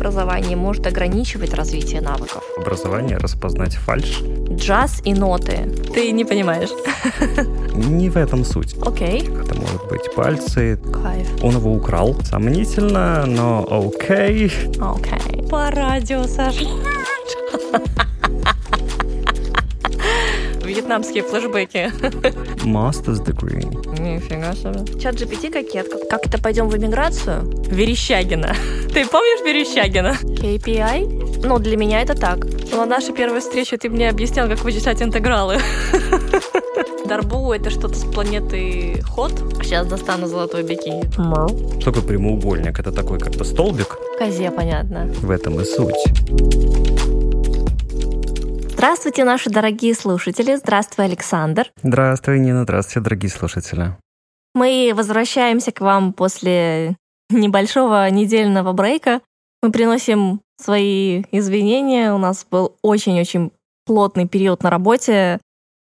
образование может ограничивать развитие навыков. Образование распознать фальш. Джаз и ноты. Ты не понимаешь. Не в этом суть. Окей. Это может быть пальцы. Кайф. Он его украл. Сомнительно, но окей. Окей. По радио, Саша. Вьетнамские флешбеки. Master's degree. Нифига себе. Чат GPT кокет. Как- Как-то пойдем в эмиграцию? Верещагина. Ты помнишь Верещагина? KPI? Ну, для меня это так. На нашей первой встрече ты мне объяснял, как вычислять интегралы. Дарбу — это что-то с планеты Ход. Сейчас достану золотой бикини. Что такое прямоугольник? Это такой как бы столбик. Козе, понятно. В этом и суть. Здравствуйте, наши дорогие слушатели. Здравствуй, Александр. Здравствуй, Нина. Здравствуйте, дорогие слушатели. Мы возвращаемся к вам после небольшого недельного брейка. Мы приносим свои извинения. У нас был очень-очень плотный период на работе,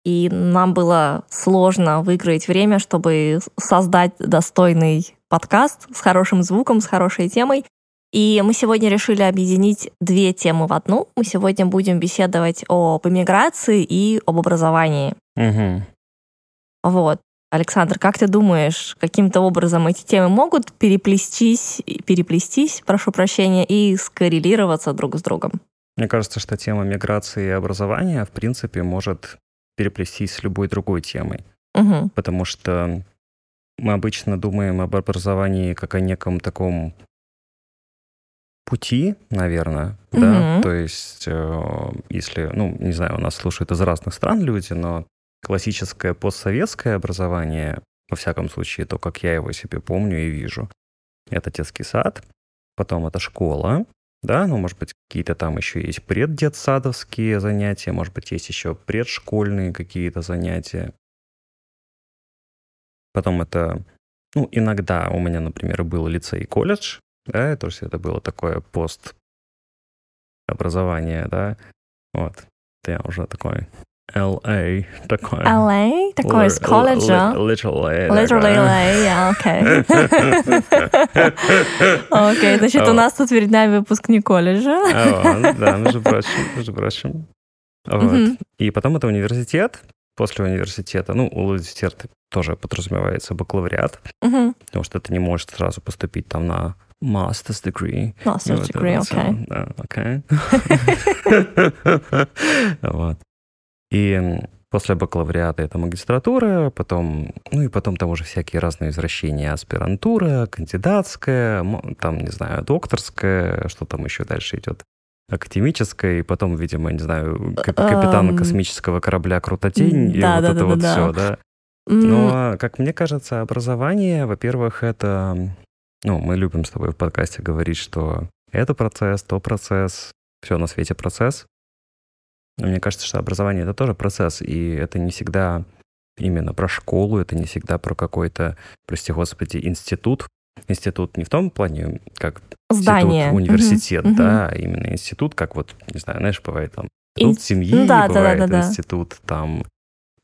и нам было сложно выиграть время, чтобы создать достойный подкаст с хорошим звуком, с хорошей темой. И мы сегодня решили объединить две темы в одну. Мы сегодня будем беседовать об иммиграции и об образовании. Угу. Вот. Александр, как ты думаешь, каким-то образом эти темы могут переплестись, переплестись, прошу прощения, и скоррелироваться друг с другом? Мне кажется, что тема миграции и образования, в принципе, может переплестись с любой другой темой. Угу. Потому что мы обычно думаем об образовании как о неком таком пути, наверное, да, Мгм. то есть, э, если, ну, не знаю, у нас слушают из разных стран люди, но классическое постсоветское образование, во всяком случае, то, как я его себе помню и вижу, это детский сад, потом это школа, да, ну, может быть, какие-то там еще есть преддетсадовские занятия, может быть, есть еще предшкольные какие-то занятия. Потом это, ну, иногда у меня, например, был лицей и колледж, да, то есть это было такое пост образование, да, вот. Это я уже такой LA, такой. LA? Такой с Li- колледжа? li- Literally. Literally такой. LA, окей. Окей, значит, у нас тут перед нами выпускник колледжа. А, да, между прочим, между прочим. Вот. Мгм. И потом это университет. После университета, ну, университет тоже подразумевается бакалавриат, потому что ты не можешь сразу поступить там на master's degree. Master's вот degree, окей. Да, окей. Вот. И после бакалавриата это магистратура, потом, ну и потом там уже всякие разные возвращения, аспирантура, кандидатская, там, не знаю, докторская, что там еще дальше идет, академическая, и потом, видимо, не знаю, кап- капитан Эм, космического корабля Крутотень, и да, вот да, это да, вот да, все, да. Но, как мне кажется, образование, во-первых, это... Ну, мы любим с тобой в подкасте говорить, что это процесс, то процесс, все на свете процесс. Но мне кажется, что образование — это тоже процесс, и это не всегда именно про школу, это не всегда про какой-то, прости господи, институт. Институт не в том плане, как Здание. институт, университет, Мгм. да, а именно институт, как вот, не знаю, знаешь, бывает там Ин- институт семьи, да, да, да, бывает да, да. институт там,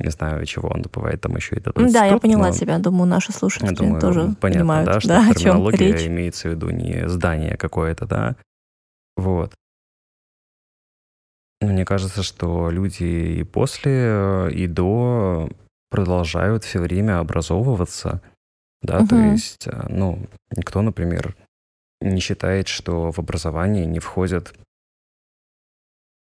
не знаю, чего он, бывает там еще этот Да, я институт, поняла но- тебя. Думаю, наши слушатели я думаю, тоже понятно, понимают, да, что да, о чем терминология речь. имеется в виду не здание какое-то, да. Вот. Мне кажется, что люди и после, э, и до продолжают все время образовываться, да, то Мгм. есть, э, ну, никто, например, не считает, что в образование не входит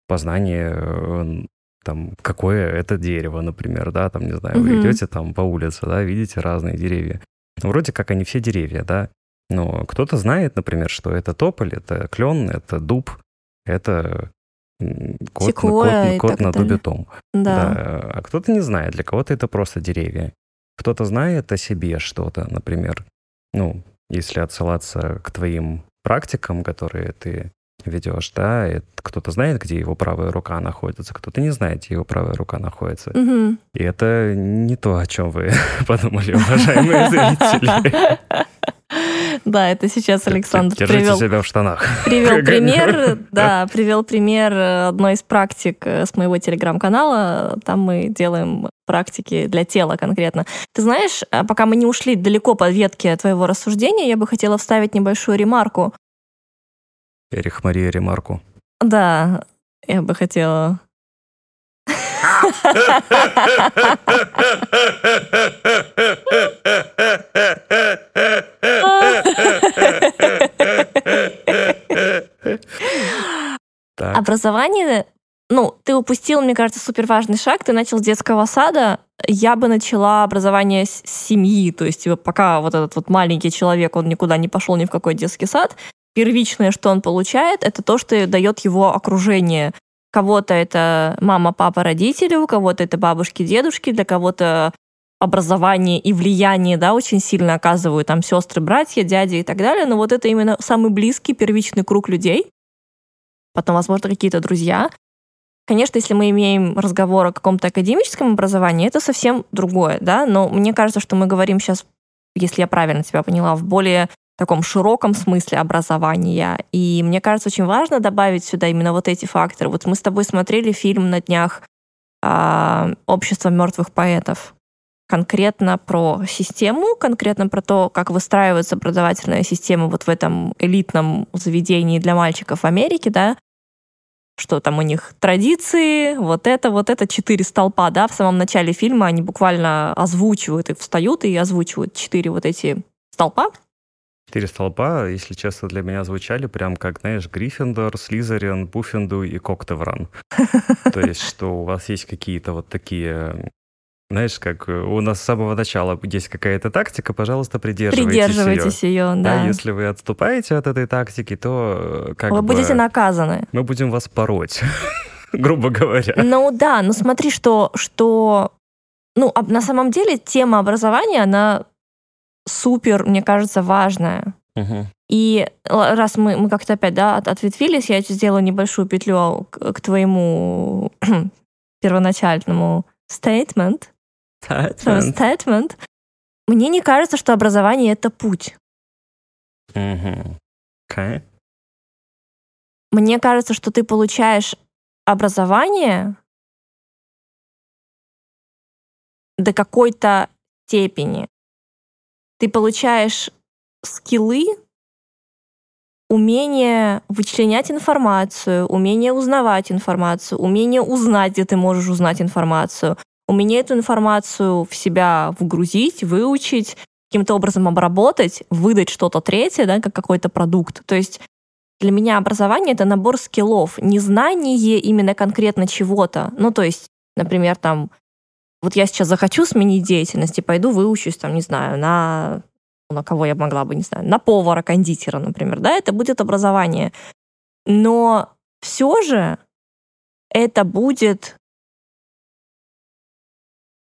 познание, э, там, какое это дерево, например, да, там, не знаю, вы идете там по улице, да, видите разные деревья. Ну, Вроде как они все деревья, да, но кто-то знает, например, что это тополь, это клен, это дуб, это кот, на- Секвойя кот, кот на далее. дубе том. Да. Да, а кто-то не знает, для кого-то это просто деревья. Кто-то знает о себе что-то, например, ну, если отсылаться к твоим практикам, которые ты ведешь, да, и кто-то знает, где его правая рука находится, кто-то не знает, где его правая рука находится. Мгм. И это не то, о чем вы подумали, уважаемые зрители. Да, это сейчас Александр Держите привел себя в штанах. Привел пример, да, привел пример одной из практик э, с моего телеграм-канала. Там мы делаем практики для тела конкретно. Ты знаешь, э, пока мы не ушли далеко по ветке твоего рассуждения, я бы хотела вставить небольшую ремарку. Эрих Мария ремарку. Да, я бы хотела Образование, ну, ты упустил, мне кажется, супер важный шаг. Ты начал с детского сада. Я бы начала образование с семьи. То есть типа, пока вот этот вот маленький человек, он никуда не пошел ни в какой детский сад, первичное, что он получает, это то, что дает его окружение. Кого-то это мама, папа, родители, у кого-то это бабушки, дедушки, для кого-то образование и влияние, да, очень сильно оказывают там сестры, братья, дяди и так далее, но вот это именно самый близкий первичный круг людей, потом, возможно, какие-то друзья. Конечно, если мы имеем разговор о каком-то академическом образовании, это совсем другое, да, но мне кажется, что мы говорим сейчас, если я правильно тебя поняла, в более таком широком смысле образования. И мне кажется, очень важно добавить сюда именно вот эти факторы. Вот мы с тобой смотрели фильм на днях э, «Общество мертвых поэтов» конкретно про систему, конкретно про то, как выстраивается образовательная система вот в этом элитном заведении для мальчиков в Америке, да, что там у них традиции, вот это, вот это, четыре столпа, да, в самом начале фильма они буквально озвучивают, их встают и озвучивают четыре вот эти столпа, Четыре столпа, если честно, для меня звучали прям как, знаешь, Гриффиндор, Слизерин, Пуффинду и Коктевран. То есть, что у вас есть какие-то вот такие знаешь, как у нас с самого начала есть какая-то тактика, пожалуйста, придерживайтесь, придерживайтесь ее. ее да. да. Если вы отступаете от этой тактики, то как вы бы... будете наказаны. Мы будем вас пороть, грубо говоря. Ну да, но смотри, что, что ну, на самом деле тема образования, она супер, мне кажется, важная. Угу. И раз мы, мы как-то опять да, от, ответвились, я сделаю небольшую петлю к, к твоему первоначальному statement. Statement. statement. Мне не кажется, что образование — это путь. Угу. Okay. Мне кажется, что ты получаешь образование до какой-то степени ты получаешь скиллы, умение вычленять информацию, умение узнавать информацию, умение узнать, где ты можешь узнать информацию, умение эту информацию в себя вгрузить, выучить, каким-то образом обработать, выдать что-то третье, да, как какой-то продукт. То есть для меня образование — это набор скиллов, не знание именно конкретно чего-то. Ну, то есть, например, там, вот я сейчас захочу сменить деятельность и пойду выучусь, там, не знаю, на на кого я могла бы, не знаю, на повара, кондитера, например, да, это будет образование. Но все же это будет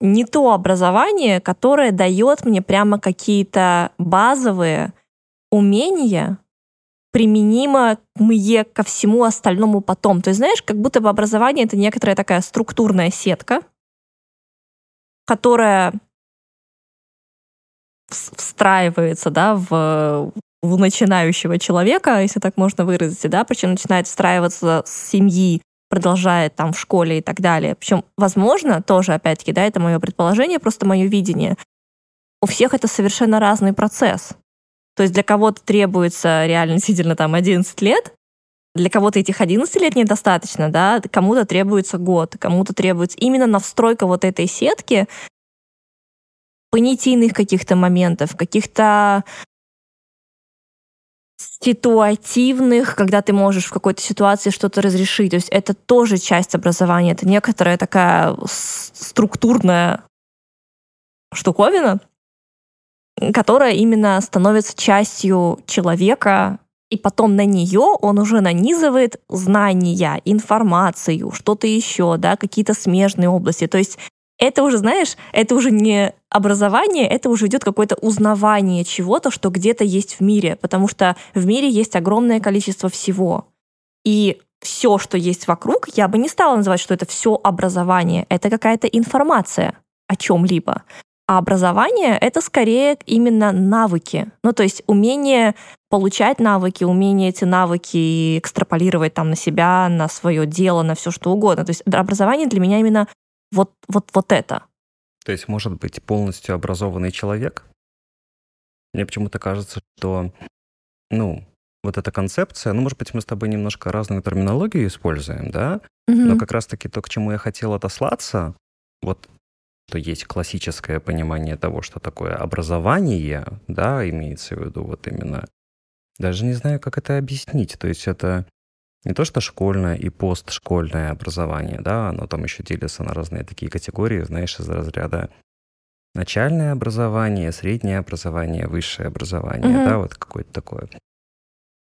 не то образование, которое дает мне прямо какие-то базовые умения, применимо мне ко всему остальному потом. То есть, знаешь, как будто бы образование — это некоторая такая структурная сетка, которая встраивается да, в, в начинающего человека, если так можно выразить, да, причем начинает встраиваться с семьи, продолжает там в школе и так далее. Причем, возможно, тоже, опять-таки, да, это мое предположение, просто мое видение, у всех это совершенно разный процесс. То есть для кого-то требуется реально действительно там 11 лет, для кого-то этих 11 лет недостаточно, да, кому-то требуется год, кому-то требуется именно навстройка вот этой сетки, понятийных каких-то моментов, каких-то ситуативных, когда ты можешь в какой-то ситуации что-то разрешить. То есть это тоже часть образования, это некоторая такая структурная штуковина, которая именно становится частью человека, и потом на нее он уже нанизывает знания, информацию, что-то еще, да, какие-то смежные области. То есть это уже, знаешь, это уже не образование, это уже идет какое-то узнавание чего-то, что где-то есть в мире, потому что в мире есть огромное количество всего. И все, что есть вокруг, я бы не стала называть, что это все образование. Это какая-то информация о чем-либо. А образование — это скорее именно навыки. Ну, то есть умение получать навыки, умение эти навыки экстраполировать там на себя, на свое дело, на все что угодно. То есть образование для меня именно вот, вот, вот это. То есть может быть полностью образованный человек? Мне почему-то кажется, что, ну, вот эта концепция, ну, может быть, мы с тобой немножко разную терминологию используем, да, Мгм. но как раз-таки то, к чему я хотел отослаться, вот что есть классическое понимание того, что такое образование, да, имеется в виду вот именно, даже не знаю, как это объяснить, то есть это не то, что школьное и постшкольное образование, да, оно там еще делится на разные такие категории, знаешь, из разряда начальное образование, среднее образование, высшее образование, Мгм. да, вот какое-то такое.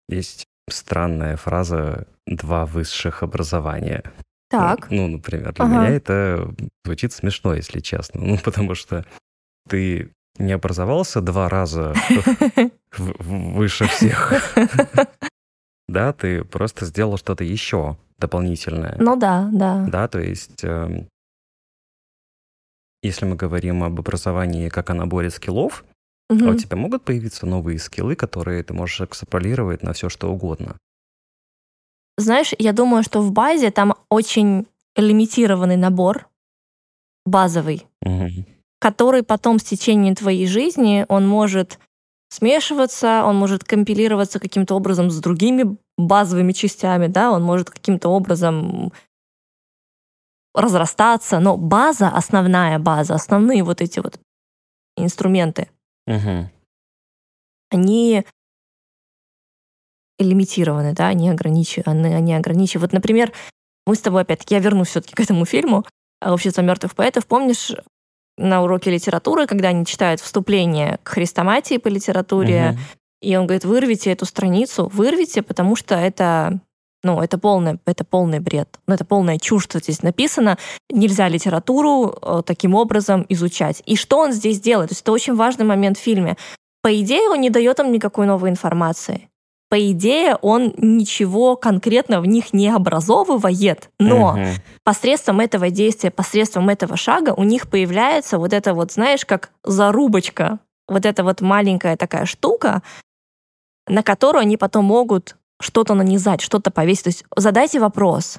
Есть странная фраза «два высших образования». Так. Ну, например, для Ага. меня это звучит смешно, если честно. Ну, потому что ты не образовался два раза выше всех, да, ты просто сделал что-то еще дополнительное. Ну да, да. Да, то есть, эм, если мы говорим об образовании как о наборе скиллов, а у тебя могут появиться новые скиллы, которые ты можешь экстраполировать на все, что угодно. Знаешь, я думаю, что в базе там очень лимитированный набор, базовый. Который потом с течением твоей жизни, он может смешиваться, он может компилироваться каким-то образом с другими базовыми частями, да, он может каким-то образом разрастаться, но база, основная база, основные вот эти вот инструменты, Мгм. они лимитированы, да, они ограничены, они ограничены. Вот, например, мы с тобой опять-таки, я вернусь все-таки к этому фильму «Общество мертвых поэтов». Помнишь, на уроке литературы, когда они читают вступление к хрестоматии по литературе, Мгм. и он говорит, вырвите эту страницу, вырвите, потому что это, ну, это полный, это полный бред, ну, это полная чушь, что здесь написано. Нельзя литературу э, таким образом изучать. И что он здесь делает? То есть это очень важный момент в фильме. По идее, он не дает им никакой новой информации. По идее, он ничего конкретно в них не образовывает, но Мгм. посредством этого действия, посредством этого шага у них появляется вот это вот, знаешь, как зарубочка, вот эта вот маленькая такая штука, на которую они потом могут что-то нанизать, что-то повесить. То есть задайте вопрос.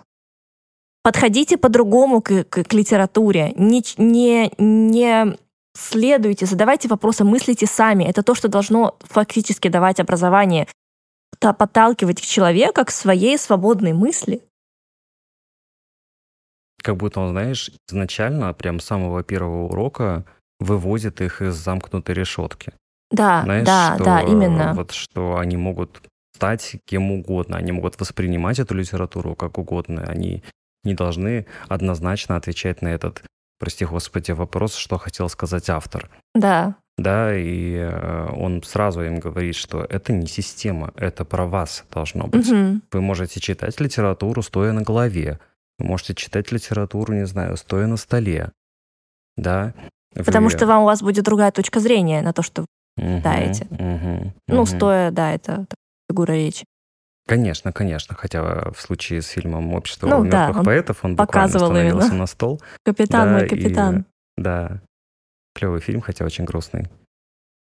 Подходите по-другому к, к- к литературе. Не, не, не следуйте, задавайте вопросы, мыслите сами. Это то, что должно фактически давать образование. Та- Подталкивать человека к своей свободной мысли. Как будто он, знаешь, изначально, прям с самого первого урока, выводит их из замкнутой решетки. Да, Знаешь, да, что, да, э, именно. Вот что они могут стать кем угодно, они могут воспринимать эту литературу как угодно, они не должны однозначно отвечать на этот, прости господи, вопрос, что хотел сказать автор. Да, Да, и э, он сразу им говорит, что это не система, это про вас должно быть. Мгм. Вы можете читать литературу, стоя на голове. Вы можете читать литературу, не знаю, стоя на столе. Да? Потому Вы- что вам у вас будет другая точка зрения на то, что Мгм, читаете. мгм, ну мгм. стоя, да, это фигура речи. Конечно, конечно. Хотя в случае с фильмом «Общество Ну да, мертвых он поэтов» он буквально показывал становился именно. на стол. Капитан Да, мой и- капитан. Да, клевый фильм, хотя очень грустный.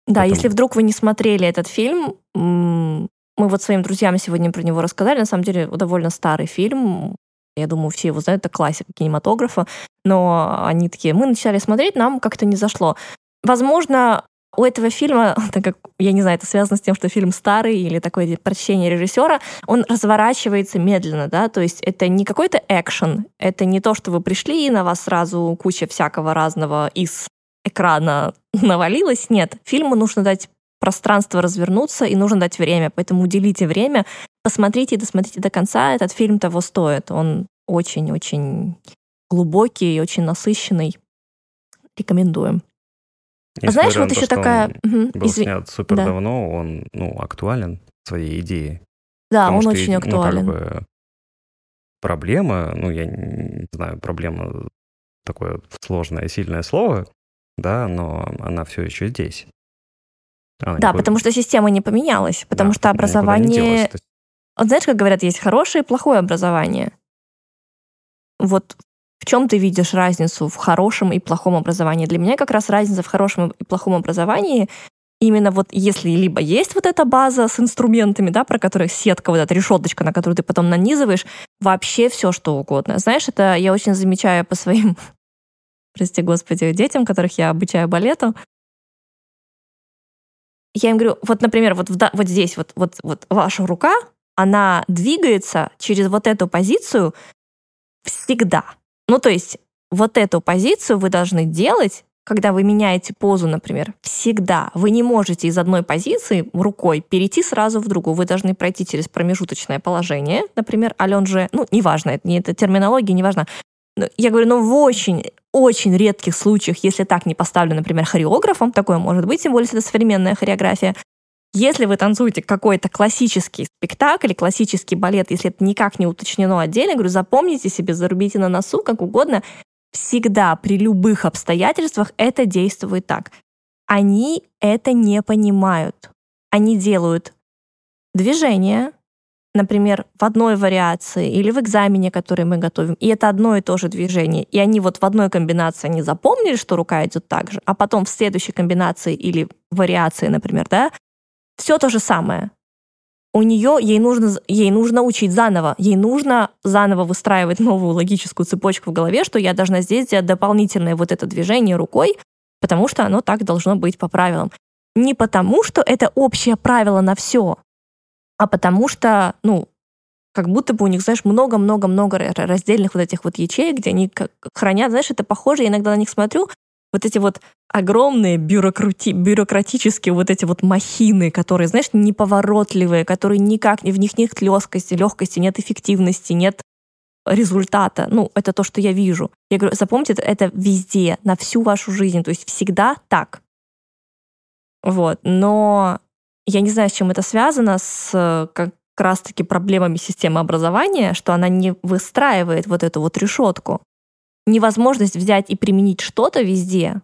Да, Потом- если вдруг вы не смотрели этот фильм, мы вот своим друзьям сегодня про него рассказали. На самом деле довольно старый фильм. Я думаю, все его знают, это классика кинематографа. Но они такие, мы начали смотреть, нам как-то не зашло. Возможно, у этого фильма, так как, я не знаю, это связано с тем, что фильм старый или такое прочтение режиссера, он разворачивается медленно, да, то есть это не какой-то экшен, это не то, что вы пришли, и на вас сразу куча всякого разного из экрана навалилось. Нет, фильму нужно дать пространство развернуться, и нужно дать время. Поэтому уделите время, посмотрите и досмотрите до конца. Этот фильм того стоит. Он очень-очень глубокий и очень насыщенный. Рекомендуем. А Несмотря знаешь, на вот то, еще он такая... Мгм, Был извини. снят супер да. давно, он ну, актуален своей идее. Да, Потому он очень и- актуален. Ну, как бы проблема, ну, я не знаю, проблема такое сложное, сильное слово, да, но она все еще здесь. Она да, никуда- потому что система не поменялась, потому да, что не образование... делась. Вот знаешь, как говорят, есть хорошее и плохое образование. Вот в чем ты видишь разницу в хорошем и плохом образовании? Для меня как раз разница в хорошем и плохом образовании именно вот если либо есть вот эта база с инструментами, да, про которые сетка, вот эта решеточка, на которую ты потом нанизываешь, вообще все что угодно. Знаешь, это я очень замечаю по своим, прости господи, детям, которых я обучаю балету. я им говорю, вот, например, вот, вот здесь вот, вот, вот ваша рука, она двигается через вот эту позицию всегда. Ну, то есть вот эту позицию вы должны делать, когда вы меняете позу, например, всегда. Вы не можете из одной позиции рукой перейти сразу в другую. Вы должны пройти через промежуточное положение, например, Ален же, ну, неважно, это не это терминология, неважно. Я говорю, ну, в очень, очень редких случаях, если так не поставлю, например, хореографом, такое может быть, тем более, если это современная хореография, если вы танцуете какой-то классический спектакль, классический балет, если это никак не уточнено отдельно, говорю, запомните себе, зарубите на носу, как угодно, всегда при любых обстоятельствах это действует так. Они это не понимают. Они делают движение, например, в одной вариации или в экзамене, который мы готовим, и это одно и то же движение, и они вот в одной комбинации не запомнили, что рука идет так же, а потом в следующей комбинации или вариации, например, да, все то же самое. У нее, ей нужно, ей нужно учить заново, ей нужно заново выстраивать новую логическую цепочку в голове, что я должна здесь сделать дополнительное вот это движение рукой, потому что оно так должно быть по правилам. Не потому, что это общее правило на все, а потому что, ну, как будто бы у них, знаешь, много-много-много раздельных вот этих вот ячеек, где они хранят, знаешь, это похоже, я иногда на них смотрю, вот эти вот огромные бюрократи, бюрократические вот эти вот махины, которые, знаешь, неповоротливые, которые никак, в них нет легкости, легкости, нет эффективности, нет результата. Ну, это то, что я вижу. Я говорю, запомните, это, везде, на всю вашу жизнь, то есть всегда так. Вот, но я не знаю, с чем это связано, с как раз-таки проблемами системы образования, что она не выстраивает вот эту вот решетку невозможность взять и применить что-то везде,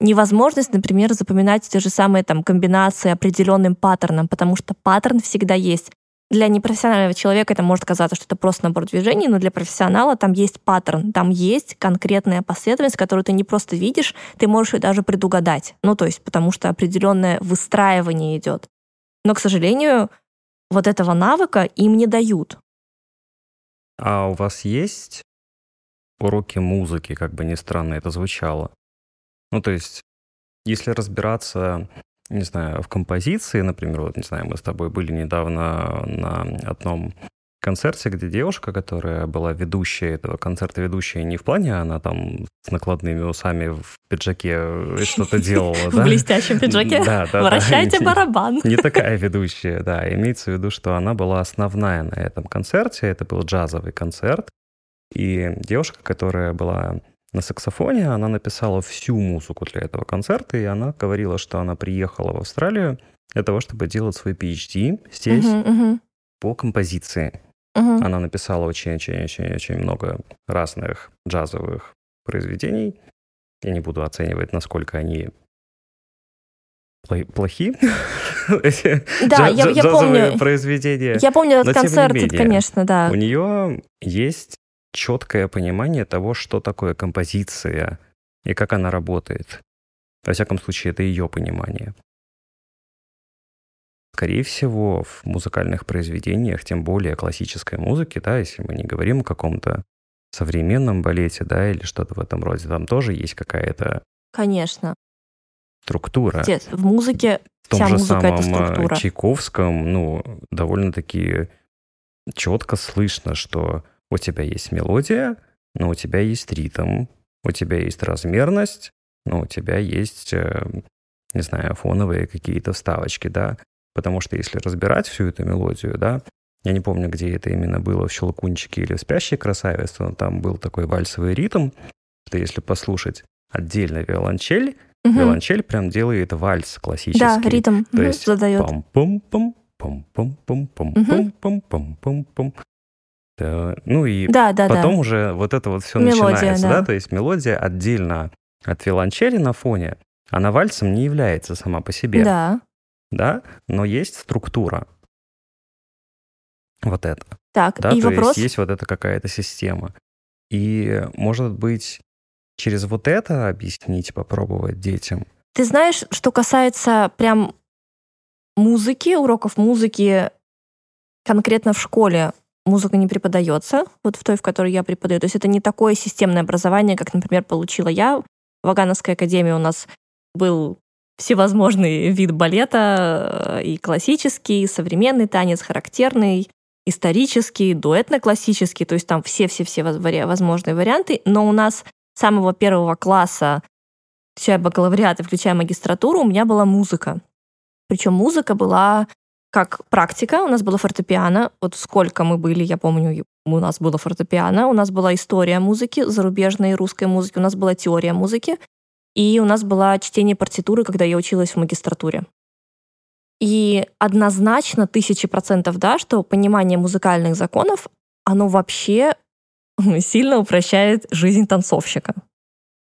невозможность, например, запоминать те же самые там комбинации определенным паттерном, потому что паттерн всегда есть. Для непрофессионального человека это может казаться, что это просто набор движений, но для профессионала там есть паттерн, там есть конкретная последовательность, которую ты не просто видишь, ты можешь ее даже предугадать. Ну, то есть, потому что определенное выстраивание идет. Но, к сожалению, вот этого навыка им не дают. А у вас есть уроки музыки, как бы ни странно это звучало. Ну, то есть, если разбираться, не знаю, в композиции, например, вот, не знаю, мы с тобой были недавно на одном концерте, где девушка, которая была ведущая этого концерта, ведущая не в плане, она там с накладными усами в пиджаке что-то делала, да? В блестящем пиджаке? Да, да. Вращайте барабан. Не такая ведущая, да. Имеется в виду, что она была основная на этом концерте, это был джазовый концерт, и девушка, которая была на саксофоне, она написала всю музыку для этого концерта, и она говорила, что она приехала в Австралию для того, чтобы делать свой PhD здесь uh-huh, uh-huh. по композиции. Uh-huh. Она написала очень-очень-очень-очень много разных джазовых произведений. Я не буду оценивать, насколько они плохи. Да, я помню. произведения. Я помню этот концерт, конечно, да. У нее есть четкое понимание того, что такое композиция и как она работает. Во всяком случае, это ее понимание. Скорее всего, в музыкальных произведениях, тем более классической музыки, да, если мы не говорим о каком-то современном балете, да, или что-то в этом роде, там тоже есть какая-то... Конечно. Структура. В музыке в том вся же музыка самом это структура. Чайковском, ну, довольно-таки четко слышно, что у тебя есть мелодия, но у тебя есть ритм, у тебя есть размерность, но у тебя есть, э, не знаю, фоновые какие-то вставочки, да. Потому что если разбирать всю эту мелодию, да, я не помню, где это именно было, в «Щелкунчике» или в «Спящей красавице», но там был такой вальсовый ритм, что если послушать отдельно виолончель, угу. виолончель прям делает вальс классический. Да, ритм То есть задает. пам-пам-пам, пам-пам-пам-пам-пам-пам-пам-пам. Да, ну и да, да, потом да. уже вот это вот все Мелодия, начинается, да. да, то есть мелодия отдельно от виолончели на фоне, она вальсом не является сама по себе, Да. да, но есть структура. Вот это. Так, Да, и то вопрос... есть есть вот эта какая-то система. И, может быть, через вот это объяснить, попробовать детям. Ты знаешь, что касается прям музыки, уроков музыки конкретно в школе, музыка не преподается, вот в той, в которой я преподаю. То есть это не такое системное образование, как, например, получила я. В Вагановской академии у нас был всевозможный вид балета, э, и классический, и современный танец, характерный, исторический, дуэтно-классический, то есть там все-все-все возможные варианты, но у нас с самого первого класса, включая бакалавриат и включая магистратуру, у меня была музыка. Причем музыка была как практика, у нас было фортепиано, вот сколько мы были, я помню, у нас было фортепиано, у нас была история музыки, зарубежной русской музыки, у нас была теория музыки, и у нас было чтение партитуры, когда я училась в магистратуре. И однозначно, тысячи процентов, да, что понимание музыкальных законов, оно вообще сильно упрощает жизнь танцовщика.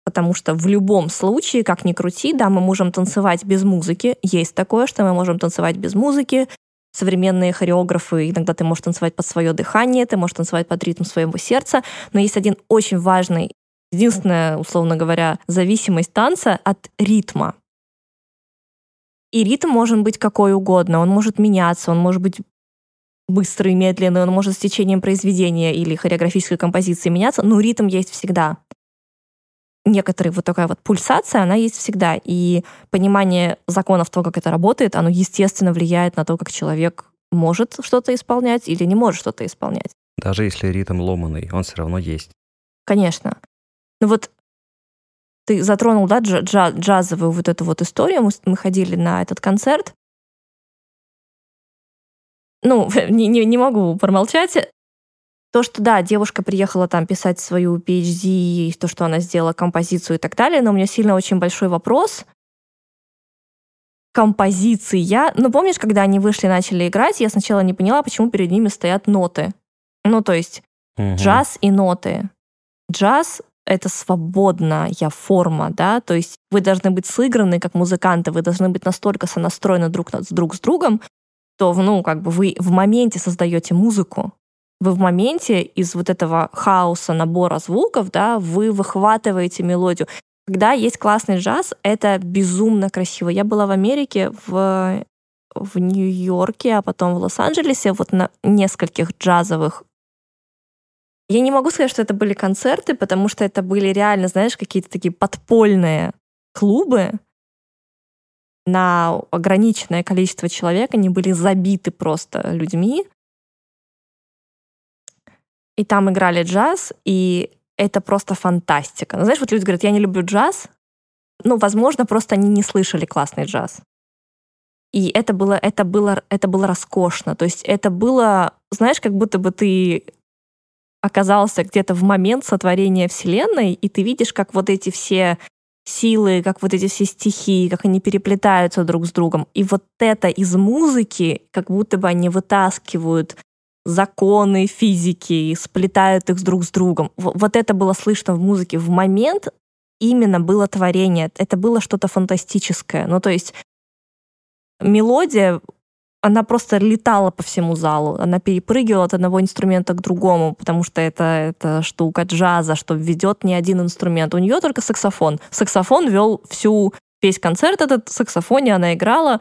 Потому что в любом случае, как ни крути, да, мы можем танцевать без музыки. Есть такое, что мы можем танцевать без музыки. Современные хореографы, иногда ты можешь танцевать под свое дыхание, ты можешь танцевать под ритм своего сердца. Но есть один очень важный, единственная, условно говоря, зависимость танца от ритма. И ритм может быть какой угодно, он может меняться, он может быть быстрый, медленный, он может с течением произведения или хореографической композиции меняться, но ритм есть всегда. Некоторая вот такая вот пульсация, она есть всегда. И понимание законов того, как это работает, оно, естественно, влияет на то, как человек может что-то исполнять или не может что-то исполнять. Даже если ритм ломанный, он все равно есть. Конечно. Но вот ты затронул, да, джаз, джазовую вот эту вот историю. Мы, мы ходили на этот концерт. Ну, не, не, не могу промолчать. То, что, да, девушка приехала там писать свою PhD, то, что она сделала композицию и так далее, но у меня сильно очень большой вопрос. Композиция. Ну, помнишь, когда они вышли и начали играть, я сначала не поняла, почему перед ними стоят ноты. Ну, то есть угу. джаз и ноты. Джаз это свободная форма, да, то есть вы должны быть сыграны как музыканты, вы должны быть настолько сонастроены друг, друг с другом, то, ну, как бы вы в моменте создаете музыку, вы в моменте из вот этого хаоса набора звуков, да, вы выхватываете мелодию. Когда есть классный джаз, это безумно красиво. Я была в Америке, в, в Нью-Йорке, а потом в Лос-Анджелесе, вот на нескольких джазовых я не могу сказать, что это были концерты, потому что это были реально, знаешь, какие-то такие подпольные клубы на ограниченное количество человек. Они были забиты просто людьми. И там играли джаз, и это просто фантастика. Ну, знаешь, вот люди говорят, я не люблю джаз. Ну, возможно, просто они не слышали классный джаз. И это было, это было, это было роскошно. То есть это было, знаешь, как будто бы ты оказался где-то в момент сотворения Вселенной, и ты видишь, как вот эти все силы, как вот эти все стихии, как они переплетаются друг с другом. И вот это из музыки, как будто бы они вытаскивают законы физики и сплетают их друг с другом. Вот это было слышно в музыке. В момент именно было творение. Это было что-то фантастическое. Ну, то есть мелодия она просто летала по всему залу. Она перепрыгивала от одного инструмента к другому, потому что это, это штука джаза, что ведет не один инструмент. У нее только саксофон. Саксофон вел всю весь концерт этот саксофоне, она играла.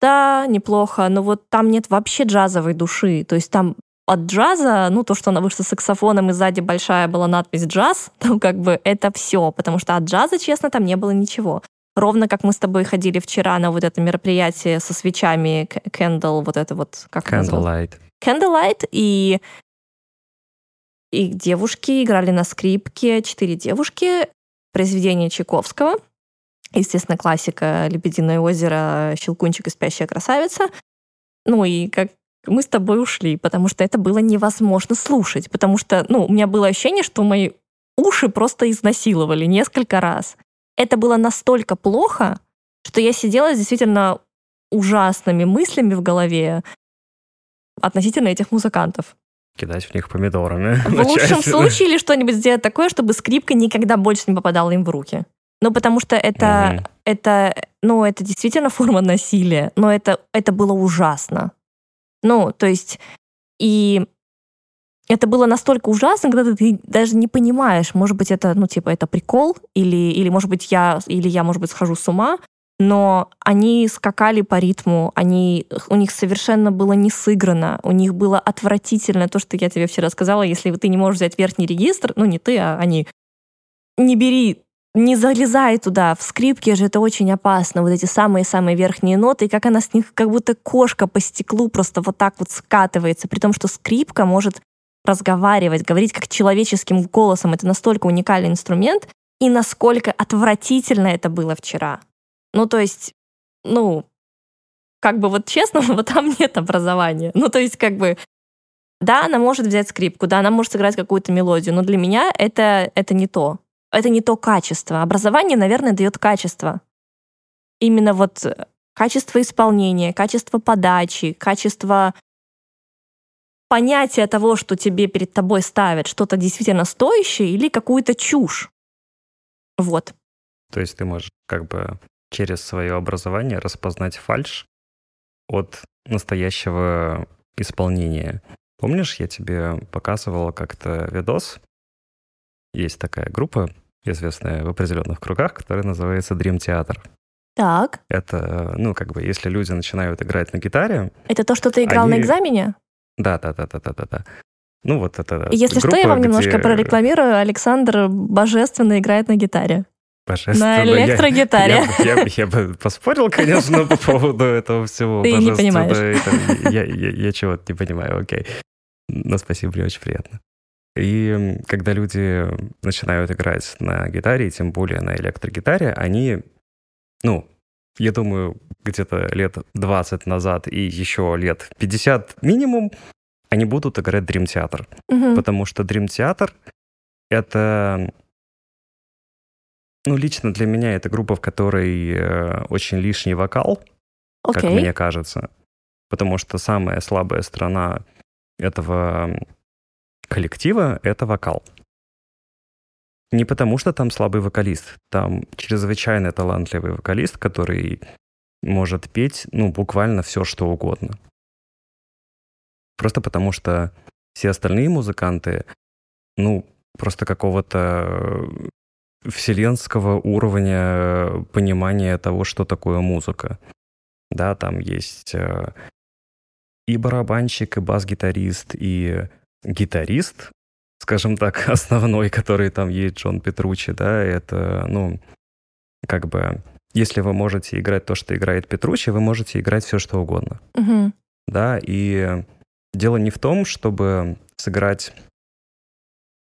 Да, неплохо, но вот там нет вообще джазовой души. То есть там от джаза, ну, то, что она вышла с саксофоном, и сзади большая была надпись «джаз», там как бы это все, потому что от джаза, честно, там не было ничего. Ровно как мы с тобой ходили вчера на вот это мероприятие со свечами, candle, вот это вот, как Candlelight. Candlelight, и, и девушки играли на скрипке, четыре девушки, произведение Чайковского, естественно, классика «Лебединое озеро», «Щелкунчик и спящая красавица». Ну и как мы с тобой ушли, потому что это было невозможно слушать, потому что, ну, у меня было ощущение, что мои уши просто изнасиловали несколько раз это было настолько плохо, что я сидела с действительно ужасными мыслями в голове относительно этих музыкантов. Кидать в них помидорами. В лучшем случае или что-нибудь сделать такое, чтобы скрипка никогда больше не попадала им в руки. Ну, потому что это, угу. это, ну, это действительно форма насилия, но это, это было ужасно. Ну, то есть, и это было настолько ужасно, когда ты даже не понимаешь, может быть, это, ну, типа, это прикол, или, или может быть, я, или я, может быть, схожу с ума, но они скакали по ритму, они, у них совершенно было не сыграно, у них было отвратительно то, что я тебе вчера сказала, если ты не можешь взять верхний регистр, ну, не ты, а они, не бери не залезай туда. В скрипке же это очень опасно. Вот эти самые-самые верхние ноты, и как она с них, как будто кошка по стеклу просто вот так вот скатывается. При том, что скрипка может разговаривать, говорить как человеческим голосом. Это настолько уникальный инструмент. И насколько отвратительно это было вчера. Ну, то есть, ну, как бы вот честно, вот там нет образования. Ну, то есть, как бы, да, она может взять скрипку, да, она может сыграть какую-то мелодию, но для меня это, это не то это не то качество. Образование, наверное, дает качество. Именно вот качество исполнения, качество подачи, качество понятия того, что тебе перед тобой ставят, что-то действительно стоящее или какую-то чушь. Вот. То есть ты можешь как бы через свое образование распознать фальш от настоящего исполнения. Помнишь, я тебе показывал как-то видос? Есть такая группа известная в определенных кругах, которая называется Dream Theater. Так. Это, ну, как бы, если люди начинают играть на гитаре... Это то, что ты играл они... на экзамене? Да, да, да, да, да, да, да. Ну, вот это... Если группа, что, я вам где... немножко прорекламирую. Александр божественно играет на гитаре. Божественно. На электрогитаре. Я, я, я, я бы поспорил, конечно, по поводу этого всего. Ты не понимаешь. Я, я, я чего-то не понимаю, окей. Но спасибо, мне очень приятно. И когда люди начинают играть на гитаре, и тем более на электрогитаре, они, ну, я думаю, где-то лет 20 назад и еще лет 50 минимум, они будут играть Dream Theater. Угу. Потому что Dream Theater — это... Ну, лично для меня это группа, в которой э, очень лишний вокал, okay. как мне кажется. Потому что самая слабая сторона этого коллектива — это вокал. Не потому, что там слабый вокалист. Там чрезвычайно талантливый вокалист, который может петь, ну, буквально все, что угодно. Просто потому, что все остальные музыканты, ну, просто какого-то вселенского уровня понимания того, что такое музыка. Да, там есть э, и барабанщик, и бас-гитарист, и гитарист, скажем так, основной, который там есть, Джон Петручи, да, это, ну, как бы, если вы можете играть то, что играет Петручи, вы можете играть все, что угодно. Угу. Да, и дело не в том, чтобы сыграть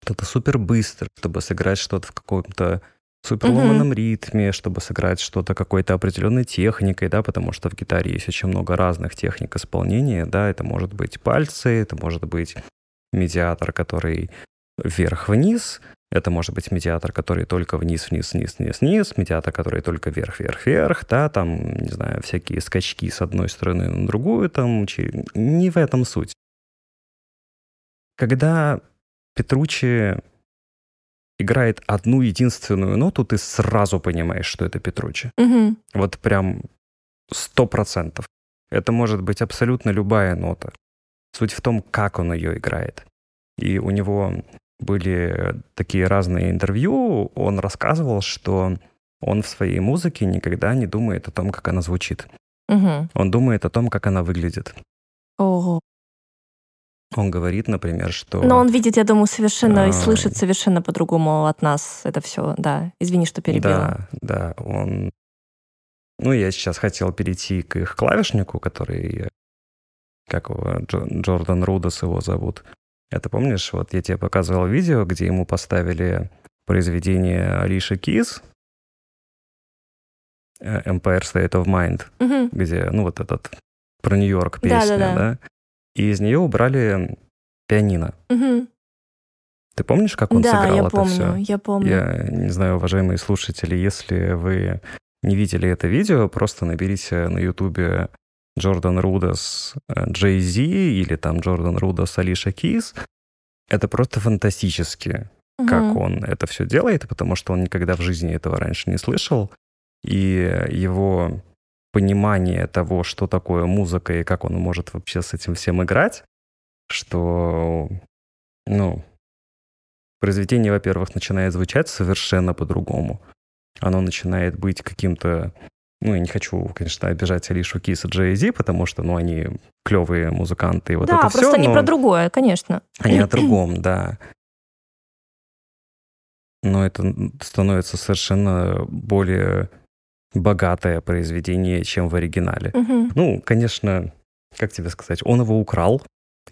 что-то супер быстро, чтобы сыграть что-то в каком-то супер ломаном угу. ритме, чтобы сыграть что-то какой-то определенной техникой, да, потому что в гитаре есть очень много разных техник исполнения, да, это может быть пальцы, это может быть медиатор, который вверх-вниз, это может быть медиатор, который только вниз, вниз, вниз, вниз, вниз, медиатор, который только вверх, вверх, вверх, да, там, не знаю, всякие скачки с одной стороны на другую, там, не в этом суть. Когда Петручи играет одну единственную ноту, ты сразу понимаешь, что это Петручи. Угу. Вот прям сто процентов. Это может быть абсолютно любая нота. Суть в том, как он ее играет. И у него были такие разные интервью. Он рассказывал, что он в своей музыке никогда не думает о том, как она звучит. Угу. Он думает о том, как она выглядит. Ого. Он говорит, например, что... Но он видит, я думаю, совершенно а... и слышит совершенно по-другому от нас это все. Да, извини, что перебила. Да, да, он... Ну, я сейчас хотел перейти к их клавишнику, который как его, Джордан Рудос его зовут. Это помнишь, вот я тебе показывал видео, где ему поставили произведение Алиши Кис, э, Empire State of Mind, угу. где, ну, вот этот про Нью-Йорк песня, да, да, да. да? И из нее убрали пианино. Угу. Ты помнишь, как он да, сыграл я это помню, все? Я помню. Я не знаю, уважаемые слушатели, если вы не видели это видео, просто наберите на Ютубе Джордан Рудас Джей Зи или там Джордан Рудас Алиша Кис, это просто фантастически, угу. как он это все делает, потому что он никогда в жизни этого раньше не слышал. И его понимание того, что такое музыка и как он может вообще с этим всем играть, что, ну, произведение, во-первых, начинает звучать совершенно по-другому. Оно начинает быть каким-то ну, я не хочу, конечно, обижать Алишу Кис и Джей потому что, ну, они клевые музыканты, и вот да, это все. Да, просто они про другое, конечно. Они о другом, да. но это становится совершенно более богатое произведение, чем в оригинале. Мгм. Ну, конечно, как тебе сказать, он его украл,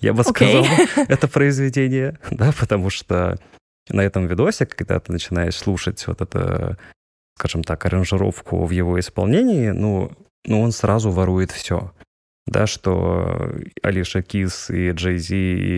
я бы сказал, это произведение, да, потому что на этом видосе, когда ты начинаешь слушать вот это, скажем так, аранжировку в его исполнении, ну, ну он сразу ворует все. Да, что Алиша Кис и Джей Зи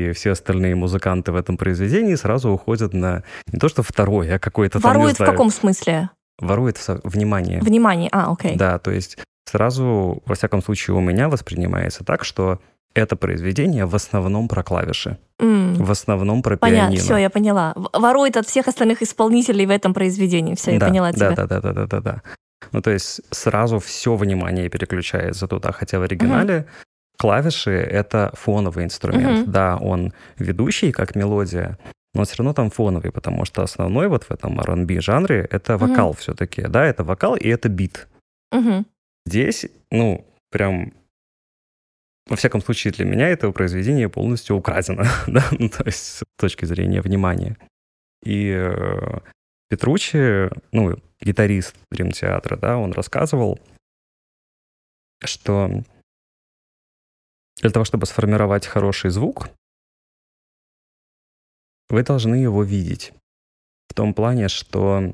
и все остальные музыканты в этом произведении сразу уходят на не то что второй, а какой-то там, Ворует в знаю, каком смысле? ворует со- внимание. Внимание. А, окей. Да, то есть сразу, во всяком случае, у меня воспринимается так, что это произведение в основном про клавиши, М, в основном про Понятно, пианино. все, я поняла. Ворует от всех остальных исполнителей в этом произведении. Все, я да, поняла тебя. да, да, да, да, да, да. Ну, то есть сразу все внимание переключается туда, хотя в оригинале клавиши — это фоновый инструмент. Мгм. Да, он ведущий, как мелодия, но все равно там фоновый, потому что основной вот в этом R&B жанре — это вокал все-таки. Да, это вокал и это бит. Мгм. Здесь, ну, прям во всяком случае, для меня это произведение полностью украдено, да, ну, то есть с точки зрения внимания. И э, Петручи, ну, гитарист Дрим-театра, да, он рассказывал, что для того, чтобы сформировать хороший звук, вы должны его видеть. В том плане, что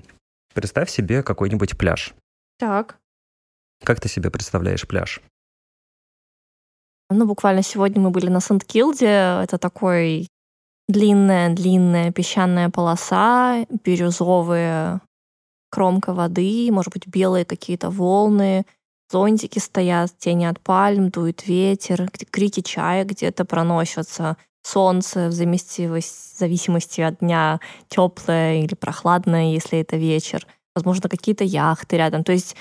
представь себе какой-нибудь пляж. Так. Как ты себе представляешь пляж? Ну, буквально сегодня мы были на Сент-Килде. Это такой длинная-длинная песчаная полоса, бирюзовая кромка воды, может быть, белые какие-то волны, зонтики стоят, тени от пальм, дует ветер, крики чая где-то проносятся, солнце в зависимости от дня теплое или прохладное, если это вечер. Возможно, какие-то яхты рядом. То есть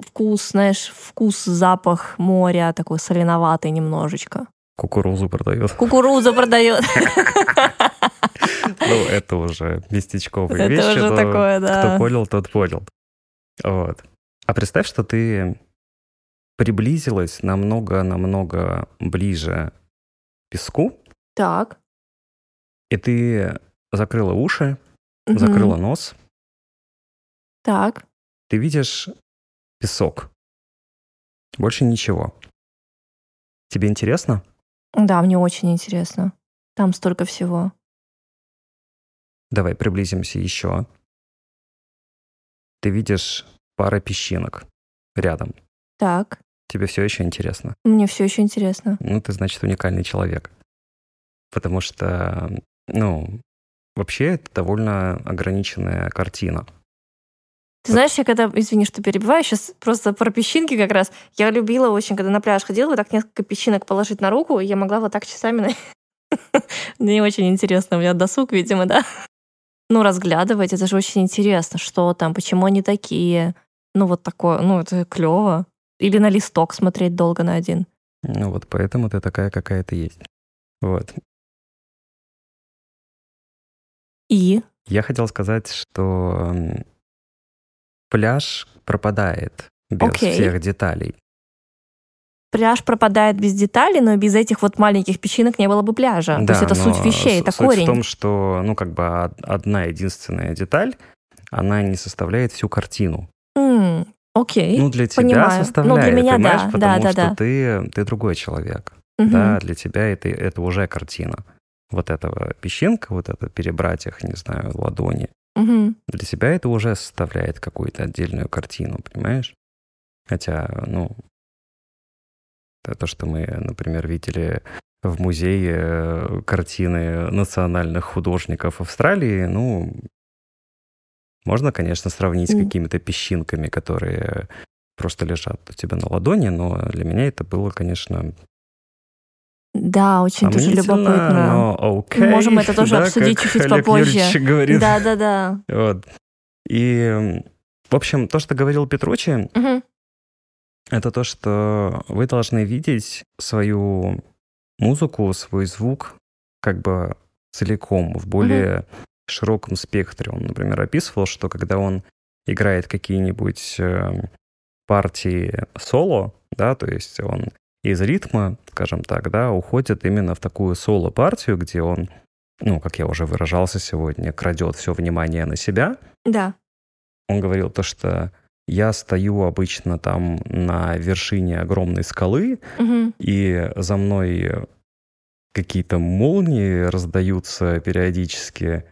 вкус, знаешь, вкус, запах моря такой соленоватый немножечко. Кукурузу продает. Кукурузу продает. Ну, это уже местечковые Это вещи. уже но такое, Кто да. понял, тот понял. Вот. А представь, что ты приблизилась намного-намного ближе к песку, Так. и ты закрыла уши, закрыла нос, Так. ты видишь песок. Больше ничего. Тебе интересно? Да, мне очень интересно. Там столько всего. Давай приблизимся еще. Ты видишь пара песчинок рядом. Так. Тебе все еще интересно? Мне все еще интересно. Ну, ты, значит, уникальный человек. Потому что, ну, вообще это довольно ограниченная картина. Ты знаешь, я когда, извини, что перебиваю, сейчас просто про песчинки как раз. Я любила очень, когда на пляж ходила, вот так несколько песчинок положить на руку, и я могла вот так часами... на- Мне очень интересно, у меня досуг, видимо, да? Ну, разглядывать, это же очень интересно, что там, почему они такие. Ну, вот такое, ну, это клево. Или на листок смотреть долго на один. Ну, вот поэтому ты такая, какая ты есть. Вот. И Я хотел сказать, что пляж пропадает без Окей. всех деталей. пляж пропадает без деталей, но без этих вот маленьких песчинок не было бы пляжа. То есть это суть вещей, это суть корень. в том, что, ну, как бы од- одна единственная деталь, она не составляет всю картину. М, Окей. Ну, для тебя понимаю. Ну, составляет, для меня понимаешь? да, Потому да, да, что да. Ты, ты другой человек. Мгм. Да, для тебя это, это уже картина. Вот этого песчинка, вот это перебрать их, не знаю, ладони. Мгм. Для тебя это уже составляет какую-то отдельную картину, понимаешь? Хотя, ну, то, что мы, например, видели в музее э, картины национальных художников Австралии, ну, можно, конечно, сравнить с какими-то песчинками, которые просто лежат у тебя на ладони, но для меня это было, конечно, Да, очень тоже любопытно. но окей. Можем это тоже да, обсудить чуть-чуть попозже. Юрьевич говорит. Да, да, да. Вот. И, в общем, то, что говорил Петручи, Мгм. это то, что вы должны видеть свою музыку, свой звук как бы целиком, в более широком спектре. Он, например, описывал, что когда он играет какие-нибудь э, партии соло, да, то есть он из ритма, скажем так, да, уходит именно в такую соло-партию, где он ну, как я уже выражался сегодня, крадет все внимание на себя. Да. Он говорил то, что я стою обычно там на вершине огромной скалы, Мгм. и за мной какие-то молнии раздаются периодически,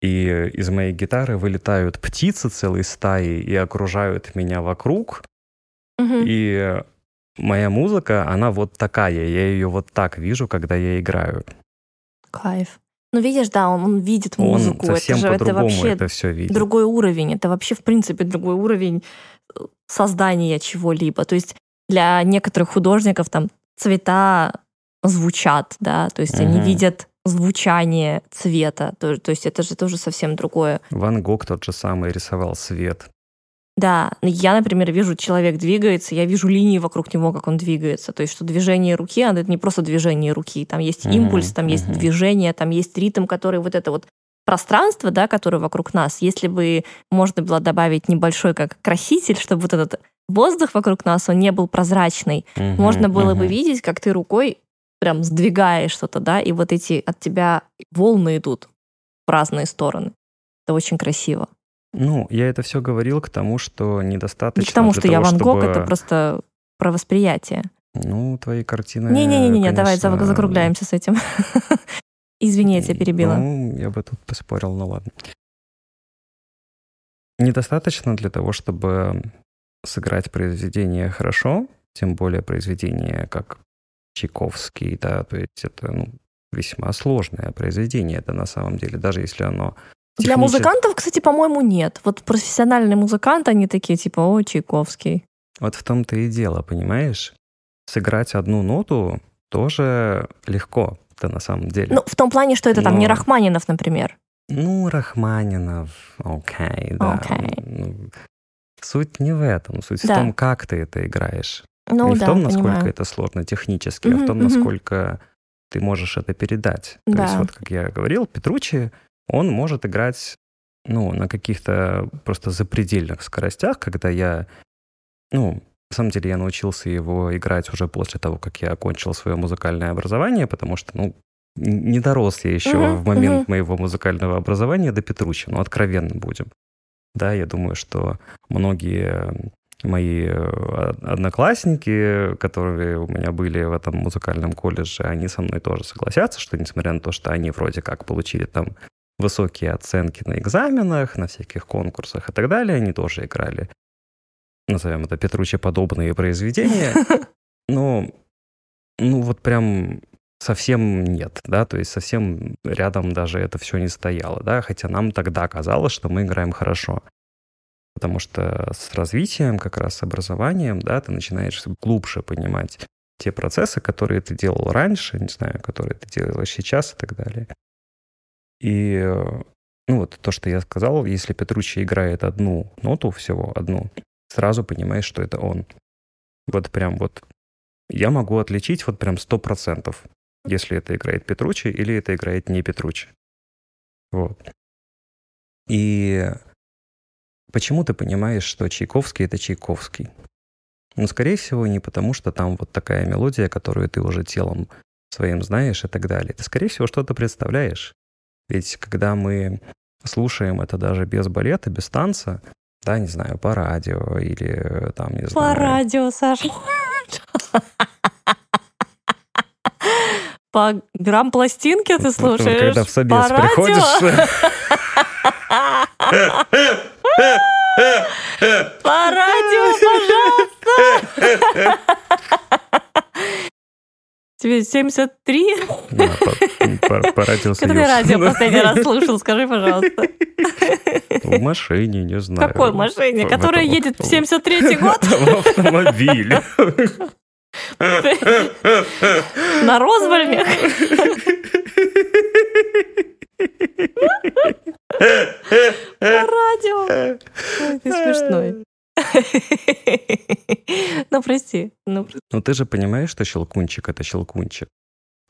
и из моей гитары вылетают птицы целой стаи и окружают меня вокруг, Мгм. и моя музыка, она вот такая, я ее вот так вижу, когда я играю. Кайф. Ну, видишь, да, он, он видит музыку. Он совсем это же это вообще это все видит. другой уровень. Это вообще, в принципе, другой уровень э, создания чего-либо. То есть для некоторых художников там цвета звучат, да, то есть они Мгм. видят звучание цвета. То, то есть это же тоже совсем другое. Ван Гог тот же самый рисовал свет. Да, я, например, вижу, человек двигается, я вижу линии вокруг него, как он двигается. То есть, что движение руки, оно это не просто движение руки, там есть Мгм, импульс, там есть мгм. движение, там есть ритм, который вот это вот пространство, да, которое вокруг нас, если бы можно было добавить небольшой как краситель, чтобы вот этот воздух вокруг нас, он не был прозрачный, Мгм, можно было бы видеть, как ты рукой прям сдвигаешь что-то, да, и вот эти от тебя волны идут в разные стороны. Это очень красиво. Ну, я это все говорил к тому, что недостаточно Не к тому, что я того, Ван Гог, чтобы- это просто про восприятие. Ну, твои картины, Не-не-не, давай конечно, зак- закругляемся с этим. Извини, я тебя перебила. Ну, я бы тут поспорил, ну ладно. Недостаточно для того, чтобы сыграть произведение хорошо, тем более произведение как Чайковский, да, то есть это ну, весьма сложное произведение, это на самом деле, даже если оно Для музыкантов, кстати, по-моему, нет. Вот профессиональные музыканты, они такие типа, о, Чайковский. Вот в том-то и дело, понимаешь? Сыграть одну ноту тоже легко, да на самом деле. Ну, в том плане, что это там не Но- Рахманинов, например. Ну, Рахманинов, окей, да. Окей. Ну, Суть не в этом, суть Да. в том, как ты это играешь. Ну не да, в том, насколько понимаю. это сложно технически, а Мгм, в том, мгм. насколько ты можешь это передать. То есть Да. вот, как я говорил, Петручи, он может играть ну, на каких-то просто запредельных скоростях, когда я, ну, на самом деле я научился его играть уже после того, как я окончил свое музыкальное образование, потому что, ну, не дорос я еще Мгм, в момент мгм. моего музыкального образования до Петручи, ну, откровенно будем. Да, я думаю, что многие мои э, одноклассники, которые у меня были в этом музыкальном колледже, они со мной тоже согласятся, что несмотря на то, что они вроде как получили там высокие оценки на экзаменах, на всяких конкурсах и так далее, они тоже играли, назовем это Петруче-подобные произведения. Но, ну вот прям совсем нет, да, то есть совсем рядом даже это все не стояло, да, хотя нам тогда казалось, что мы играем хорошо. Потому что с развитием, как раз с образованием, да, ты начинаешь глубже понимать те процессы, которые ты делал раньше, не знаю, которые ты делаешь сейчас и так далее. И э, ну вот то, что я сказал, если Петруччи играет одну ноту всего, одну, сразу понимаешь, что это он. Вот прям вот я могу отличить вот прям сто процентов, если это играет Петруччи или это играет не Петруччи. Вот. И почему ты понимаешь, что Чайковский — это Чайковский? Ну, скорее всего, не потому, что там вот такая мелодия, которую ты уже телом своим знаешь и так далее. Ты, скорее всего, что-то представляешь. Ведь когда мы слушаем это даже без балета, без танца, да, не знаю, по радио или э, там, не По знаю... радио, Саша. По грамм-пластинке ты слушаешь? Когда в собес По приходишь... По радио, пожалуйста. Тебе 73? Да, по- по- по радио Когда ты радио последний раз слушал, скажи, пожалуйста. В машине, не знаю. какой машине? В Которая этом- едет в 73 год? В автомобиле. На Розвольнях? По радио. Ой, ты смешной. Ну, прости. Ну, Ну ты же понимаешь, что щелкунчик — это щелкунчик.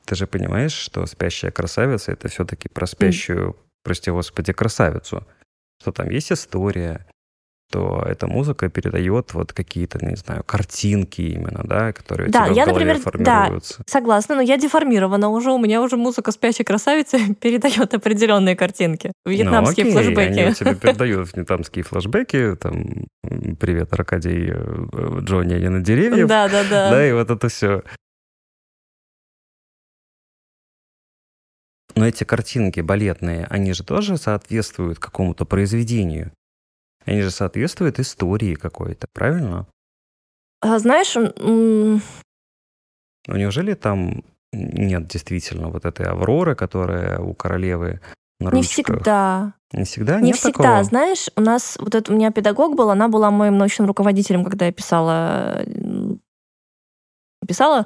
Ты же понимаешь, что спящая красавица — это все-таки про спящую, прости господи, красавицу. Что там есть история, что эта музыка передает вот какие-то, не знаю, картинки именно, да, которые Да, у тебя я, в голове например, да, формируются. Согласна, но я деформирована уже. У меня уже музыка «Спящей красавицы» передает определенные картинки. Вьетнамские ну, окей, флешбеки. Они тебе передают вьетнамские флешбеки, там, привет, Аркадий, э, Джонни, они на деревьев. Да, да, да. Да, и вот это все. Но эти картинки балетные, они же тоже соответствуют какому-то произведению. Они же соответствуют истории какой-то, правильно? А, знаешь, Ну, неужели там нет действительно вот этой Авроры, которая у королевы на не ручках? всегда. Не всегда? Не нет всегда. такого? Знаешь, у нас вот это у меня педагог был, она была моим научным руководителем, когда я писала м, писала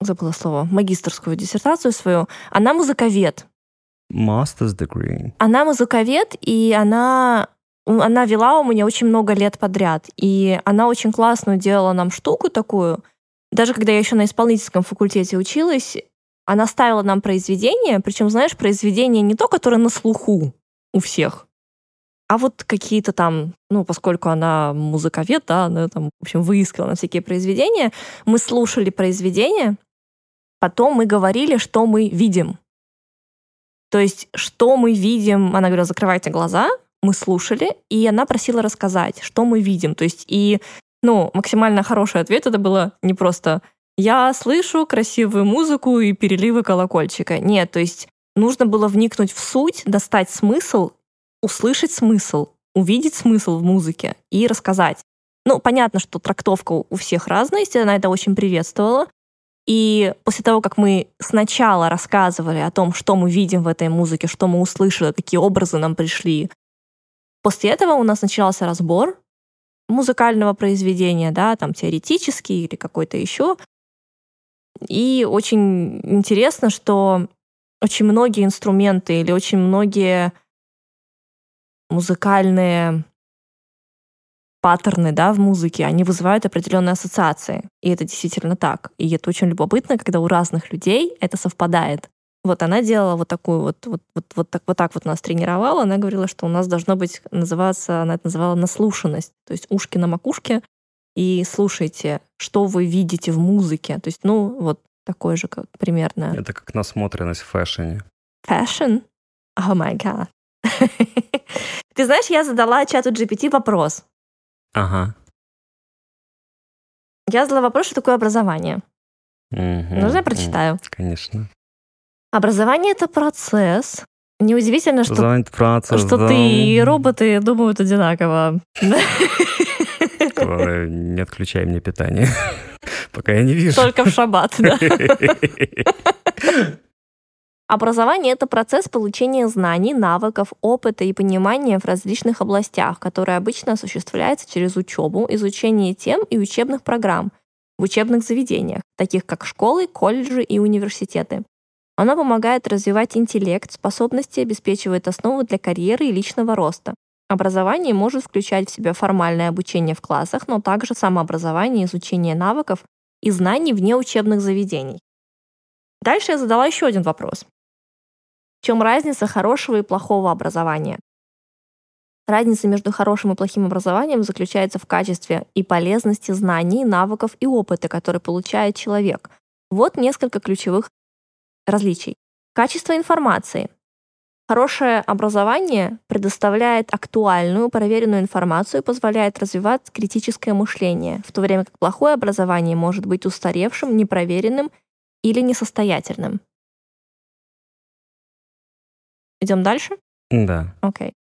забыла слово, магистрскую диссертацию свою. Она музыковед. Master's degree. Она музыковед, и она она вела у меня очень много лет подряд. И она очень классную делала нам штуку такую. Даже когда я еще на исполнительском факультете училась, она ставила нам произведения, причем, знаешь, произведения не то, которое на слуху у всех, а вот какие-то там, ну, поскольку она музыковед, да, она там, в общем, выискивала на всякие произведения, мы слушали произведения, потом мы говорили, что мы видим. То есть, что мы видим, она говорила, закрывайте глаза, мы слушали, и она просила рассказать, что мы видим. То есть, и, ну, максимально хороший ответ это было не просто «я слышу красивую музыку и переливы колокольчика». Нет, то есть нужно было вникнуть в суть, достать смысл, услышать смысл, увидеть смысл в музыке и рассказать. Ну, понятно, что трактовка у всех разная, естественно, она это очень приветствовала. И после того, как мы сначала рассказывали о том, что мы видим в этой музыке, что мы услышали, какие образы нам пришли, после этого у нас начался разбор музыкального произведения, да, там теоретический или какой-то еще. И очень интересно, что очень многие инструменты или очень многие музыкальные паттерны да, в музыке, они вызывают определенные ассоциации. И это действительно так. И это очень любопытно, когда у разных людей это совпадает. Вот она делала вот такую вот, вот, вот, вот, так, вот так вот нас тренировала. Она говорила, что у нас должно быть называться, она это называла наслушанность. То есть ушки на макушке, и слушайте, что вы видите в музыке. То есть, ну, вот такой же как примерно. Это как насмотренность в фэшне. Fashion? Oh my god. Ты знаешь, я задала чату GPT вопрос. Ага. Я задала вопрос, что такое образование. Мгм. Нужно я прочитаю? Конечно. Образование — это процесс. Неудивительно, что, процесс, что да. ты и роботы думают одинаково. Не отключай мне питание, пока я не вижу. Только в шаббат, да. Образование — это процесс получения знаний, навыков, опыта и понимания в различных областях, который обычно осуществляется через учебу, изучение тем и учебных программ в учебных заведениях, таких как школы, колледжи и университеты. Оно помогает развивать интеллект, способности, обеспечивает основу для карьеры и личного роста. Образование может включать в себя формальное обучение в классах, но также самообразование, изучение навыков и знаний вне учебных заведений. Дальше я задала еще один вопрос. Чем разница хорошего и плохого образования? Разница между хорошим и плохим образованием заключается в качестве и полезности знаний, навыков и опыта, который получает человек. Вот несколько ключевых различий. Качество информации. Хорошее образование предоставляет актуальную, проверенную информацию и позволяет развивать критическое мышление, в то время как плохое образование может быть устаревшим, непроверенным или несостоятельным. Идем дальше? Да. Окей.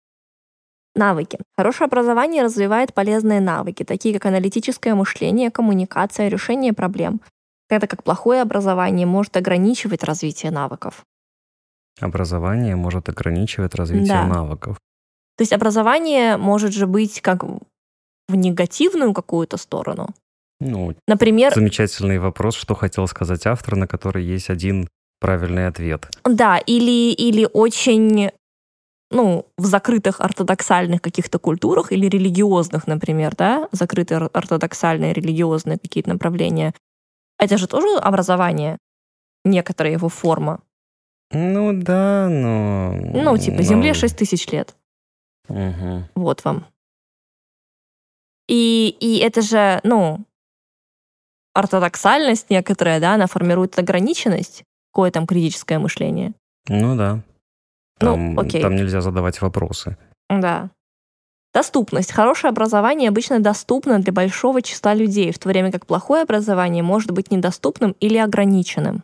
Навыки. Хорошее образование развивает полезные навыки, такие как аналитическое мышление, коммуникация, решение проблем, тогда как плохое образование может ограничивать развитие навыков. Образование может ограничивать развитие Да. навыков. То есть образование может же быть как в негативную какую-то сторону. Ну, Например, замечательный вопрос, что хотел сказать автор, на который есть один правильный ответ. да, или, или очень ну, в закрытых ортодоксальных каких-то культурах или религиозных, например, да, закрытые ор- ортодоксальные религиозные какие-то направления, это же тоже образование, некоторая его форма. Ну да, но... Ну, типа, но- Земле 6 тысяч лет. Угу. Вот вам. И, и это же, ну, ортодоксальность некоторая, да, она формирует ограниченность, какое там критическое мышление. Ну да. Ну, Там, окей. там нельзя задавать вопросы. Да. Доступность. Хорошее образование обычно доступно для большого числа людей, в то время как плохое образование может быть недоступным или ограниченным.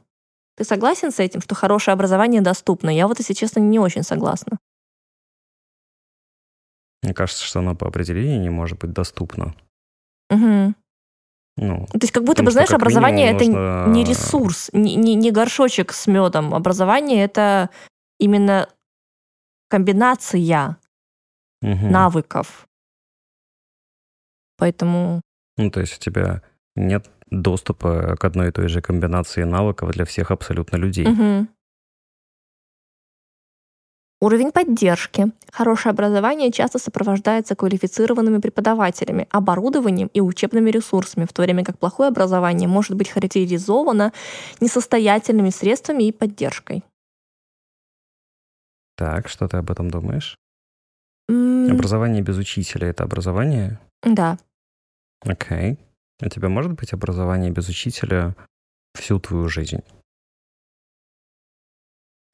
Ты согласен с этим, что хорошее образование доступно? Я вот, если честно, не очень согласна. Мне кажется, что оно по определению не может быть доступно. Мгм. Ну, То есть как будто бы, знаешь, образование это нужно- не ресурс, не, не, не горшочек с медом. Образование это именно комбинация мгм. навыков. Поэтому ну, то есть у тебя нет доступа к одной и той же комбинации навыков для всех абсолютно людей. Мгм. Уровень поддержки. Хорошее образование часто сопровождается квалифицированными преподавателями, оборудованием и учебными ресурсами, в то время как плохое образование может быть характеризовано несостоятельными средствами и поддержкой. Так, что ты об этом думаешь? М, Образование без учителя — это образование? Да. Окей. У тебя может быть образование без учителя всю твою жизнь?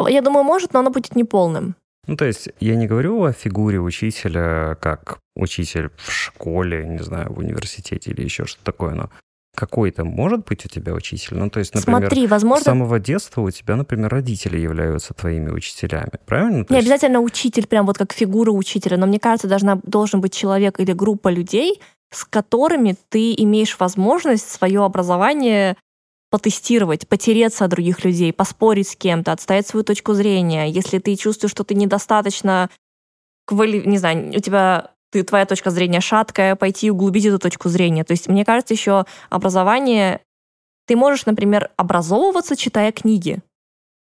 Я думаю, может, но оно будет неполным. Ну, то есть я не говорю о фигуре учителя как учитель в школе, не знаю, в университете или еще что-то такое, но какой-то может быть у тебя учитель? Ну, то есть, например, Смотри, с возможно, самого детства у тебя, например, родители являются твоими учителями, правильно? То не есть- обязательно учитель, прям вот как фигура учителя, но мне кажется, должна, должен быть человек или группа людей, с которыми ты имеешь возможность свое образование потестировать, потереться от других людей, поспорить с кем-то, отстоять свою точку зрения. Если ты чувствуешь, что ты недостаточно квали... не знаю, у тебя ты, твоя точка зрения шаткая, пойти углубить эту точку зрения. То есть, мне кажется, еще образование... Ты можешь, например, образовываться, читая книги.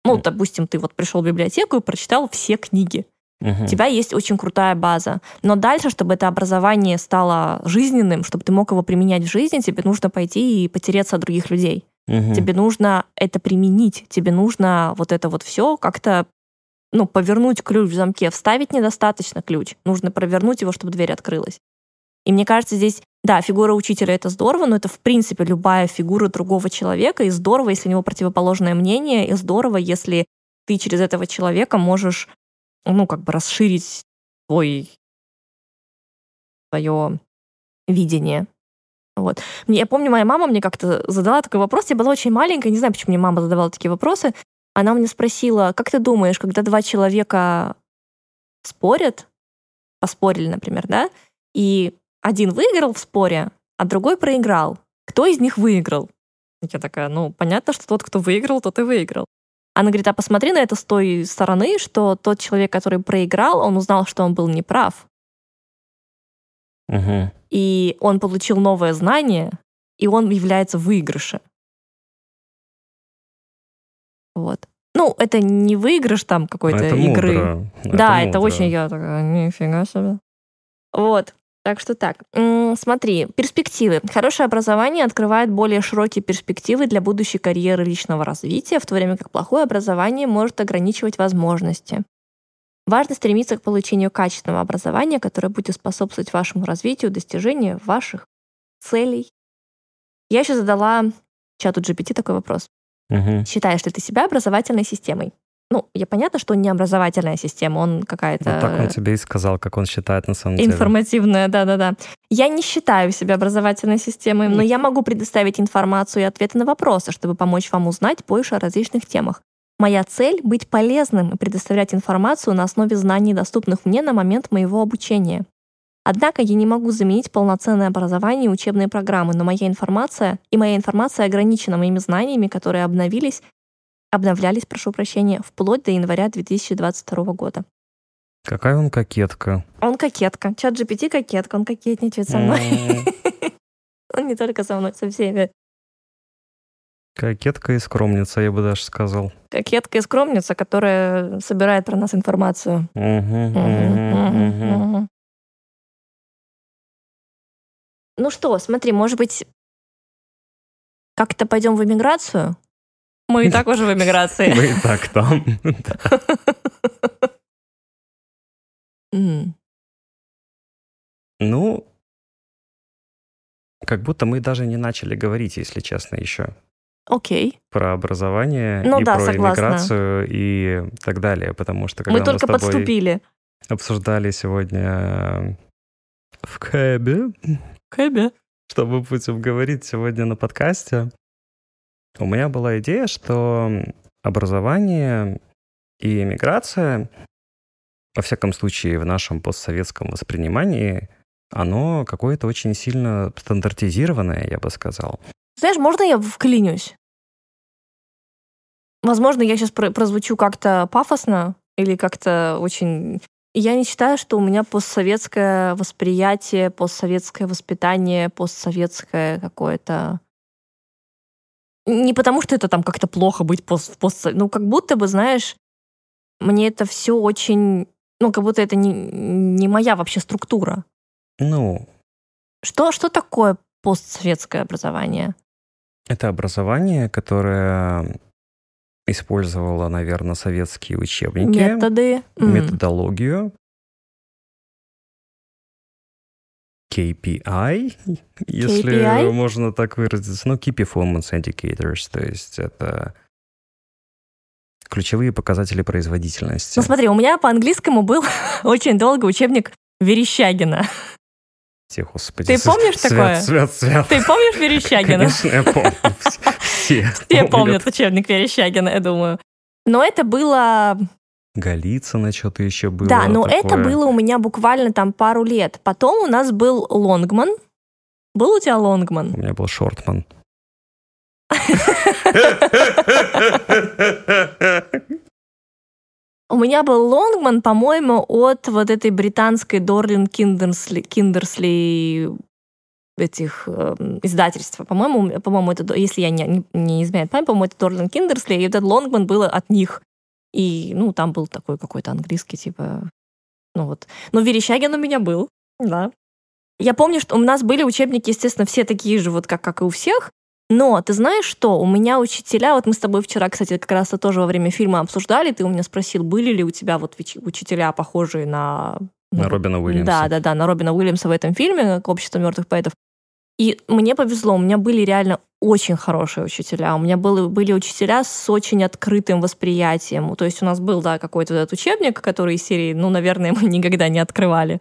Ну, Мгм. допустим, ты вот пришел в библиотеку и прочитал все книги. Мгм. У тебя есть очень крутая база. Но дальше, чтобы это образование стало жизненным, чтобы ты мог его применять в жизни, тебе нужно пойти и потереться от других людей. Мгм. Тебе нужно это применить. Тебе нужно вот это вот все как-то ну, повернуть ключ в замке. Вставить недостаточно ключ. Нужно провернуть его, чтобы дверь открылась. И мне кажется, здесь, да, фигура учителя — это здорово, но это, в принципе, любая фигура другого человека, и здорово, если у него противоположное мнение, и здорово, если ты через этого человека можешь, ну, как бы расширить свой свое видение. Вот. Мне, я помню, моя мама мне как-то задала такой вопрос. Я была очень маленькая, не знаю, почему мне мама задавала такие вопросы. Она мне спросила, как ты думаешь, когда два человека спорят, поспорили, например, да, и один выиграл в споре, а другой проиграл, кто из них выиграл? Я такая, ну, понятно, что тот, кто выиграл, тот и выиграл. Она говорит, а посмотри на это с той стороны, что тот человек, который проиграл, он узнал, что он был неправ, Мгм. и он получил новое знание, и он является в выигрыше. Вот. Ну, это не выигрыш там какой-то Это игры. мудро. да, это, мудро. очень я такая, нифига себе. Вот. Так что так. Смотри, перспективы. Хорошее образование открывает более широкие перспективы для будущей карьеры личного развития, в то время как плохое образование может ограничивать возможности. Важно стремиться к получению качественного образования, которое будет способствовать вашему развитию, достижению ваших целей. Я еще задала чату GPT такой вопрос. Мгм. Считаешь ли ты себя образовательной системой? Ну, я понятно, что он не образовательная система, он какая-то Вот так он тебе и сказал, как он считает на самом деле. информативная, да-да-да. Я не считаю себя образовательной системой, но я могу предоставить информацию и ответы на вопросы, чтобы помочь вам узнать больше о различных темах. Моя цель — быть полезным и предоставлять информацию на основе знаний, доступных мне на момент моего обучения. Однако я не могу заменить полноценное образование и учебные программы, но моя информация и моя информация ограничена моими знаниями, которые обновились, обновлялись, прошу прощения, вплоть до января 2022 года. Какая он кокетка. Он кокетка. Чат GPT кокетка, он кокетничает со мной. Он не только со мной, со всеми. Кокетка и скромница, я бы даже сказал. Кокетка и скромница, которая собирает про нас информацию. Ну что, смотри, может быть, как-то пойдем в эмиграцию? Мы и так уже в эмиграции. Мы и так там. Ну, как будто мы даже не начали говорить, если честно, еще. Окей. Про образование Ну и да, про согласна. иммиграцию и так далее, потому что когда Мы мы, только с тобой подступили. обсуждали сегодня в Кэбе, Кэбе. что мы будем говорить сегодня на подкасте, у меня была идея, что образование и иммиграция, во всяком случае в нашем постсоветском воспринимании, оно какое-то очень сильно стандартизированное, я бы сказал. Знаешь, можно я вклинюсь? Возможно, я сейчас прозвучу как-то пафосно или как-то очень... Я не считаю, что у меня постсоветское восприятие, постсоветское воспитание, постсоветское какое-то... Не потому, что это там как-то плохо быть пост, пост... Ну, как будто бы, знаешь, мне это все очень... Ну, как будто это не, не моя вообще структура. Ну, Что, что такое постсоветское образование? это образование, которое использовало, наверное, советские учебники, Методы. Методологию, KPI, если KPI? можно так выразиться, ну, Key Performance Indicators, то есть это ключевые показатели производительности. Ну смотри, у меня по английскому был очень долго учебник Верещагина. Те, господи, Ты помнишь свят, такое? Свят, свят. Ты помнишь Верещагина? Конечно, я помню. Все Все помнят учебник Верещагина, я думаю. Но это было... Голицына что-то еще было. да, но это такое. было у меня буквально там пару лет. Потом у нас был Лонгман. Был у тебя Лонгман? У меня был Шортман. У меня был Лонгман, по-моему, от вот этой британской Дорлин Киндерсли, Киндерсли этих э, издательства. По-моему, по-моему, это, если я не, не, изменяю память, по-моему, это Дорлин Киндерсли, и этот Лонгман был от них. И, ну, там был такой какой-то английский, типа, ну вот. Но Верещагин у меня был, да. Я помню, что у нас были учебники, естественно, все такие же, вот как, как и у всех, но ты знаешь что? У меня учителя, вот мы с тобой вчера, кстати, как раз это тоже во время фильма обсуждали, ты у меня спросил, были ли у тебя вот учителя, похожие на... ну, На Робина Уильямса. Да, да, да, на Робина Уильямса в этом фильме, как «Общество мертвых поэтов». И мне повезло, у меня были реально очень хорошие учителя. У меня были, были учителя с очень открытым восприятием. То есть у нас был, да, какой-то этот учебник, который из серии, ну, наверное, мы никогда не открывали.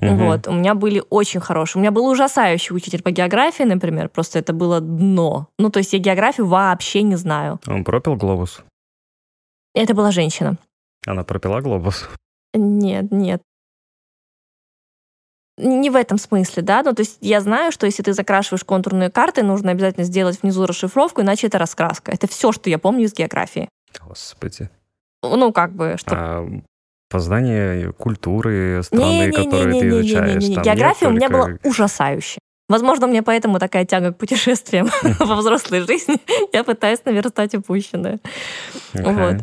Мгм. Вот, у меня были очень хорошие. У меня был ужасающий учитель по географии, например, просто это было дно. Ну, то есть я географию вообще не знаю. Он пропил глобус? Это была женщина. Она пропила глобус? Нет, нет. Не в этом смысле, да. Ну, то есть я знаю, что если ты закрашиваешь контурные карты, нужно обязательно сделать внизу расшифровку, иначе это раскраска. Это все, что я помню из географии. Господи. Ну, как бы, что... А познание культуры страны, которую ты изучаешь. Не-не-не-не-не-не. там География у меня была ужасающая. Возможно, у меня поэтому такая тяга к путешествиям во взрослой жизни. Я пытаюсь наверстать упущенное. Вот.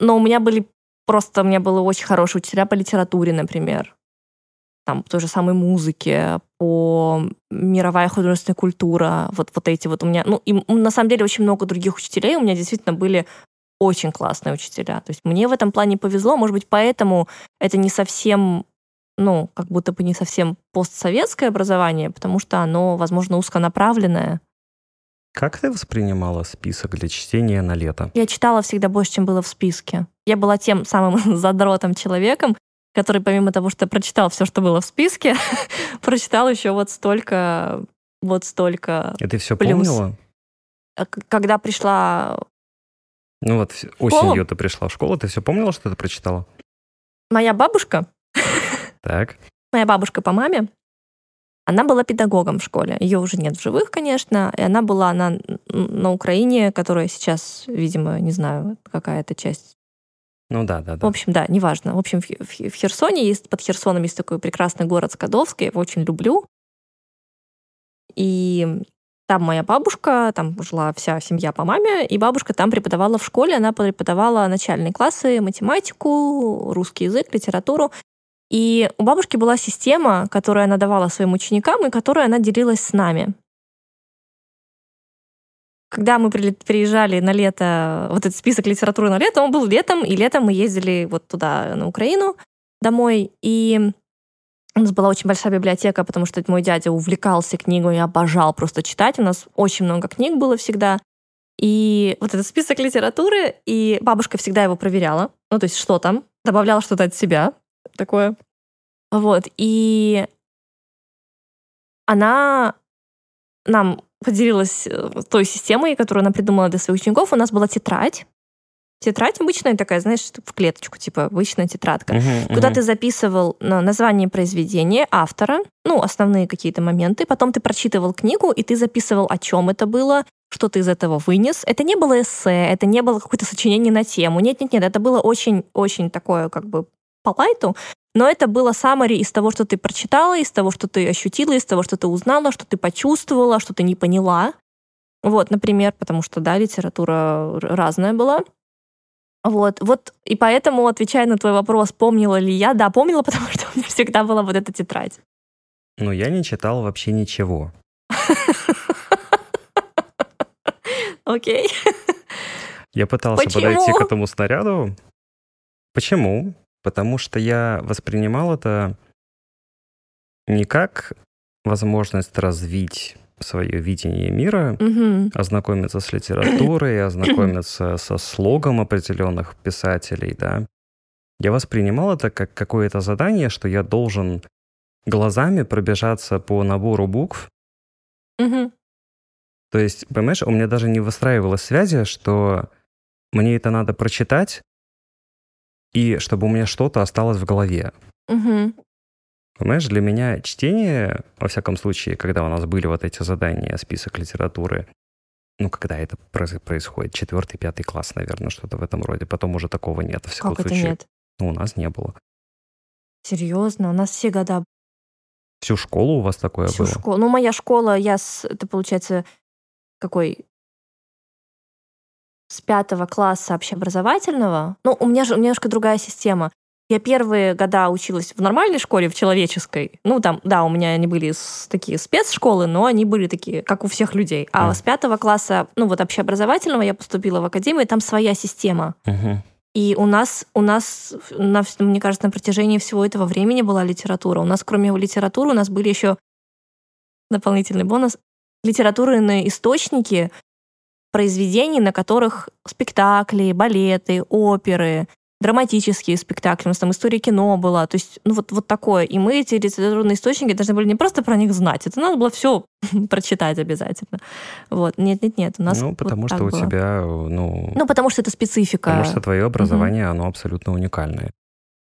Но у меня были просто, у меня были очень хорошие учителя по литературе, например. Там, по той же самой музыке, по мировая художественная культура, вот, вот эти вот у меня... Ну, и на самом деле очень много других учителей у меня действительно были очень классные учителя. То есть мне в этом плане повезло, может быть, поэтому это не совсем, ну, как будто бы не совсем постсоветское образование, потому что оно, возможно, узконаправленное. Как ты воспринимала список для чтения на лето? Я читала всегда больше, чем было в списке. Я была тем самым задротом человеком, который помимо того, что прочитал все, что было в списке, прочитал еще вот столько, вот столько. И ты все Плюс. помнила? А Когда пришла Ну вот в- осенью ты пришла в школу, ты все помнила, что ты прочитала? моя бабушка, Так. моя бабушка по маме, она была педагогом в школе. Ее уже нет в живых, конечно, и она была на, на Украине, которая сейчас, видимо, не знаю, какая-то часть Ну да, да, В да. общем, да, неважно. В общем, в, в- в Херсоне есть, под Херсоном есть такой прекрасный город Скадовский, я его очень люблю. И там моя бабушка, там жила вся семья по маме, и бабушка там преподавала в школе, она преподавала начальные классы, математику, русский язык, литературу. И у бабушки была система, которую она давала своим ученикам и которую она делилась с нами. Когда мы приезжали на лето, вот этот список литературы на лето, он был летом, и летом мы ездили вот туда, на Украину, домой. И У нас была очень большая библиотека, потому что мой дядя увлекался книгой и обожал просто читать. У нас очень много книг было всегда. И вот этот список литературы, и бабушка всегда его проверяла. Ну, то есть что там, добавляла что-то от себя такое. Вот, и она нам поделилась э, той системой, которую она придумала для своих учеников. У нас была тетрадь, Тетрадь обычная такая, знаешь, в клеточку, типа обычная тетрадка, uh-huh, куда uh-huh. ты записывал название произведения, автора, ну, основные какие-то моменты, потом ты прочитывал книгу, и ты записывал, о чем это было, что ты из этого вынес. Это не было эссе, это не было какое-то сочинение на тему. Нет-нет-нет, это было очень-очень такое как бы по лайту, но это было саммари из того, что ты прочитала, из того, что ты ощутила, из того, что ты узнала, что ты почувствовала, что ты не поняла. Вот, например, потому что, да, литература разная была. Вот, вот, и поэтому, отвечая на твой вопрос, помнила ли я, да, помнила, потому что у меня всегда была вот эта тетрадь. Ну, я не читал вообще ничего. Окей. Я пытался подойти к этому снаряду. Почему? Потому что я воспринимал это не как возможность развить свое видение мира, угу. ознакомиться с литературой, ознакомиться со слогом определенных писателей, да. Я воспринимал это как какое-то задание, что я должен глазами пробежаться по набору букв. Угу. То есть, понимаешь, у меня даже не выстраивалась связи, что мне это надо прочитать, и чтобы у меня что-то осталось в голове. Угу. Понимаешь, для меня чтение, во всяком случае, когда у нас были вот эти задания, список литературы, ну, когда это происходит, четвертый, пятый класс, наверное, что-то в этом роде. Потом уже такого нет, в всяком как случае. нет? Ну, у нас не было. Серьезно? У нас все года... Всю школу у вас такое Всю было? школу. Ну, моя школа, я с... Это, получается, какой? С пятого класса общеобразовательного. Ну, у меня же у меня немножко другая система. Я первые года училась в нормальной школе, в человеческой. Ну, там, да, у меня они были такие спецшколы, но они были такие, как у всех людей. А mm. с пятого класса, ну, вот общеобразовательного я поступила в академию, там своя система. Uh-huh. И у нас, у нас, на, мне кажется, на протяжении всего этого времени была литература. У нас, кроме литературы, у нас были еще дополнительный бонус литературные источники произведений, на которых спектакли, балеты, оперы, драматические спектакли, у нас там история кино была, то есть, ну вот, вот такое. И мы эти литературные источники должны были не просто про них знать, это надо было все прочитать обязательно. Вот, нет-нет-нет, у нас Ну, потому вот что у было. тебя, ну... Ну, потому что это специфика. Потому что твое образование, угу. оно абсолютно уникальное.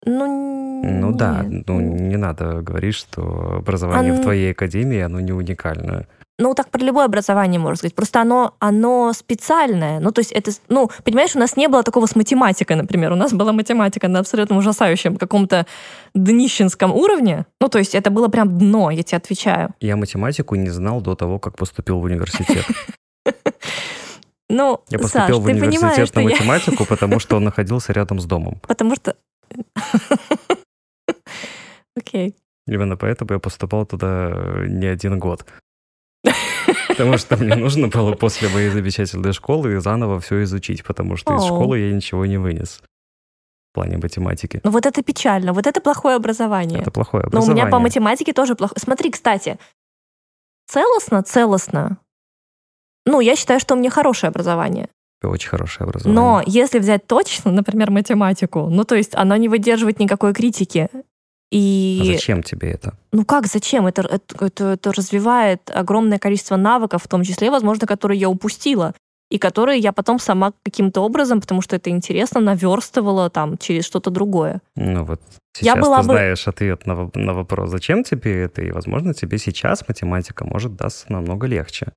Ну, ну нет. да, ну не надо говорить, что образование а, в твоей академии, оно не уникальное. Ну, так про любое образование можно сказать. Просто оно, оно специальное. Ну, то есть это, ну, понимаешь, у нас не было такого с математикой, например. У нас была математика на абсолютно ужасающем каком-то днищенском уровне. Ну, то есть это было прям дно, я тебе отвечаю. Я математику не знал до того, как поступил в университет. Ну, я поступил Саш, в университет на математику, потому что он находился рядом с домом. Потому что... Окей. Именно поэтому я поступал туда не один год. Потому что мне нужно было после моей замечательной школы заново все изучить, потому что из школы я ничего не вынес в плане математики. Ну вот это печально, вот это плохое образование. Это плохое образование. Но у меня по математике тоже плохое. Смотри, кстати, целостно, целостно. Ну, я считаю, что у меня хорошее образование. Очень хорошее образование. Но если взять точно, например, математику, ну, то есть она не выдерживает никакой критики. И... А зачем тебе это? Ну как, зачем? Это, это, это, это развивает огромное количество навыков, в том числе, возможно, которые я упустила, и которые я потом сама каким-то образом, потому что это интересно, наверстывала там через что-то другое. Ну вот сейчас я была ты бы... знаешь ответ на, на вопрос, зачем тебе это, и, возможно, тебе сейчас математика может дастся намного легче.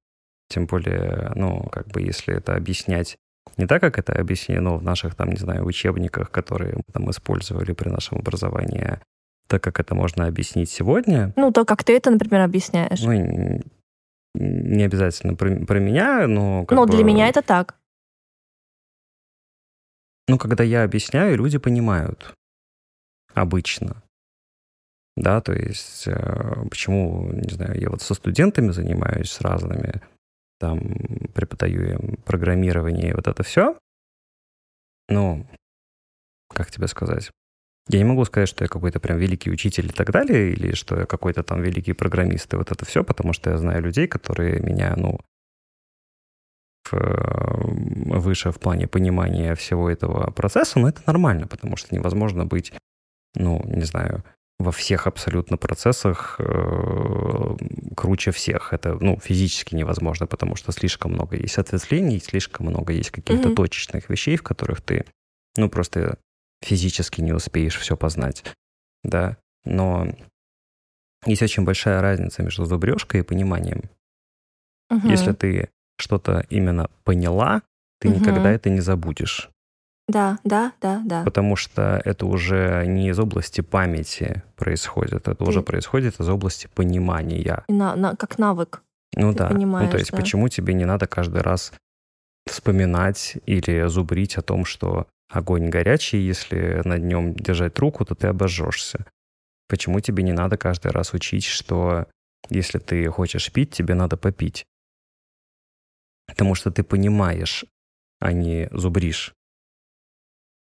Тем более, ну, как бы, если это объяснять не так, как это объяснено в наших, там, не знаю, учебниках, которые мы там использовали при нашем образовании, так как это можно объяснить сегодня. Ну, то, как ты это, например, объясняешь. Ну, не обязательно про, про меня, но... Как ну, бы... для меня это так. Ну, когда я объясняю, люди понимают. Обычно. Да, то есть э, почему, не знаю, я вот со студентами занимаюсь с разными, там преподаю им программирование и вот это все. Ну, как тебе сказать? Я не могу сказать, что я какой-то прям великий учитель и так далее, или что я какой-то там великий программист и вот это все, потому что я знаю людей, которые меня, ну, выше в плане понимания всего этого процесса, но это нормально, потому что невозможно быть, ну, не знаю, во всех абсолютно процессах э, круче всех. Это, ну, физически невозможно, потому что слишком много есть ответвлений, слишком много есть каких-то mm-hmm. точечных вещей, в которых ты, ну, просто физически не успеешь все познать, да. Но есть очень большая разница между зубрежкой и пониманием. Угу. Если ты что-то именно поняла, ты угу. никогда это не забудешь. Да, да, да, да. Потому что это уже не из области памяти происходит, это ты... уже происходит из области понимания. на, на, как навык. Ну ты да. Ну то есть да. почему тебе не надо каждый раз вспоминать или зубрить о том, что огонь горячий, если над нем держать руку, то ты обожжешься. Почему тебе не надо каждый раз учить, что если ты хочешь пить, тебе надо попить? Потому что ты понимаешь, а не зубришь.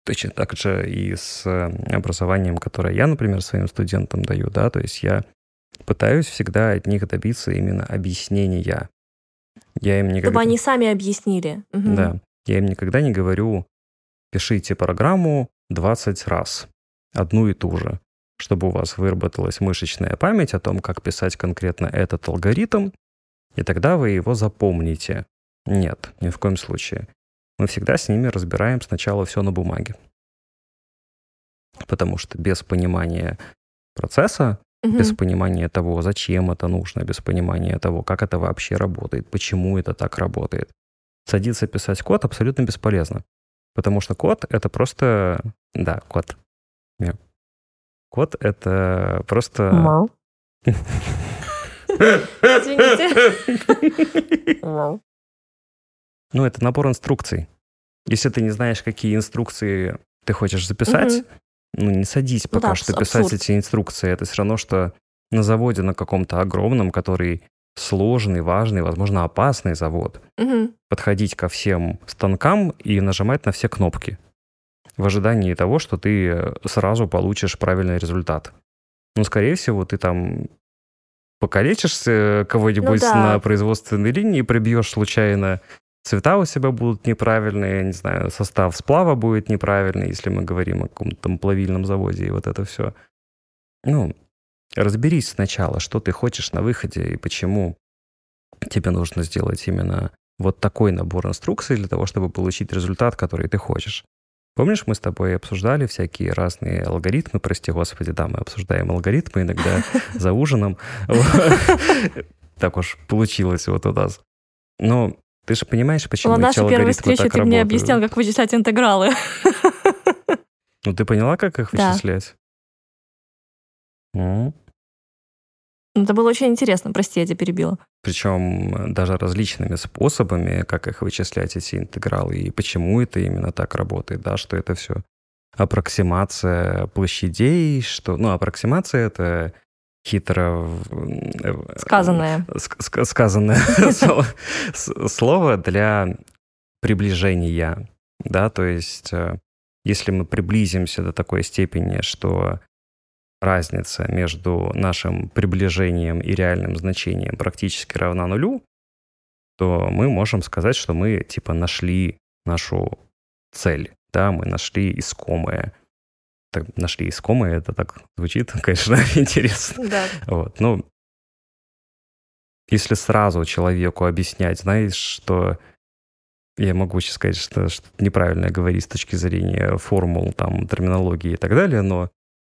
Точно так же и с образованием, которое я, например, своим студентам даю, да, то есть я пытаюсь всегда от них добиться именно объяснения. Я им никогда... Чтобы они сами объяснили. Угу. Да. Я им никогда не говорю, пишите программу 20 раз, одну и ту же, чтобы у вас выработалась мышечная память о том, как писать конкретно этот алгоритм, и тогда вы его запомните. Нет, ни в коем случае. Мы всегда с ними разбираем сначала все на бумаге. Потому что без понимания процесса, угу. без понимания того, зачем это нужно, без понимания того, как это вообще работает, почему это так работает, садиться писать код абсолютно бесполезно. Потому что код — это просто... Да, код. Yeah. Код — это просто... Мау. Извините. Мау. Ну, это набор инструкций. Если ты не знаешь, какие инструкции ты хочешь записать, ну, не садись пока да, что абсурд. писать эти инструкции. Это все равно, что на заводе на каком-то огромном, который сложный, важный, возможно, опасный завод, угу. подходить ко всем станкам и нажимать на все кнопки в ожидании того, что ты сразу получишь правильный результат. Ну, скорее всего, ты там покалечишься кого-нибудь ну, да. на производственной линии, пробьешь случайно цвета у себя будут неправильные, я не знаю, состав сплава будет неправильный, если мы говорим о каком-то там плавильном заводе и вот это все. Ну, разберись сначала, что ты хочешь на выходе и почему тебе нужно сделать именно вот такой набор инструкций для того, чтобы получить результат, который ты хочешь. Помнишь, мы с тобой обсуждали всякие разные алгоритмы, прости господи, да, мы обсуждаем алгоритмы иногда за ужином. Так уж получилось вот у нас. Но ты же понимаешь, почему На нашей первой встрече ты мне объяснял, как вычислять интегралы. Ну, ты поняла, как их вычислять? Ну. Это было очень интересно, прости, я тебя перебила. Причем даже различными способами, как их вычислять, эти интегралы, и почему это именно так работает, да, что это все аппроксимация площадей, что, ну, аппроксимация — это хитро... Э, сказанное. Сказанное слово для приближения, да, то есть э, если мы приблизимся до такой степени, что разница между нашим приближением и реальным значением практически равна нулю, то мы можем сказать, что мы типа нашли нашу цель, да, мы нашли искомое так, нашли искомые, это так звучит, конечно, интересно. Да. Вот, ну, если сразу человеку объяснять, знаешь, что я могу сейчас сказать, что, что неправильно говорить с точки зрения формул, там, терминологии и так далее, но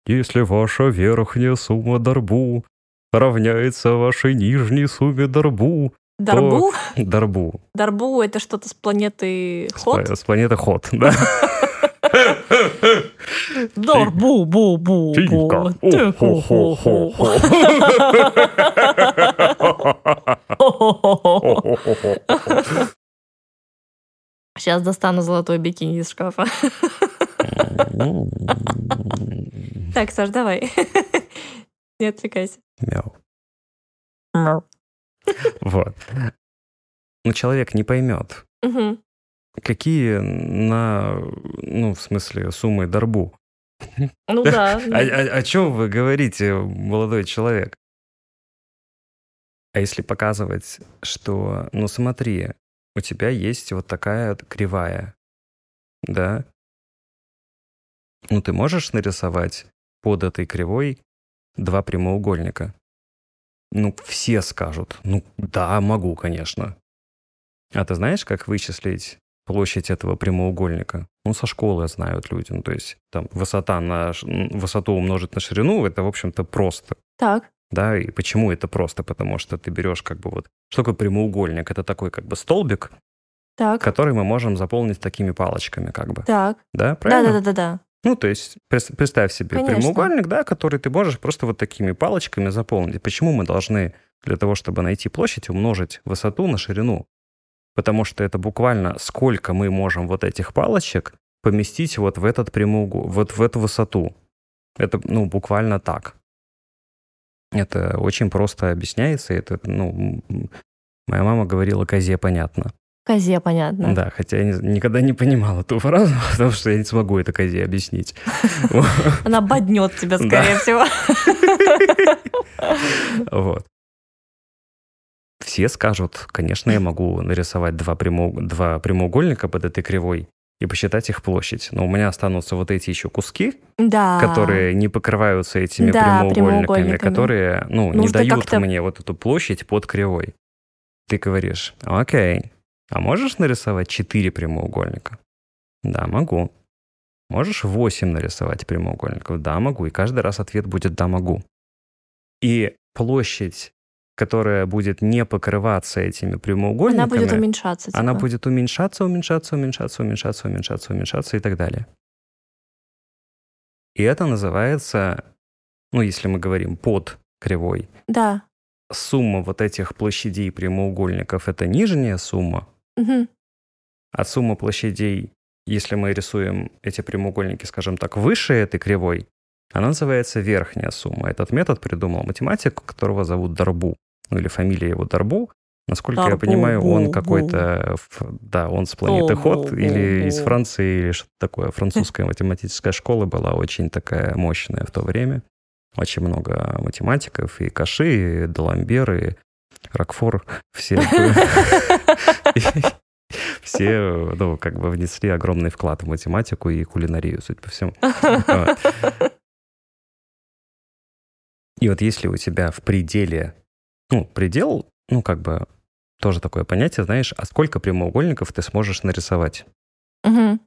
если ваша верхняя сумма дарбу равняется вашей нижней сумме дарбу, Дарбу? То... Дарбу. Дарбу — это что-то с планеты Ход? С, с планеты Ход, да. Дор, бу, бу, бу, бу. Сейчас достану золотой бикини из шкафа. Так, Саш, давай. Не отвлекайся. Мяу. Мяу. Вот. Но человек не поймет. Какие на, ну, в смысле, суммы дарбу Ну да. А, а- о чем вы говорите, молодой человек? А если показывать, что, ну смотри, у тебя есть вот такая кривая, да? Ну ты можешь нарисовать под этой кривой два прямоугольника? Ну, все скажут, ну да, могу, конечно. А ты знаешь, как вычислить площадь этого прямоугольника? Ну, со школы знают люди. Ну, то есть там высота на высоту умножить на ширину, это, в общем-то, просто. Так, Да, и почему это просто? Потому что ты берешь как бы вот... Что такое прямоугольник? Это такой как бы столбик, так, который мы можем заполнить такими палочками как бы. так. Да, правильно? Да-да-да-да. Ну, то есть представь себе Конечно. прямоугольник, да, который ты можешь просто вот такими палочками заполнить. Почему мы должны для того, чтобы найти площадь, умножить высоту на ширину? Потому что это буквально сколько мы можем вот этих палочек поместить вот в этот прямоугол, вот в эту высоту. Это, ну, буквально так. Это очень просто объясняется. Это, ну, моя мама говорила, козе понятно. Козе, понятно. Да, хотя я не- никогда не понимал эту фразу, потому что я не смогу это козе объяснить. Она боднет тебя, скорее всего. Вот. Все скажут, конечно, я могу нарисовать два, прямоуг- два прямоугольника под этой кривой и посчитать их площадь. Но у меня останутся вот эти еще куски, Да. которые не покрываются этими Да, прямоугольниками, прямоугольниками. которые, ну, не Нужно дают как-то- мне вот эту площадь под кривой. Ты говоришь, окей, а можешь нарисовать четыре прямоугольника? Да, могу. Можешь восемь нарисовать прямоугольников? Да, могу. И каждый раз ответ будет «да, могу». И площадь, которая будет не покрываться этими прямоугольниками, Она будет уменьшаться. она типа. будет уменьшаться, уменьшаться, уменьшаться, уменьшаться, уменьшаться, уменьшаться и так далее. И это называется, ну, если мы говорим под кривой, Да. сумма вот этих площадей прямоугольников – это нижняя сумма, Мгм. а сумма площадей, если мы рисуем эти прямоугольники, скажем так, выше этой кривой, она называется верхняя сумма. Этот метод придумал математик, которого зовут Дарбу, ну или фамилия его Дарбу. Насколько я Дарбу, понимаю, он бу, какой-то, ф- да, он с планеты Ход или бу, из. Франции, или что-то такое. Французская математическая школа была очень такая мощная в то время. Очень много математиков, и Каши, и Даламбер, и Рокфор, все, все, ну, как бы внесли огромный вклад в математику и кулинарию, судя по всему. И вот если у тебя в пределе, ну, предел, ну, как бы тоже такое понятие, знаешь, а сколько прямоугольников ты сможешь нарисовать? Мгм.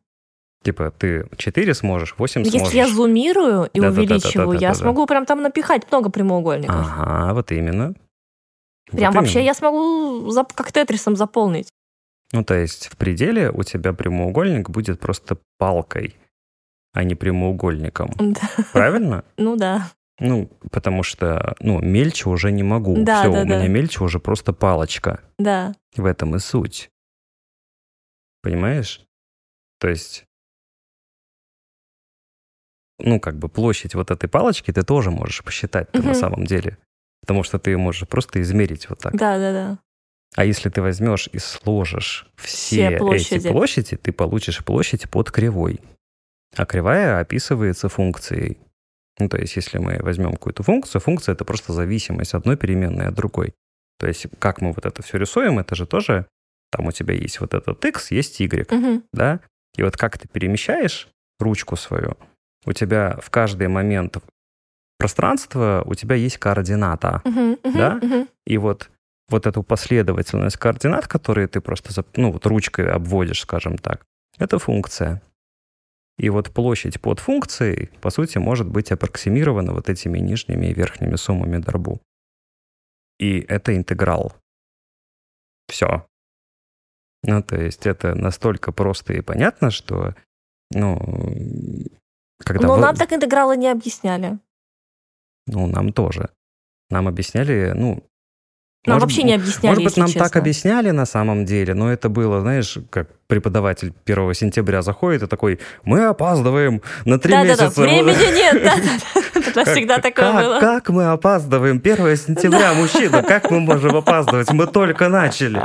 Типа, ты 4 сможешь, 8 Если сможешь. я зумирую и увеличиваю, я Да-да-да-да-да-да-да. смогу прям там напихать много прямоугольников. Ага, вот именно. Прям Вот вообще именно. я смогу зап- как тетрисом заполнить. Ну, то есть в пределе у тебя прямоугольник будет просто палкой, а не прямоугольником. Да. Правильно? Ну да. Ну, потому что, ну, мельче уже не могу. Да, Все, да, у меня да. мельче уже просто палочка. Да. В этом и суть. Понимаешь? То есть, ну, как бы площадь вот этой палочки ты тоже можешь посчитать на Мгм. самом деле. Потому что ты можешь просто измерить вот так. Да, да, да. А если ты возьмешь и сложишь все, Все эти площади. площади, ты получишь площадь под кривой. А кривая описывается функцией. Ну, то есть, если мы возьмем какую-то функцию, функция — это просто зависимость одной переменной от другой. То есть, как мы вот это все рисуем, это же тоже, там у тебя есть вот этот x, есть y, Мгм. да? И вот как ты перемещаешь ручку свою, у тебя в каждый момент пространства у тебя есть координата. Мгм. Мгм. Да? Мгм. И вот, вот эту последовательность координат, которые ты просто ну, вот ручкой обводишь, скажем так, это функция. И вот площадь под функцией, по сути, может быть аппроксимирована вот этими нижними и верхними суммами дробу. И это интеграл. Все. Ну, то есть это настолько просто и понятно, что, ну, когда... Но вы- нам так интегралы не объясняли. Ну, нам тоже. Нам объясняли, ну... Нам может вообще не объясняли, Может быть, нам честно. так объясняли на самом деле, но это было, знаешь, как преподаватель 1 сентября заходит и такой, мы опаздываем на три Да-да-да, месяца. времени нет. да-да-да. Это всегда такое как, было. Как мы опаздываем? 1 сентября, мужчина, как мы можем опаздывать? Мы только начали.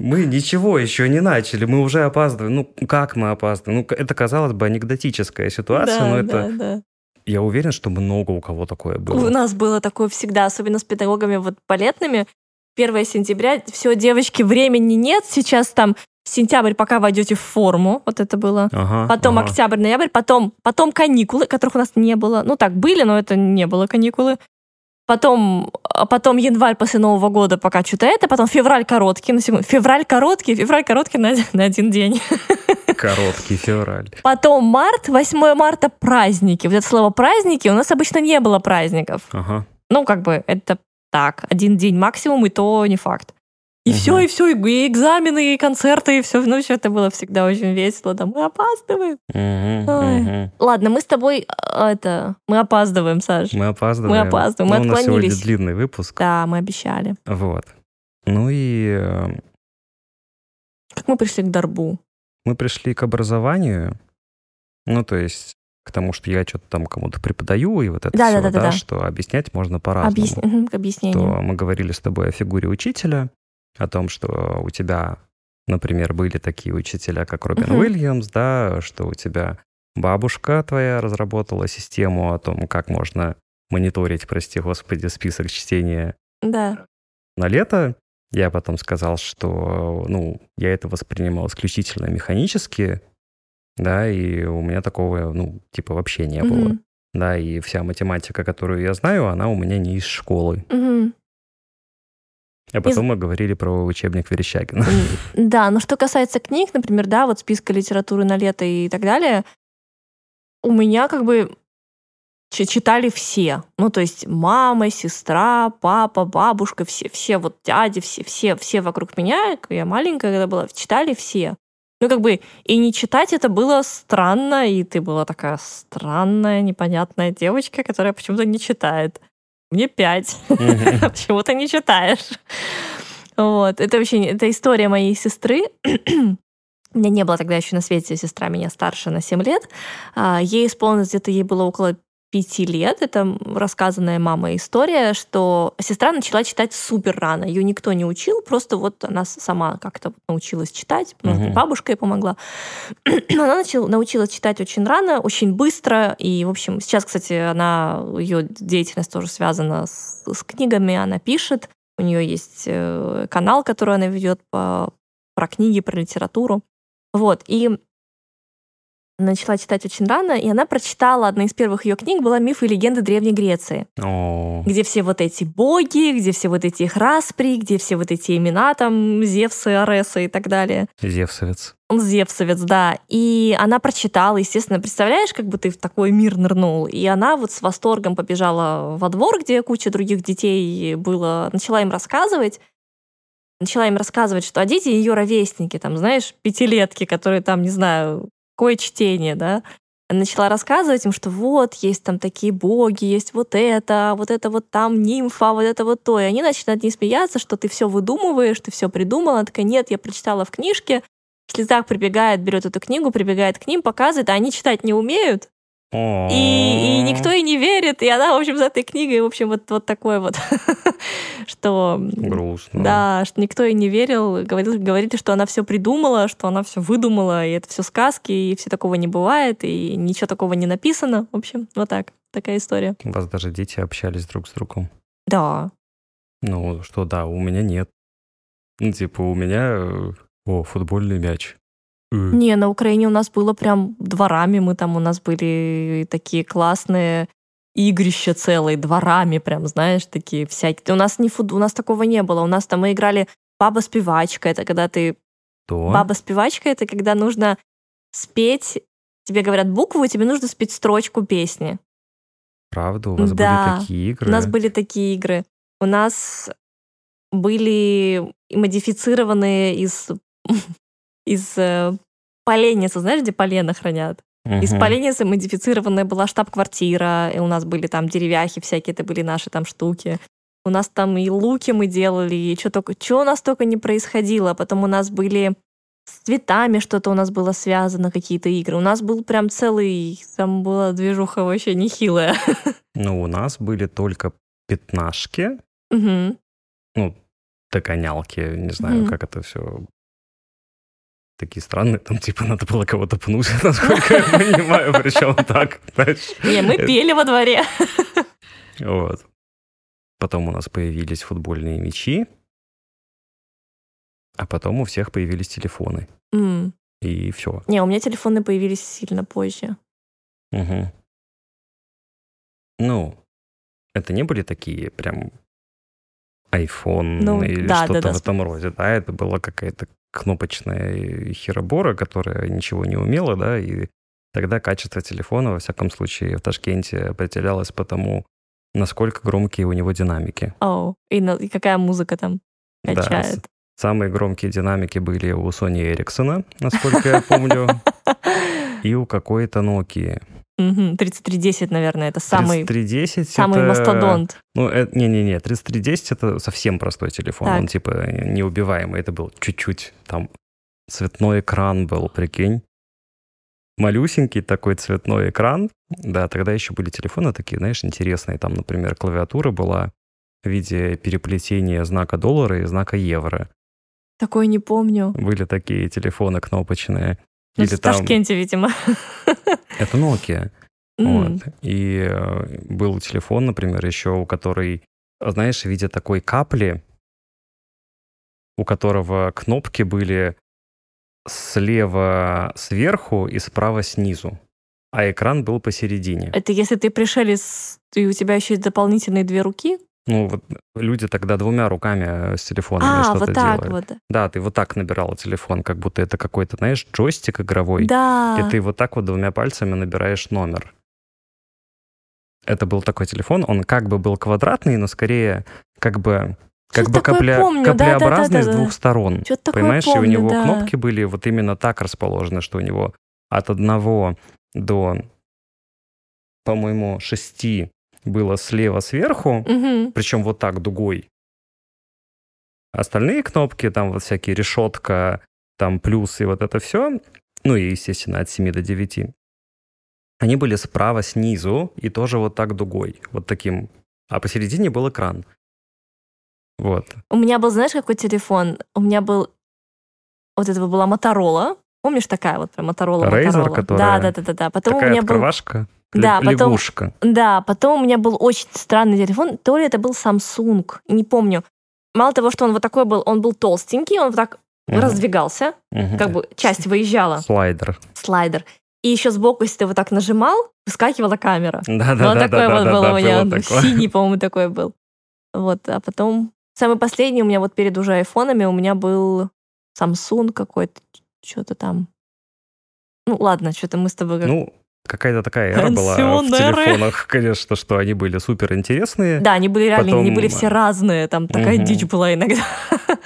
Мы ничего еще не начали, мы уже опаздываем. Ну, как мы опаздываем? Ну, это, казалось бы, анекдотическая ситуация, Да, но это... да, да. Я уверен, что много у кого такое было. У нас было такое всегда, особенно с педагогами вот балетными. 1 сентября, все, девочки, времени нет, сейчас там сентябрь, пока войдете в форму, вот это было. Ага, Потом ага. октябрь, ноябрь, потом, потом каникулы, которых у нас не было. Ну так, были, но это не было каникулы. Потом, а потом январь после Нового года, пока что-то это. Потом февраль короткий, на секунду. Февраль короткий, февраль короткий на, на один день. Короткий февраль. Потом март, 8 марта праздники. Вот это слово праздники, у нас обычно не было праздников. Ага. Ну, как бы, это так, один день максимум, и то не факт. И Мгм. все, и все, и экзамены, и концерты, и все. Ну, все это было всегда очень весело. Там мы опаздываем. Ой. мгм. Ладно, мы с тобой э, это. Мы опаздываем, Саш. Мы опаздываем. Мы опаздываем, мы Ну, у нас сегодня отклонились. длинный выпуск. Да, мы обещали. Вот. Ну и э, Как мы пришли к Дарбу? Мы пришли к образованию. Ну, то есть к тому, что я что-то там кому-то преподаю, и вот это Да, все, да, да, да, да. что объяснять можно по-разному. Мгм, к То мы говорили с тобой о фигуре учителя, о том, что у тебя, например, были такие учителя, как Робин Мгм. Уильямс, да, что у тебя бабушка твоя разработала систему о том, как можно мониторить, прости господи, список чтения Да. на лето. Я потом сказал, что, ну, я это воспринимал исключительно механически, да, и у меня такого, ну, типа вообще не было. Мгм, Да, и вся математика, которую я знаю, она у меня не из школы. мгм. А потом мы говорили про учебник Верещагина. Да, но что касается книг, например, да, вот списка литературы на лето и так далее, у меня как бы читали все. Ну, то есть мама, сестра, папа, бабушка, все, все вот дяди, все, все, все вокруг меня, я маленькая когда была, читали все. Ну, как бы, и не читать это было странно, и ты была такая странная, непонятная девочка, которая почему-то не читает. Мне пять. Почему ты не читаешь? Вот. Это вообще это история моей сестры. У меня не было тогда еще на свете сестра меня старше на 7 лет. А, Ей исполнилось где-то, ей было около пяти лет. Это рассказанная мамой история, что сестра начала читать супер рано. Ее никто не учил, просто вот она сама как-то научилась читать. Может быть, бабушка ей помогла. Она начала, научилась читать очень рано, очень быстро. И, в общем, сейчас, кстати, она, ее деятельность тоже связана с, с книгами. Она пишет. У нее есть э, канал, который она ведет по, про книги, про литературу. Вот. И начала читать очень рано, и она прочитала, одна из первых ее книг была «Мифы и легенды Древней Греции», О, где все вот эти боги, где все вот эти их распри, где все вот эти имена, там, Зевсы, Аресы и так далее. Зевсовец. Он Зевсовец, да. И она прочитала, естественно, представляешь, как бы ты в такой мир нырнул. И она вот с восторгом побежала во двор, где куча других детей было, начала им рассказывать. Начала им рассказывать, что а дети ее ровесники, там, знаешь, пятилетки, которые там, не знаю, какое чтение, да. Начала рассказывать им, что вот, есть там такие боги, есть вот это, вот это вот там нимфа, вот это вот то. И они начали над смеяться, что ты все выдумываешь, ты все придумала. Она такая, нет, я прочитала в книжке, в слезах прибегает, берет эту книгу, прибегает к ним, показывает, а они читать не умеют, О. и, и никто ей не верит, и она, в общем, за этой книгой, в общем, вот, вот такое вот, что... Грустно. Да, что никто ей не верил, говорили, говорили, что она все придумала, что она все выдумала, и это все сказки, и все такого не бывает, и ничего такого не написано. В общем, вот так, такая история. У вас даже дети общались друг с другом. Да. Ну, что да, у меня нет. Ну, типа, у меня... э, О, футбольный мяч. Э, Не, на Украине у нас было прям дворами, мы там у нас были такие классные игрища целые, дворами прям, знаешь, такие всякие. У нас не фут... у нас такого не было. У нас там мы играли баба-спевачка. Это когда ты... То? Баба-спевачка — это когда нужно спеть... Тебе говорят букву, и тебе нужно спеть строчку песни. Правда, у вас Да. были такие игры? У нас были такие игры. У нас были модифицированные из, из э, поленницы, знаешь, где полено хранят? Из Мгм. поленницы модифицированная была штаб-квартира, и у нас были там деревяхи всякие, это были наши там штуки. У нас там и луки мы делали, и что только, что у нас только не происходило. Потом у нас были с цветами что-то у нас было связано, какие-то игры. У нас был прям целый, там была движуха вообще нехилая. Ну, у нас были только пятнашки. Мгм. Ну, догонялки, не знаю, Мгм. как это все такие странные, там типа надо было кого-то пнуть, насколько я понимаю, причем так. Не, мы пели во дворе. Вот. Потом у нас появились футбольные мячи, а потом у всех появились телефоны. И все. Не, у меня телефоны появились сильно позже. Ну, это не были такие прям iPhone Ну, или да, да, что-то да. в этом роде, да, это была какая-то кнопочная херобора, которая ничего не умела, да, и тогда качество телефона, во всяком случае, в Ташкенте определялось по тому, насколько громкие у него динамики. О, и, на- и какая музыка там Да, качает. Самые громкие динамики были у Sony Ericsson, насколько я помню, и у какой-то Nokia. Мгм, 3310, наверное, это самый, 3310 самый это- мастодонт. Ну, э, не-не-не, 3310 это совсем простой телефон. Так. Он типа неубиваемый. Это был чуть-чуть там цветной экран был, прикинь. Малюсенький такой цветной экран. Да, тогда еще были телефоны такие, знаешь, интересные. Там, например, клавиатура была в виде переплетения знака доллара и знака евро. Такой не помню. Были такие телефоны кнопочные. Ну, Или в там... Ташкенте, видимо. Это Nokia. М, Вот. И э, был телефон, например, еще, у которой, знаешь, в виде такой капли, у которого кнопки были слева сверху и справа снизу, а экран был посередине. Это если ты пришелец, и у тебя еще есть дополнительные две руки? Ну, вот люди тогда двумя руками с телефонами А, что-то вот так делали. вот. Да, ты вот так набирал телефон, как будто это какой-то, знаешь, джойстик игровой. Да. И ты вот так вот двумя пальцами набираешь номер. Это был такой телефон, он как бы был квадратный, но скорее как бы как бы капля, помню, каплеобразный с двух сторон. Что-то Понимаешь, помню, и у него да. кнопки были вот именно так расположены, что у него от одного до, по-моему, шести было слева сверху, Мгм. причем вот так дугой. Остальные кнопки, там вот всякие решетка, там плюс и вот это все, ну и, естественно, от 7 до 9, они были справа снизу и тоже вот так дугой, вот таким. А посередине был экран. Вот. У меня был, знаешь, какой телефон? У меня был... Вот этого была Моторола. Помнишь, такая вот прям Моторола? Razer, которая Да, да, да, да, да. Потом у Такая меня был... Да, ле- потом- лягушка. Да, потом у меня был очень странный телефон. То ли это был Samsung, не помню. Мало того, что он вот такой был, он был толстенький, он вот так Мгм. раздвигался, Мгм. как бы часть выезжала, Слайдер. слайдер. И еще сбоку, если ты вот так нажимал, выскакивала камера. Да, вот да, да, такой да, вот да, был да, у меня. такое. Синий, по-моему, такой был. Вот, а потом... Самый последний у меня вот перед уже айфонами у меня был Samsung какой-то, что-то там. Ну, ладно, что-то мы с тобой... как- Ну, какая-то такая эра была в телефонах, конечно, что они были супер интересные. Да, они были реально, они потом- были все разные, там такая Мгм. дичь была иногда.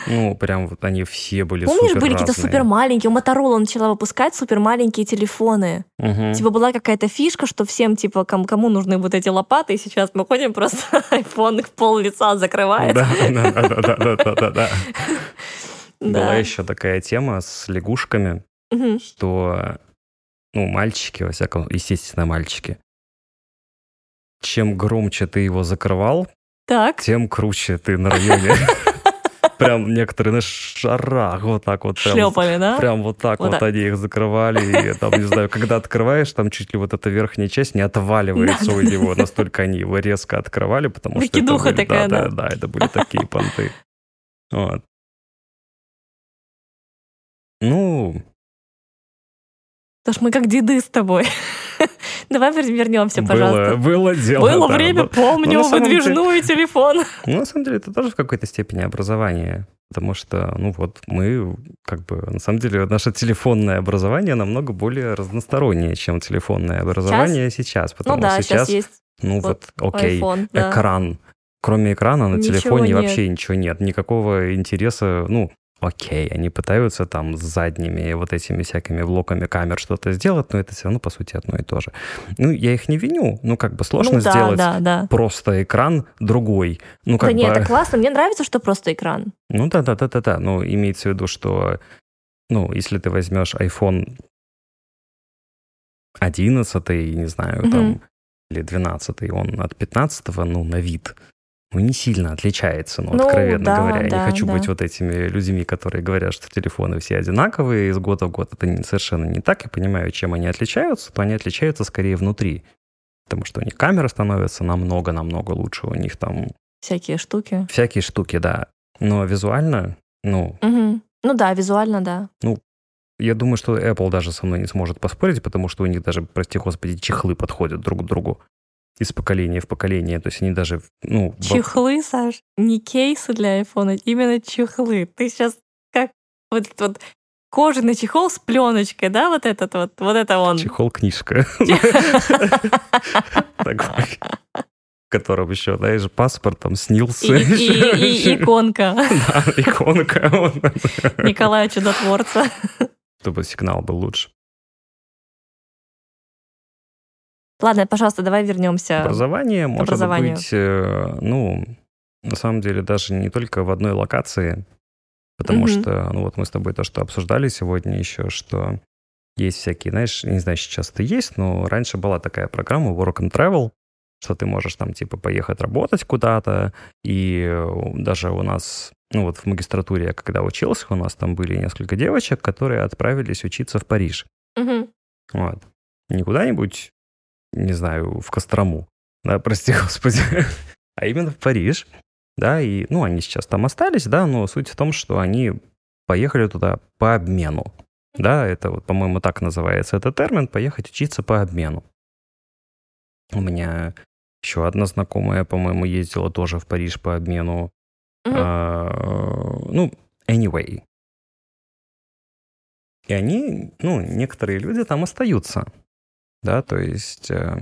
Ну, прям вот они все были Помнишь, супер были какие-то супер маленькие, у Моторола начала выпускать супер маленькие телефоны. Мгм. Типа была какая-то фишка, что всем, типа, кому, кому нужны вот эти лопаты, и сейчас мы ходим, просто iPhone их пол лица закрывает. Да, да, да, да, да, да, да. Была еще такая тема с лягушками, что, ну, мальчики, во всяком, естественно, мальчики, чем громче ты его закрывал, Так. тем круче ты на районе. Прям некоторые на шарах вот так вот. прям Шлепали, да? Прям вот так Вот вот так. они их закрывали. И там, не знаю, когда открываешь, там чуть ли вот эта верхняя часть не отваливается у него. Настолько они его резко открывали, потому что... Выкидуха такая, да. Да, да, это были такие понты. Вот. Ну, Потому что мы как деды с тобой. Давай вернемся, было, пожалуйста. было дело. Было да, время, да. помню, Ну, самом деле- выдвижную телефон. Ну, на самом деле, это тоже в какой-то степени образование. Потому что, ну вот, мы, как бы, на самом деле, наше телефонное образование намного более разностороннее, чем телефонное образование сейчас. Ну потому да, сейчас, сейчас есть ну вот вот, окей, iPhone. да. экран. Кроме экрана на Ничего телефоне нет. вообще ничего нет. Никакого интереса, ну, окей, они пытаются там с задними вот этими всякими блоками камер что-то сделать, но это все равно, по сути, одно и то же. Ну, я их не виню, ну, как бы сложно Ну да, сделать да, да. просто экран другой. Ну, как Да бы... нет, это классно. Мне нравится, что просто экран. Ну да, да, да, да, да. Ну, имеется в виду, что, ну, если ты возьмешь iPhone 11, не знаю, Мгм. там, или 12, он от 15, ну, на вид ну, не сильно отличается, ну, Ну, откровенно да, говоря. Я да, не хочу да. быть вот этими людьми, которые говорят, что телефоны все одинаковые из года в год. Это не- совершенно не так. Я понимаю, чем они отличаются, то они отличаются скорее внутри. Потому что у них камера становится намного-намного лучше, у них там Всякие штуки. всякие штуки, да. Но визуально, ну, Мгм. Ну да, визуально, да. я думаю, что Apple даже со мной не сможет поспорить, потому что у них даже, прости господи, чехлы подходят друг к другу из поколения в поколение. То есть они даже, ну... Чехлы, Саш, не кейсы для айфона, именно чехлы. Ты сейчас как вот этот вот кожаный чехол с пленочкой, да, вот этот вот, вот это он. Чехол-книжка. Котором еще, знаешь, паспорт там снился. и иконка Да, иконка. Николая Чудотворца. Чтобы сигнал был лучше. Ладно, пожалуйста, давай вернемся. Образование может образованию. быть, э, ну, на самом деле, даже не только в одной локации, потому Мгм. что, ну вот мы с тобой то, что обсуждали сегодня еще, что есть всякие, знаешь, не знаю, сейчас это есть, но раньше была такая программа Work and Travel, что ты можешь там типа поехать работать куда-то, и э, даже у нас, ну вот в магистратуре я когда учился, у нас там были несколько девочек, которые отправились учиться в Париж. Мгм. Вот. Не куда-нибудь, не знаю, в Кострому, да, прости господи, а именно в Париж, да, и, ну, они сейчас там остались, да, но суть в том, что они поехали туда по обмену, да, это вот, по-моему, так называется этот термин, поехать учиться по обмену. У меня еще одна знакомая, по-моему, ездила тоже в Париж по обмену. Мгм. А, ну, anyway. И они, ну, некоторые люди там остаются. Да, то есть э,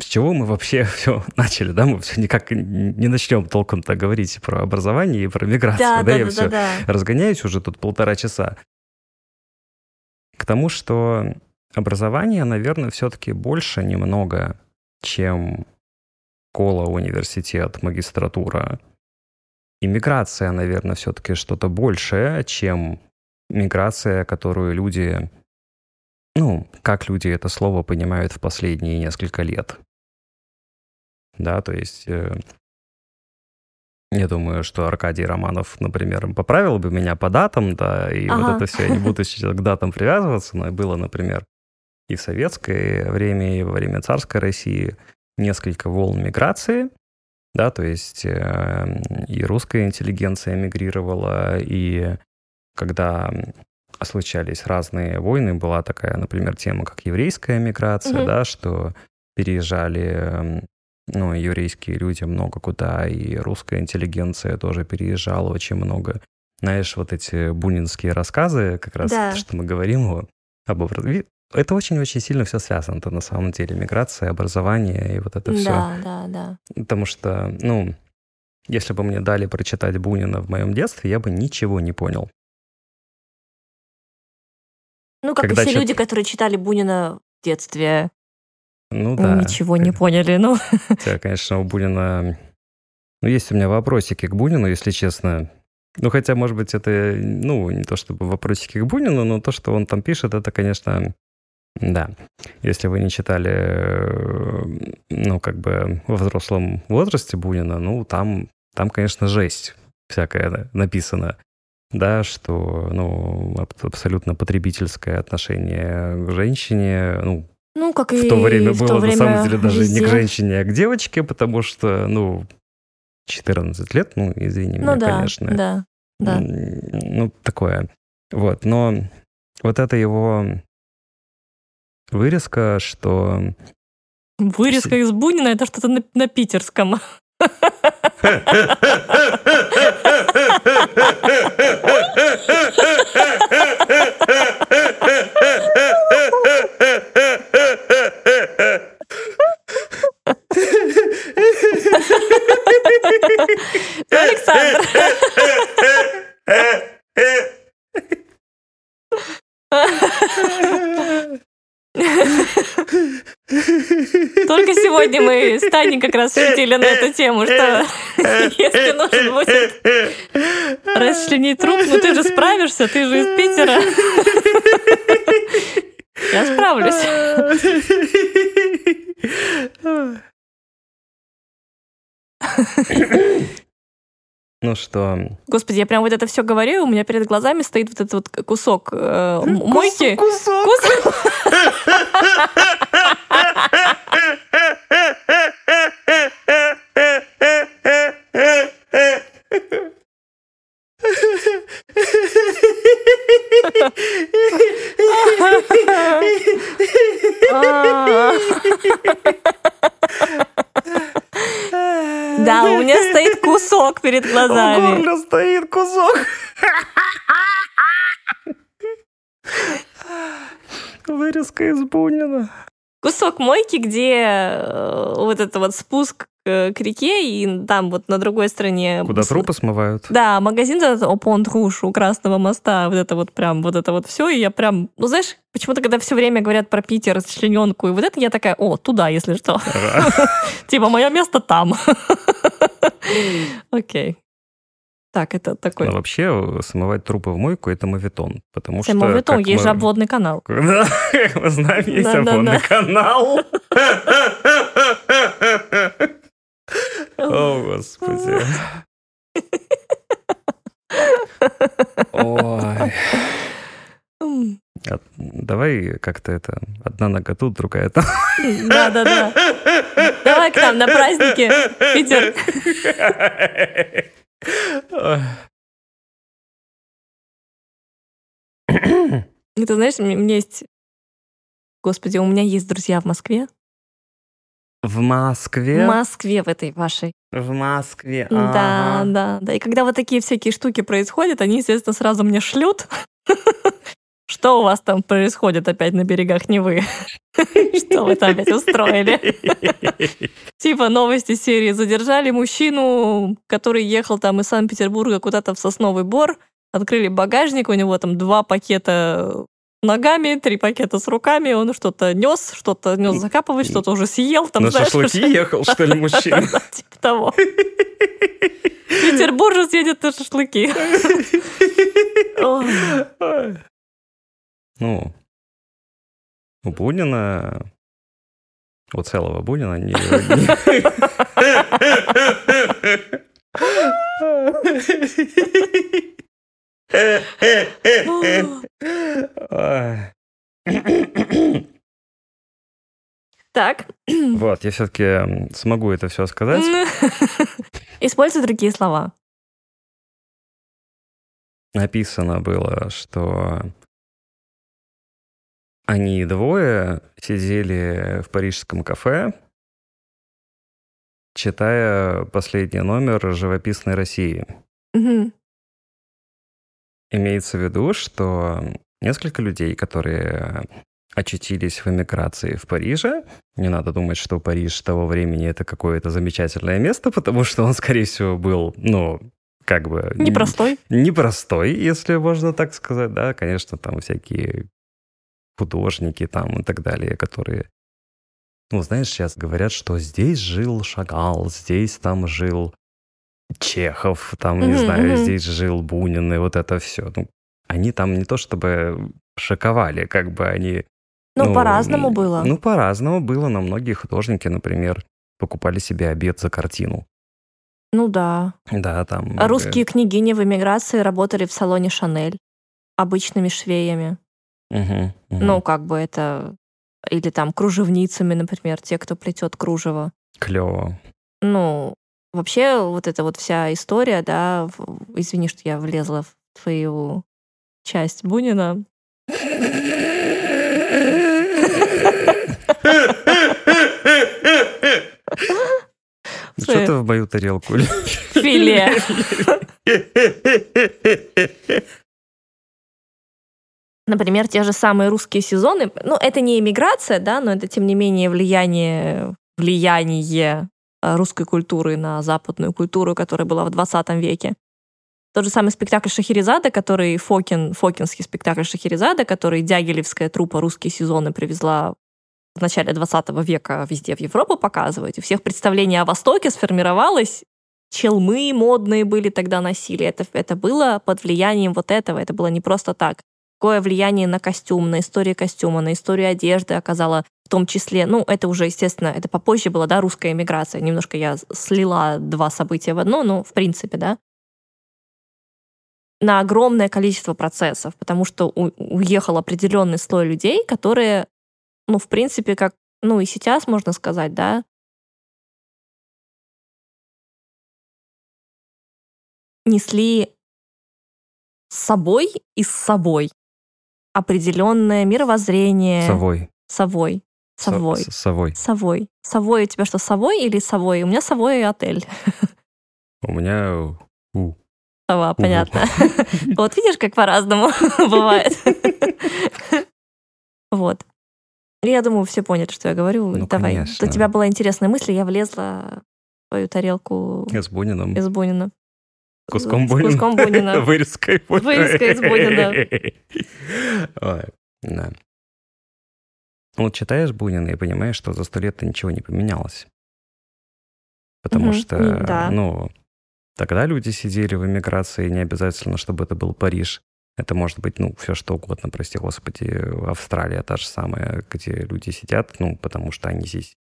с чего мы вообще все начали, да? Мы все никак не начнем толком-то говорить про образование и про миграцию. Да, да, я да, все да, да. разгоняюсь уже тут полтора часа. К тому, что образование, наверное, все-таки больше немного, чем школа, университет, магистратура. Иммиграция, наверное, все-таки что-то большее, чем миграция, которую люди, ну, как люди это слово понимают в последние несколько лет. Да, то есть э, я думаю, что Аркадий Романов, например, поправил бы меня по датам, да, и вот Ага. это все, я не буду сейчас к датам привязываться, но было, например, и в советское время, и во время царской России несколько волн миграции, да, то есть э, и русская интеллигенция мигрировала, и когда случались разные войны, была такая, например, тема, как еврейская миграция, Мгм. да, что переезжали эм, ну, еврейские люди много куда, и русская интеллигенция тоже переезжала очень много. Знаешь, вот эти бунинские рассказы, как раз Да. то, что мы говорим об образовании. Это очень-очень сильно все связано на самом деле. Миграция, образование и вот это все. Да, да, да. Потому что, ну, если бы мне дали прочитать Бунина в моем детстве, я бы ничего не понял. Ну, как Когда и все чит- люди, которые читали Бунина в детстве, Ну да. ничего не поняли. Ну, Хотя, конечно, у Бунина... Ну, есть у меня вопросики к Бунину, если честно. Ну, хотя, может быть, это, ну, не то чтобы вопросики к Бунину, но то, что он там пишет, это, конечно, да. Если вы не читали, э, ну, как бы во взрослом возрасте Бунина, ну, там, там, конечно, жесть всякая да, написана. Да, что, ну, аб- абсолютно потребительское отношение к женщине, ну, ну как и в то время в было то на время самом деле даже не везде. к женщине, а к девочке, потому что, ну, 14 лет, ну, извини Ну меня, да, конечно. да, да. Ну, такое. Вот, но вот это его вырезка, что... Вырезка из Бунина это что-то на, на питерском. Ну, Александр. Только сегодня мы с Таней как раз шутили на эту тему, что если нужен будет расчленить труп, ну ты же справишься, ты же из Питера. Я справлюсь. Ну что... Господи, я прям вот это все говорю, у меня перед глазами стоит вот этот вот кусок э, мойки. Кусок! Кусок. Да, у меня стоит кусок перед глазами. горле стоит кусок. Вырезка из Бунина. Кусок мойки, где э, вот это вот спуск к к реке, и там вот на другой стороне... Куда трупы смывают? Да, магазин этот Опон Руш у Красного моста, вот это вот прям, вот это вот все, и я прям, ну знаешь, почему-то, когда все время говорят про Питер, расчлененку, и вот это я такая, о, туда, если что. Типа, мое место там. Окей. Так, это Но такой... вообще смывать трупы в мойку — это моветон, потому что... Самовитон, как есть же мы- обводный канал. Да, как мы знаем, есть Да-да-да. обводный канал. О, Господи. Ой. А, Давай как-то это... Одна нога тут, другая там. Да-да-да. Давай к нам на праздники, Питер. Это знаешь, у меня есть... Господи, у меня есть друзья в Москве. В Москве? В Москве в этой вашей. В Москве. Да, да, да. И когда вот такие всякие штуки происходят, они, естественно, сразу мне шлют. Что у вас там происходит опять на берегах Невы? Что вы там опять устроили? Типа новости серии «Задержали мужчину, который ехал там из Санкт-Петербурга куда-то в Сосновый Бор, открыли багажник, у него там два пакета ногами, три пакета с руками, он что-то нес, что-то нес закапывать, что-то уже съел. Там, На знаешь, шашлыки уже- ехал, что ли, мужчина? Типа того. Петербуржец едет на шашлыки. Ну, у Бунина, у целого Бунина не... Так. Вот, я все-таки смогу это все сказать. Используй другие слова. Написано было, что они двое сидели в парижском кафе, читая последний номер «Живописной России». Мгм. Имеется в виду, что несколько людей, которые очутились в эмиграции в Париже, не надо думать, что Париж того времени это какое-то замечательное место, потому что он, скорее всего, был, ну, как бы... Непростой. Непростой, если можно так сказать, да, конечно, там всякие художники там и так далее, которые... Ну, знаешь, сейчас говорят, что здесь жил Шагал, здесь там жил Чехов, там, не Мгм, знаю, здесь жил Бунин, и вот это все. Ну, они там не то чтобы шоковали, как бы они... Ну, по-разному м, было. Ну, по-разному было, но многие художники, например, покупали себе обед за картину. Ну да. Да, там... Э, Русские княгини в эмиграции работали в салоне Шанель обычными швеями. Мгм, мгм. Ну, как бы это... Или там кружевницами, например, те, кто плетет кружево. Клево. Ну, вообще вот эта вот вся история, да, извини, что я влезла в твою часть Бунина. Что ты в мою тарелку? Филе. Например, те же самые русские сезоны. Ну, это не эмиграция, да, но это, тем не менее, влияние, влияние э, русской культуры на западную культуру, которая была в 20 веке. Тот же самый спектакль Шахерезада, который Фокин, фокинский спектакль Шахерезада, который Дягилевская труппа «Русские сезоны» привезла в начале 20 века везде в Европу показывать. У всех представление о Востоке сформировалось, челмы модные были тогда носили. Это, это было под влиянием вот этого, это было не просто так. Какое влияние на костюм, на историю костюма, на историю одежды оказала в том числе, ну, это уже, естественно, это попозже была, да, русская эмиграция. Немножко я слила два события в одно, но в принципе, да. На огромное количество процессов, потому что уехал определенный слой людей, которые, ну, в принципе, как, ну, и сейчас можно сказать, да, несли с собой и с собой определенное мировоззрение. Совой. Совой. Со- Совой. с- Совой. Совой. Совой у тебя что, совой или совой? У меня совой отель. У меня... у. Сова, понятно. Вот видишь, как по-разному бывает. Вот. Я думаю, все поняли, что я говорю. Ну, Давай. конечно. У тебя была интересная мысль, и я влезла в твою тарелку С Буниным. из Бунина. Куском Бунина. куском Бунина. Вырезкой Бунина. Вырезкой из Бунина. Ой, да. Вот читаешь Бунина и понимаешь, что за сто лет ничего не поменялось. Потому что, да. ну, тогда люди сидели в эмиграции, не обязательно, чтобы это был Париж. Это может быть, ну, все что угодно, прости господи, Австралия та же самая, где люди сидят, ну, потому что они здесь,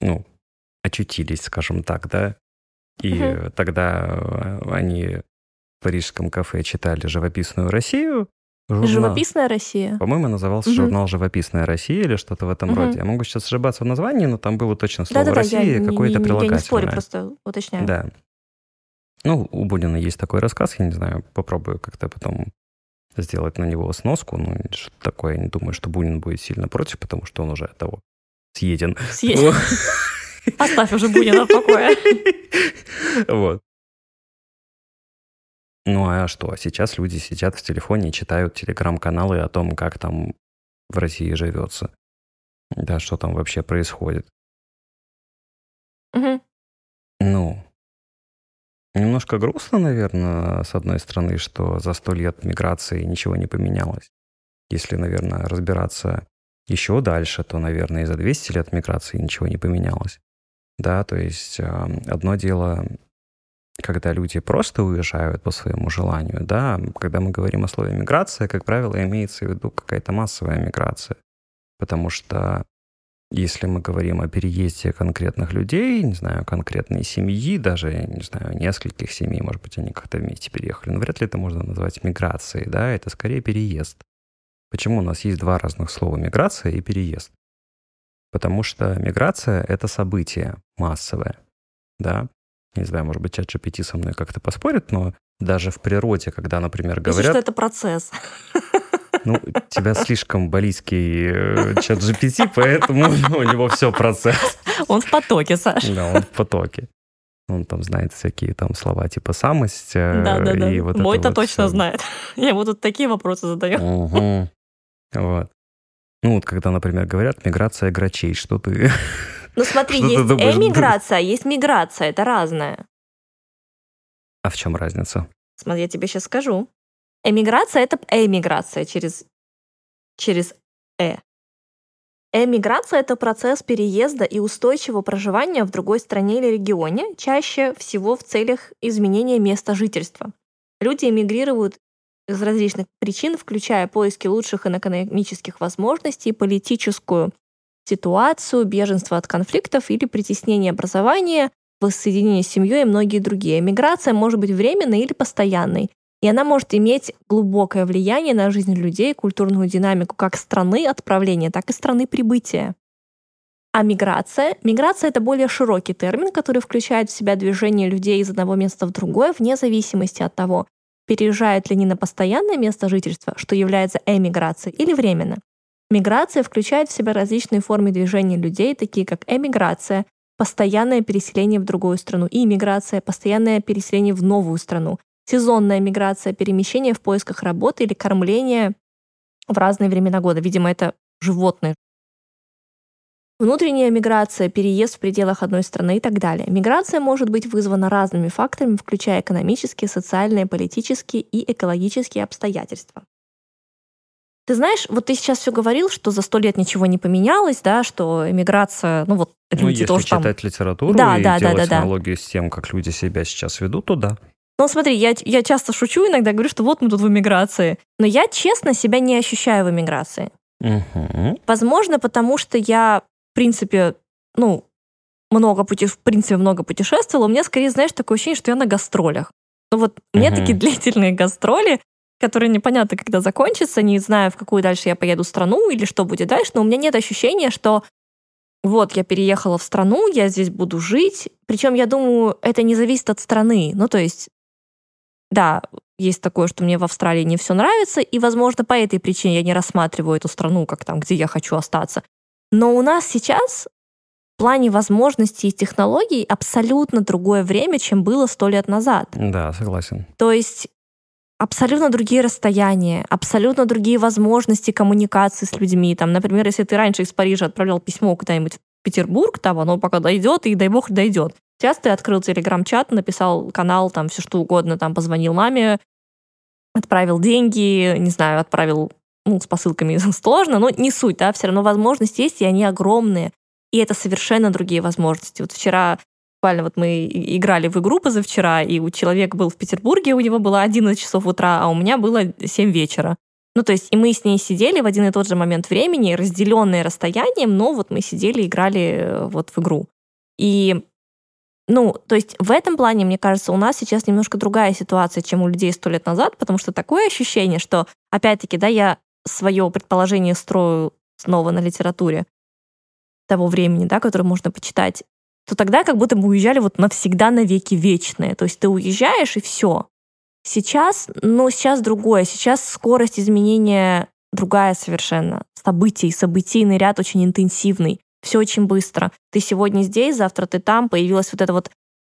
ну, очутились, скажем так, да. И Мгм. тогда э, они в парижском кафе читали «Живописную Россию». журнал. Живописная Россия. По-моему, назывался Мгм. журнал «Живописная Россия» или что-то в этом Мгм. роде. Я могу сейчас ошибаться в названии, но там было точно слово Да-да-да, я «Россия» и какое-то не- я не спорю, прилагательное. просто уточняю. Да. Ну, у Бунина есть такой рассказ, я не знаю, попробую как-то потом сделать на него сноску, ну, что-то такое. Я не думаю, что Бунин будет сильно против, потому что он уже от того съеден. Съесть. Оставь уже Бунина в покое. Вот. Ну а что? Сейчас люди сидят в телефоне и читают телеграм-каналы о том, как там в России живется. Да, что там вообще происходит. Мгм. Ну, немножко грустно, наверное, с одной стороны, что за сто лет миграции ничего не поменялось. Если, наверное, разбираться еще дальше, то, наверное, и за 200 лет миграции ничего не поменялось. Да, то есть одно дело, когда люди просто уезжают по своему желанию, да, когда мы говорим о слове миграция, как правило, имеется в виду какая-то массовая миграция. Потому что если мы говорим о переезде конкретных людей, не знаю, конкретной семьи, даже, не знаю, нескольких семей, может быть, они как-то вместе переехали, но вряд ли это можно назвать миграцией, да, это скорее переезд. Почему у нас есть два разных слова миграция и переезд? Потому что миграция — это событие массовое, да. Не знаю, может быть, чат GPT со мной как-то поспорит, но даже в природе, когда, например, Если говорят... что это процесс. Ну, тебя слишком балийский э, чат GPT, поэтому у него все процесс. Он в потоке, Саш. Да, он в потоке. Он там знает всякие там слова типа самость. Да, да, да. вот Мой-то вот точно всё. знает. Я ему тут такие вопросы задаю. Мгм. Вот. Ну, вот когда, например, говорят миграция грачей, что ты... Ну смотри, есть эмиграция, есть миграция, это разное. А в чем разница? Смотри, я тебе сейчас скажу. Эмиграция — это эмиграция через, через «э». Эмиграция — это процесс переезда и устойчивого проживания в другой стране или регионе, чаще всего в целях изменения места жительства. Люди эмигрируют из различных причин, включая поиски лучших экономических возможностей, политическую ситуацию, беженство от конфликтов или притеснение образования, воссоединение с семьей и многие другие. Миграция может быть временной или постоянной, и она может иметь глубокое влияние на жизнь людей, культурную динамику как страны отправления, так и страны прибытия. А миграция? Миграция — это более широкий термин, который включает в себя движение людей из одного места в другое, вне зависимости от того, переезжают ли они на постоянное место жительства, что является эмиграцией, или временно. Миграция включает в себя различные формы движения людей, такие как эмиграция, постоянное переселение в другую страну, и иммиграция, постоянное переселение в новую страну, сезонная миграция, перемещение в поисках работы или кормление в разные времена года. Видимо, это животные. Внутренняя миграция, переезд в пределах одной страны и так далее. Миграция может быть вызвана разными факторами, включая экономические, социальные, политические и экологические обстоятельства. Ты знаешь, вот ты сейчас все говорил, что за сто лет ничего не поменялось, да, что эмиграция, ну вот Ну, люди если тоже там читать литературу Да, и да, да, делать да, да. аналогию с тем, как люди себя сейчас ведут, то да. Ну, смотри, я, я часто шучу, иногда говорю, что вот мы тут в эмиграции. Но я, честно, себя не ощущаю в эмиграции. Угу. Возможно, потому что я, принципе, ну, много пути, в принципе, много путешествовала. У меня, скорее, знаешь, такое ощущение, что я на гастролях. Ну вот у меня Мгм. такие длительные гастроли, которые непонятно, когда закончатся, не знаю, в какую дальше я поеду страну или что будет дальше, но у меня нет ощущения, что вот я переехала в страну, я здесь буду жить. Причем, я думаю, это не зависит от страны. Ну, то есть, да, есть такое, что мне в Австралии не все нравится, и, возможно, по этой причине я не рассматриваю эту страну как там, где я хочу остаться. Но у нас сейчас в плане возможностей и технологий абсолютно другое время, чем было сто лет назад. Да, согласен. То есть абсолютно другие расстояния, абсолютно другие возможности коммуникации с людьми. Там, например, если ты раньше из Парижа отправлял письмо куда-нибудь в Петербург, там оно пока дойдет, и дай бог дойдет. Сейчас ты открыл телеграм-чат, написал канал, там все что угодно, там позвонил маме, отправил деньги, не знаю, отправил ну, с посылками сложно, но не суть, да, все равно возможности есть, и они огромные. И это совершенно другие возможности. Вот вчера буквально вот мы играли в игру позавчера, и у человека был в Петербурге, у него было 11 часов утра, а у меня было 7 вечера. Ну, то есть, и мы с ней сидели в один и тот же момент времени, разделенные расстоянием, но вот мы сидели играли э, вот в игру. И, ну, то есть в этом плане, мне кажется, у нас сейчас немножко другая ситуация, чем у людей сто лет назад, потому что такое ощущение, что, опять-таки, да, я свое предположение строю снова на литературе того времени, да, которое можно почитать, то тогда как будто бы уезжали вот навсегда навеки вечные. То есть ты уезжаешь и все. Сейчас, ну, сейчас другое. Сейчас скорость изменения другая совершенно. Событий, событийный ряд очень интенсивный. Все очень быстро. Ты сегодня здесь, завтра ты там. Появилась вот эта вот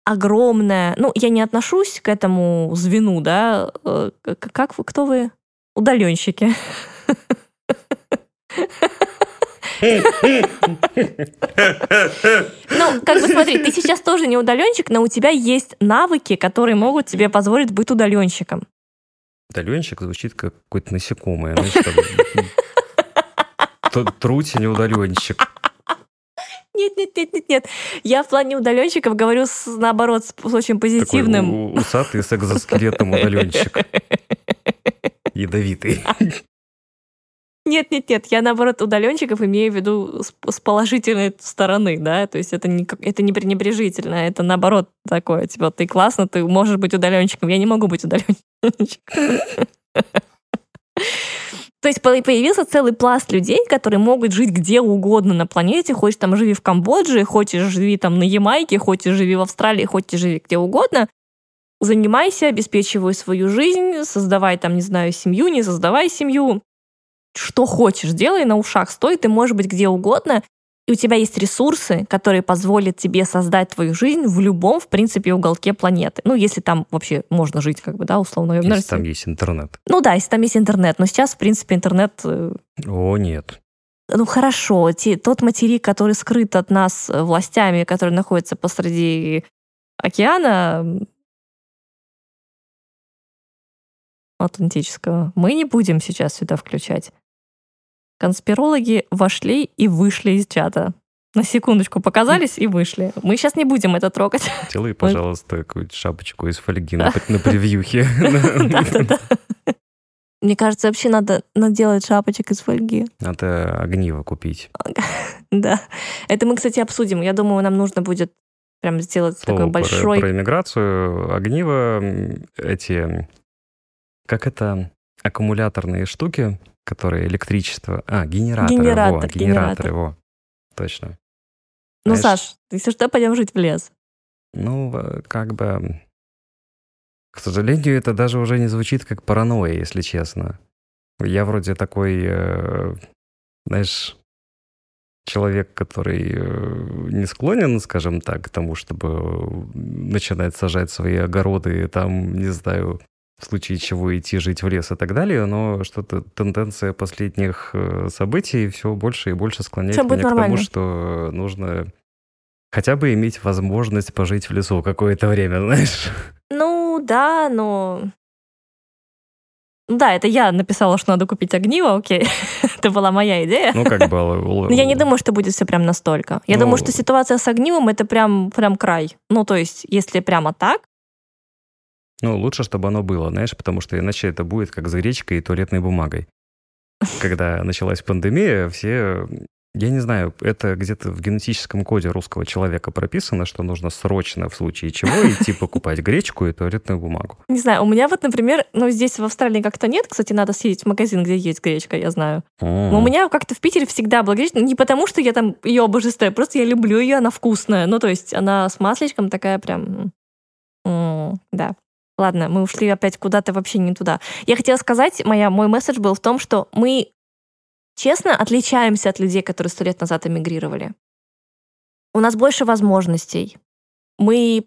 огромная... Ну, я не отношусь к этому звену, да? Э, Как вы, кто вы? Удаленщики. Ну, как бы смотри, ты сейчас тоже не удаленщик, но у тебя есть навыки, которые могут тебе позволить быть удаленщиком. Удаленщик звучит как какое-то насекомое. Знаешь, там, т- Трутень удаленщик. Нет, нет, нет, нет, нет. Я в плане удаленщиков говорю с, наоборот с, с очень Такой позитивным. у- усатый с экзоскелетом удаленщик. Ядовитый. Нет, нет, нет. Я наоборот удаленщиков имею в виду с, положительной стороны, да. То есть это не это не пренебрежительно, это наоборот такое. Типа ты классно, ты можешь быть удаленщиком. Я не могу быть удаленщиком. То есть по- появился целый пласт людей, которые могут жить где угодно на планете. Хочешь там живи в Камбодже, хочешь живи там на Ямайке, хочешь живи в Австралии, хочешь живи где угодно. Занимайся, обеспечивай свою жизнь, создавай там, не знаю, семью, не создавай семью. Что хочешь, делай на ушах, стой, ты можешь быть где угодно, и у тебя есть ресурсы, которые позволят тебе создать твою жизнь в любом, в принципе, уголке планеты. Ну, если там вообще можно жить, как бы, да, условно. Если там есть интернет. Ну да, если там есть интернет. Но сейчас, в принципе, интернет э, О, нет. ну хорошо, те- тот материк, который скрыт от нас э, властями, который находится посреди океана Атлантического, мы не будем сейчас сюда включать. Конспирологи вошли и вышли из чата. На секундочку показались и вышли. Мы сейчас не будем это трогать. Делай, пожалуйста, какую-то шапочку из фольги на, на превьюхе. Да-да-да. Мне кажется, вообще надо наделать шапочек из фольги. Надо огниво купить. Да. Это мы, кстати, обсудим. Я думаю, нам нужно будет прям сделать Слово такой про- большой... Про, иммиграцию. Огниво, эти... Как это? Аккумуляторные штуки, которые электричество... А, генераторы. во, Генератор, генераторы, во. Точно. Ну, Знаешь, Саш, если что, пойдем жить в лес. Ну, э, как бы... К сожалению, это даже уже не звучит как паранойя, если честно. Я вроде такой, э, знаешь, человек, который э, не склонен, скажем так, к тому, чтобы начинать сажать свои огороды, там, не знаю, в случае чего идти жить в лес и так далее, но что-то тенденция последних э, событий все больше и больше склоняет будет меня к тому, что нужно хотя бы иметь возможность пожить в лесу какое-то время, знаешь. Ну, да, но... Да, это я написала, что надо купить огниво, окей. это была моя идея. Ну, как бы... Но я не думаю, что будет все прям настолько. Я Ну- думаю, что ситуация с огнивом это прям, прям край. Ну, то есть, если прямо так, Ну, лучше, чтобы оно было, знаешь, потому что иначе это будет как с гречкой и туалетной бумагой. Когда началась пандемия, все я не знаю, это где-то в генетическом коде русского человека прописано, что нужно срочно в случае чего идти покупать гречку и туалетную бумагу. Не знаю, у меня вот, например, ну здесь в Австралии как-то нет, кстати, надо съездить в магазин, где есть гречка, я знаю. Но у меня как-то в Питере всегда была гречка, не потому что я там ее обожествляю, просто я люблю ее, она вкусная. Ну то есть она с масличком такая прям... Да. Ладно, мы ушли опять куда-то вообще не туда. Я хотела сказать, моя, мой месседж был в том, что мы честно отличаемся от людей, которые сто лет назад эмигрировали. У нас больше возможностей. Мы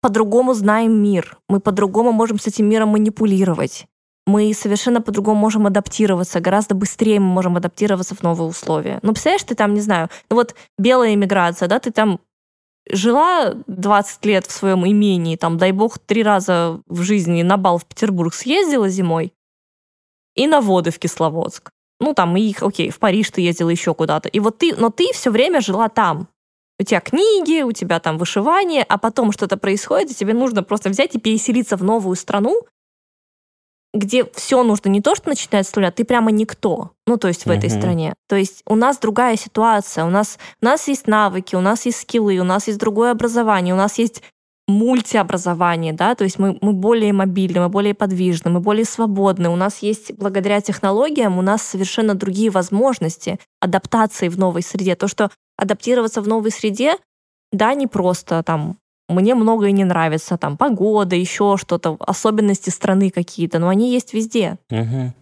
по-другому знаем мир. Мы по-другому можем с этим миром манипулировать. Мы совершенно по-другому можем адаптироваться. Гораздо быстрее мы можем адаптироваться в новые условия. Ну, представляешь, ты там, не знаю, ну вот белая иммиграция, да, ты там жила 20 лет в своем имении, там, дай бог, три раза в жизни на бал в Петербург съездила зимой и на воды в Кисловодск. Ну, там, и, окей, в Париж ты ездила еще куда-то. И вот ты, но ты все время жила там. У тебя книги, у тебя там вышивание, а потом что-то происходит, и тебе нужно просто взять и переселиться в новую страну, где все нужно не то, что начинать с нуля, ты прямо никто. Ну, то есть в этой стране. То есть у нас другая ситуация, у нас, у нас есть навыки, у нас есть скиллы, у нас есть другое образование, у нас есть мультиобразование, да, то есть мы, мы более мобильны, мы более подвижны, мы более свободны. У нас есть, благодаря технологиям, у нас совершенно другие возможности адаптации в новой среде. То, что адаптироваться в новой среде, да, не просто там мне многое не нравится, там погода, еще что-то, особенности страны какие-то, но они есть везде. Угу.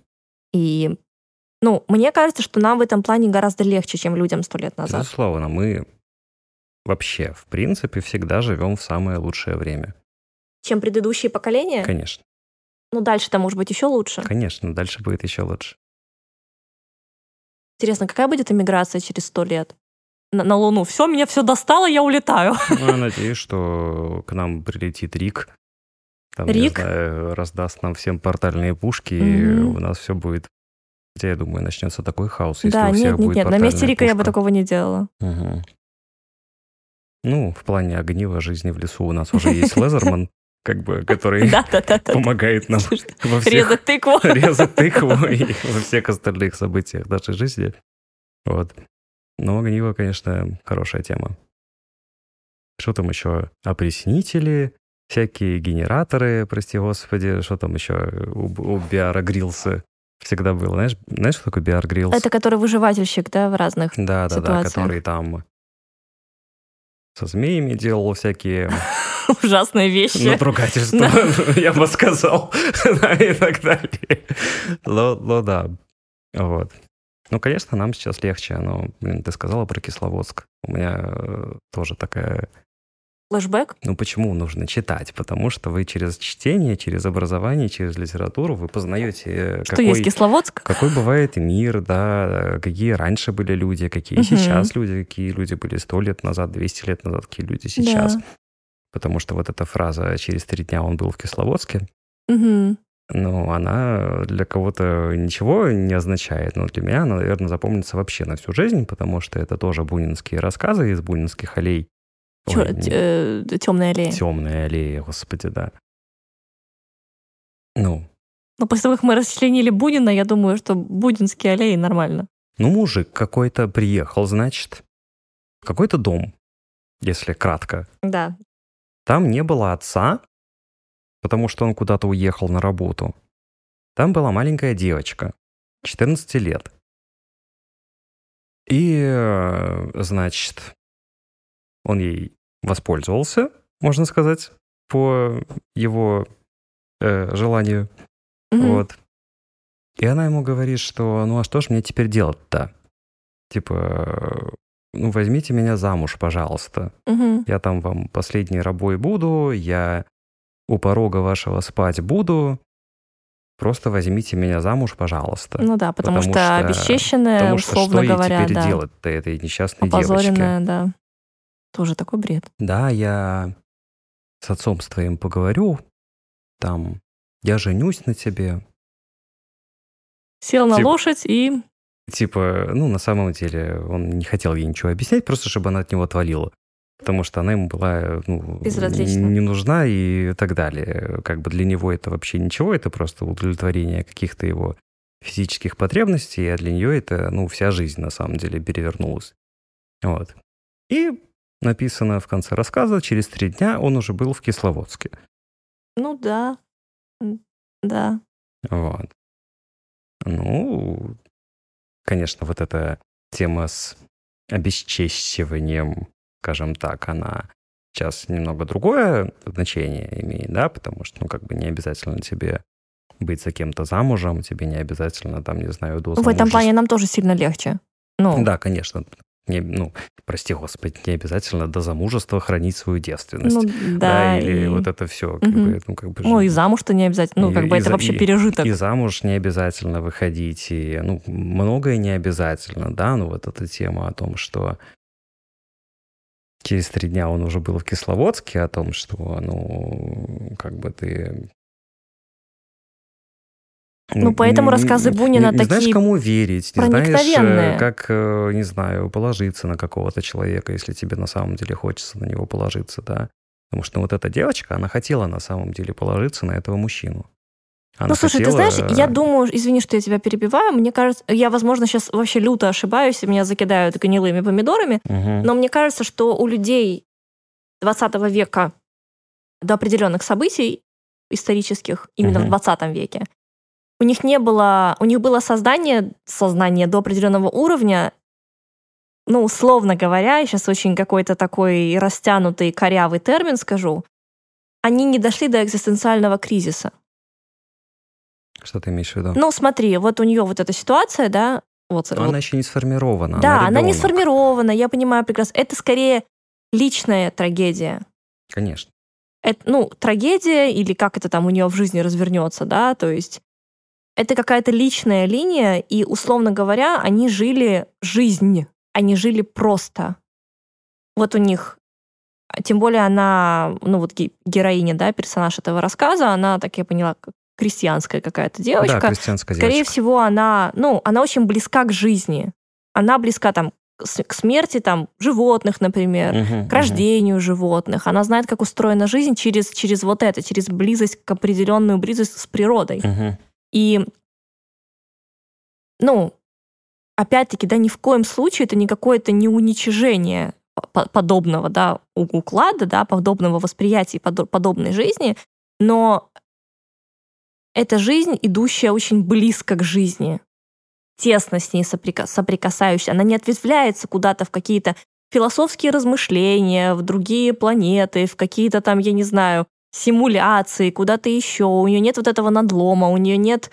И, ну, мне кажется, что нам в этом плане гораздо легче, чем людям сто лет назад. Безусловно, мы вообще, в принципе, всегда живем в самое лучшее время. Чем предыдущие поколения? Конечно. Ну, дальше-то может быть еще лучше. Конечно, дальше будет еще лучше. Интересно, какая будет иммиграция через сто лет? На, на Луну. Все, меня все достало, я улетаю. Ну, я надеюсь, что к нам прилетит Рик. Там, Рик? Не знаю, раздаст нам всем портальные пушки, mm-hmm. и у нас все будет Хотя, я думаю, начнется такой хаос, если да, у всех нет, нет, будет нет. На месте Рика пушка. я бы такого не делала. Угу. Ну, в плане огнива жизни в лесу у нас уже есть Лезерман, как бы, который помогает нам во всех... Резать тыкву. Резать тыкву и во всех остальных событиях нашей жизни. Вот. Но огниво, конечно, хорошая тема. Что там еще? Опреснители, всякие генераторы, прости господи, что там еще у, у Биара Грилса всегда было. Знаешь, знаешь, что такое Биар Грилс? Это который выживательщик, да, в разных Да, да, да, ситуациях. который там со змеями делал всякие Ужасные вещи. надругательства, я бы сказал, и так далее. Но, но да, вот. Ну, конечно, нам сейчас легче, но, блин, ты сказала про Кисловодск. У меня э, тоже такая... Флэшбэк? Ну, почему нужно читать? Потому что вы через чтение, через образование, через литературу вы познаете, Что есть какой, Кисловодск? какой бывает мир, да, какие раньше были люди, какие Мгм. сейчас люди, какие люди были сто лет назад, 200 лет назад, какие люди сейчас. Да. Потому что вот эта фраза «через три дня он был в Кисловодске», Мгм. Ну, она для кого-то ничего не означает, но для меня она, наверное, запомнится вообще на всю жизнь, потому что это тоже бунинские рассказы из бунинских аллей. Чё- э, Темная аллея. Темные аллеи, господи, да. Ну, Но после того, как мы расчленили Бунина, я думаю, что Будинские аллеи нормально. ну, мужик какой-то приехал, значит, в какой-то дом, если кратко. Да. Там не было отца, потому что он куда-то уехал на работу. Там была маленькая девочка, 14 лет. И, э, значит, он ей воспользовался, можно сказать, по его э, желанию. Мгм. Вот. И она ему говорит, что ну а что ж мне теперь делать-то? Типа, э, ну возьмите меня замуж, пожалуйста. Мгм. Я там вам последней рабой буду, я у порога вашего спать буду. Просто возьмите меня замуж, пожалуйста. Ну да, потому, Потому что, что- обесчещенная, Потому что условно что говоря, теперь да, делать-то этой несчастной девочке? опозоренная, да. Тоже такой бред. Да, я с отцом с твоим поговорю, там, я женюсь на тебе. Сел на Тип- лошадь и... Типа, ну, на самом деле, он не хотел ей ничего объяснять, просто чтобы она от него отвалила. Потому что она ему была ну, Безразлична. не нужна и так далее. Как бы для него это вообще ничего, это просто удовлетворение каких-то его физических потребностей, а для нее это, ну, вся жизнь на самом деле перевернулась. Вот. И написано в конце рассказа, через три дня он уже был в Кисловодске. Ну да. Да. Вот. Ну, конечно, вот эта тема с обесчещиванием, скажем так, она сейчас немного другое значение имеет, да, потому что, ну, как бы не обязательно тебе быть за кем-то замужем, тебе не обязательно, там, не знаю, до В этом плане нам тоже сильно легче. Ну, Да, конечно. Не, ну, прости господи, не обязательно до замужества хранить свою девственность. ну да. или и- вот это все. Как Мгм. бы, ну, как бы Ну и замуж-то не обязательно. Ну, И- как бы и это за- вообще и- пережиток. И замуж не обязательно выходить, и, ну, многое не обязательно, да, ну, вот эта тема о том, что через три дня он уже был в Кисловодске, о том, что, ну, как бы ты... Ну, поэтому рассказы Бунина не, не знаешь, такие кому верить, не знаешь, э, как, э, не знаю, положиться на какого-то человека, если тебе на самом деле хочется на него положиться, да. Потому что вот эта девочка, она хотела на самом деле положиться на этого мужчину. Она Ну, слушай, ты хотела, знаешь, я думаю, извини, что я тебя перебиваю, мне кажется, я, возможно, сейчас вообще люто ошибаюсь, и меня закидают гнилыми помидорами, мгм. но мне кажется, что у людей 20 века до определенных событий исторических, именно в Мгм. 20 веке, у них не было, у них было создание, сознание до определенного уровня, ну, условно говоря, сейчас очень какой-то такой растянутый, корявый термин скажу, они не дошли до экзистенциального кризиса. Что ты имеешь в виду? Ну, смотри, вот у нее вот эта ситуация, да, вот, Но вот. она еще не сформирована. да, она, не ребенок. сформирована, я понимаю прекрасно. Это скорее личная трагедия. Конечно. Это, ну, трагедия или как это там у нее в жизни развернется, да, то есть это какая-то личная линия, и, условно говоря, они жили жизнь, они жили просто. Вот у них, тем более она, ну вот ге- героиня, да, персонаж этого рассказа, она, так я поняла, крестьянская какая-то девочка. Да, крестьянская Скорее девочка. всего, она, ну, она очень близка к жизни. Она близка там к смерти там животных, например, Мгм, к рождению животных. Она знает, как устроена жизнь через, через вот это, через близость к определенную близость с природой. мгм. И, ну, опять-таки, да, ни в коем случае это не какое-то не уничижение по- подобного, да, уклада, да, подобного восприятия подо- подобной жизни, но это жизнь, идущая очень близко к жизни, тесно с ней соприка- соприкасающаяся. Она не ответвляется куда-то в какие-то философские размышления, в другие планеты, в какие-то там, я не знаю, симуляции, куда-то еще. У нее нет вот этого надлома, у нее нет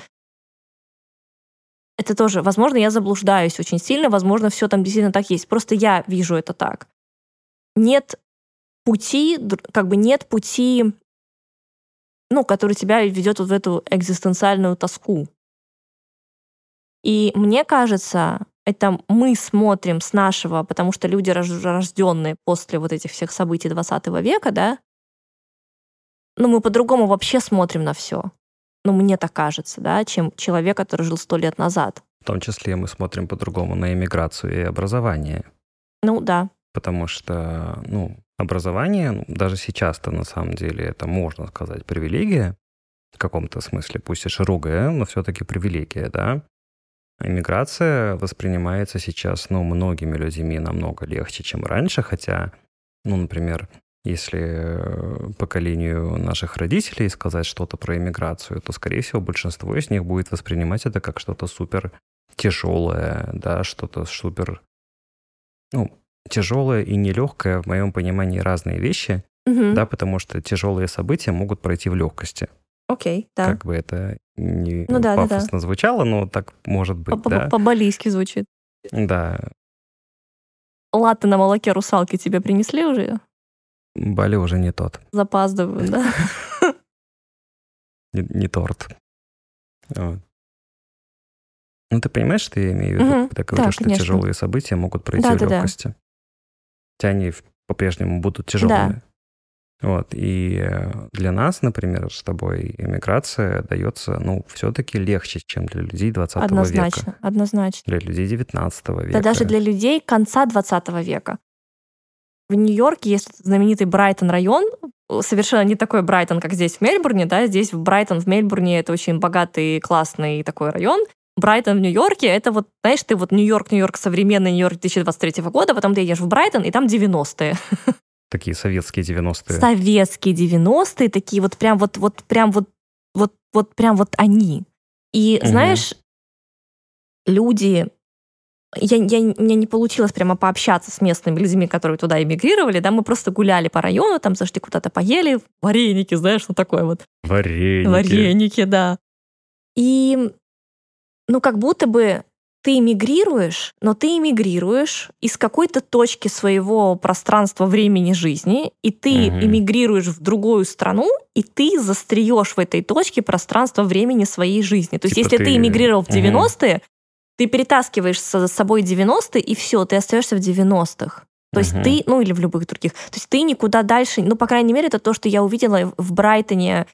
это тоже, возможно, я заблуждаюсь очень сильно, возможно, все там действительно так есть. Просто я вижу это так. Нет пути, как бы нет пути, ну, который тебя ведет вот в эту экзистенциальную тоску. И мне кажется, это мы смотрим с нашего, потому что люди, рож- рожденные после вот этих всех событий 20 века, да, ну, мы по-другому вообще смотрим на все. Ну, мне так кажется, да, чем человек, который жил сто лет назад. В том числе мы смотрим по-другому на иммиграцию и образование. Ну, да. Потому что, ну, образование, ну, даже сейчас-то на самом деле это можно сказать привилегия в каком-то смысле, пусть и широкая, но все-таки привилегия, да. Иммиграция воспринимается сейчас, ну, многими людьми намного легче, чем раньше, хотя, ну, например, если поколению наших родителей сказать что-то про иммиграцию, то, скорее всего, большинство из них будет воспринимать это как что-то супер тяжелое, да, что-то супер, ну, тяжелое и нелегкое, в моем понимании, разные вещи, Мгм. да, потому что тяжелые события могут пройти в легкости. Окей, да. Как бы это не Ну да, да, да. пафосно звучало, но так может быть, По- да. по- По-балийски звучит. Да, Латте на молоке русалки тебе принесли уже? Бали уже не тот, Запаздываю, да? не, не торт. Вот. Ну, ты понимаешь, что я имею в виду, Мгм. когда говорю, Да, что конечно. тяжелые события могут пройти в Да-да-да. легкости. Хотя они по-прежнему будут тяжелыми. Вот. И э, для нас, например, с тобой иммиграция дается, ну, все-таки легче, чем для людей 20 века. Однозначно, однозначно. Для людей 19 века. Да даже для людей конца 20 века. в Нью-Йорке есть знаменитый Брайтон район, совершенно не такой Брайтон, как здесь в Мельбурне, да, здесь в Брайтон в Мельбурне это очень богатый, классный такой район. Брайтон в Нью-Йорке, это вот, знаешь, ты вот Нью-Йорк, Нью-Йорк, современный Нью-Йорк 2023 года, потом ты едешь в Брайтон, и там 90-е. Такие советские 90-е. Советские 90-е, такие вот прям вот, вот прям вот, вот, вот прям вот они. И угу. знаешь, люди я, я, у меня не получилось прямо пообщаться с местными людьми, которые туда эмигрировали, да, мы просто гуляли по району, там зашли куда-то поели, вареники, знаешь, что такое вот. Вареники. Вареники, да. И, ну, как будто бы ты эмигрируешь, но ты эмигрируешь из какой-то точки своего пространства времени жизни, и ты угу. эмигрируешь в другую страну, и ты застреешь в этой точке пространства времени своей жизни. То есть, типа если ты, ты эмигрировал в 90-е, ты перетаскиваешь за собой 90-е, и все, ты остаешься в 90-х. То есть ты, ну или в любых других, то есть ты никуда дальше, ну, по крайней мере, это то, что я увидела в Брайтоне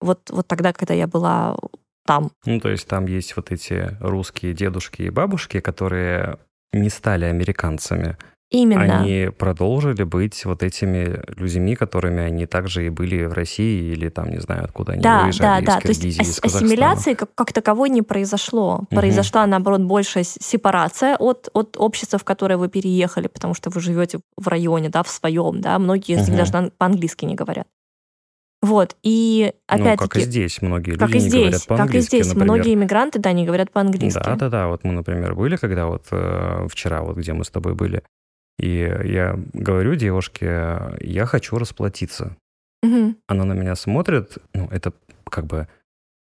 вот, вот тогда, когда я была там. Ну, то есть там есть вот эти русские дедушки и бабушки, которые не стали американцами. Именно. Они продолжили быть вот этими людьми, которыми они также и были в России или там, не знаю, откуда они да, выезжали, да, да. То есть из ассимиляции как, как таковой не произошло. Угу. Произошла, наоборот, большая сепарация от, от общества, в которое вы переехали, потому что вы живете в районе, да, в своем, да, многие угу. даже по-английски не говорят. Вот, и опять-таки... Ну, как и здесь, многие как люди и здесь, не говорят по-английски, Как и здесь, например. многие иммигранты, да, не говорят по-английски. Да-да-да, вот мы, например, были, когда вот э, вчера, вот где мы с тобой были, и я говорю девушке, я хочу расплатиться. Угу. Она на меня смотрит, ну, это как бы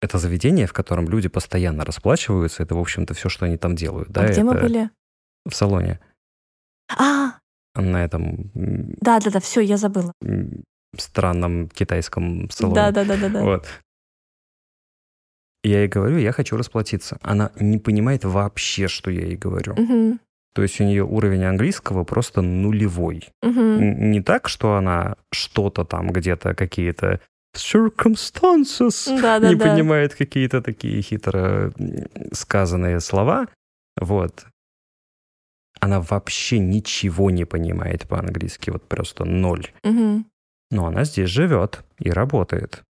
это заведение, в котором люди постоянно расплачиваются. Это, в общем-то, все, что они там делают. Да, а где это мы были? В салоне. А! На этом... Да-да-да, все, я забыла. Странном китайском салоне. Да-да-да-да. Вот. Я ей говорю, я хочу расплатиться. Она не понимает вообще, что я ей говорю. Угу. То есть у нее уровень английского просто нулевой. Угу. Не так, что она что-то там где-то какие-то circumstances да, да, не да. понимает какие-то такие хитро сказанные слова. Вот. Она вообще ничего не понимает по-английски, вот просто ноль. Угу. Но она здесь живет и работает.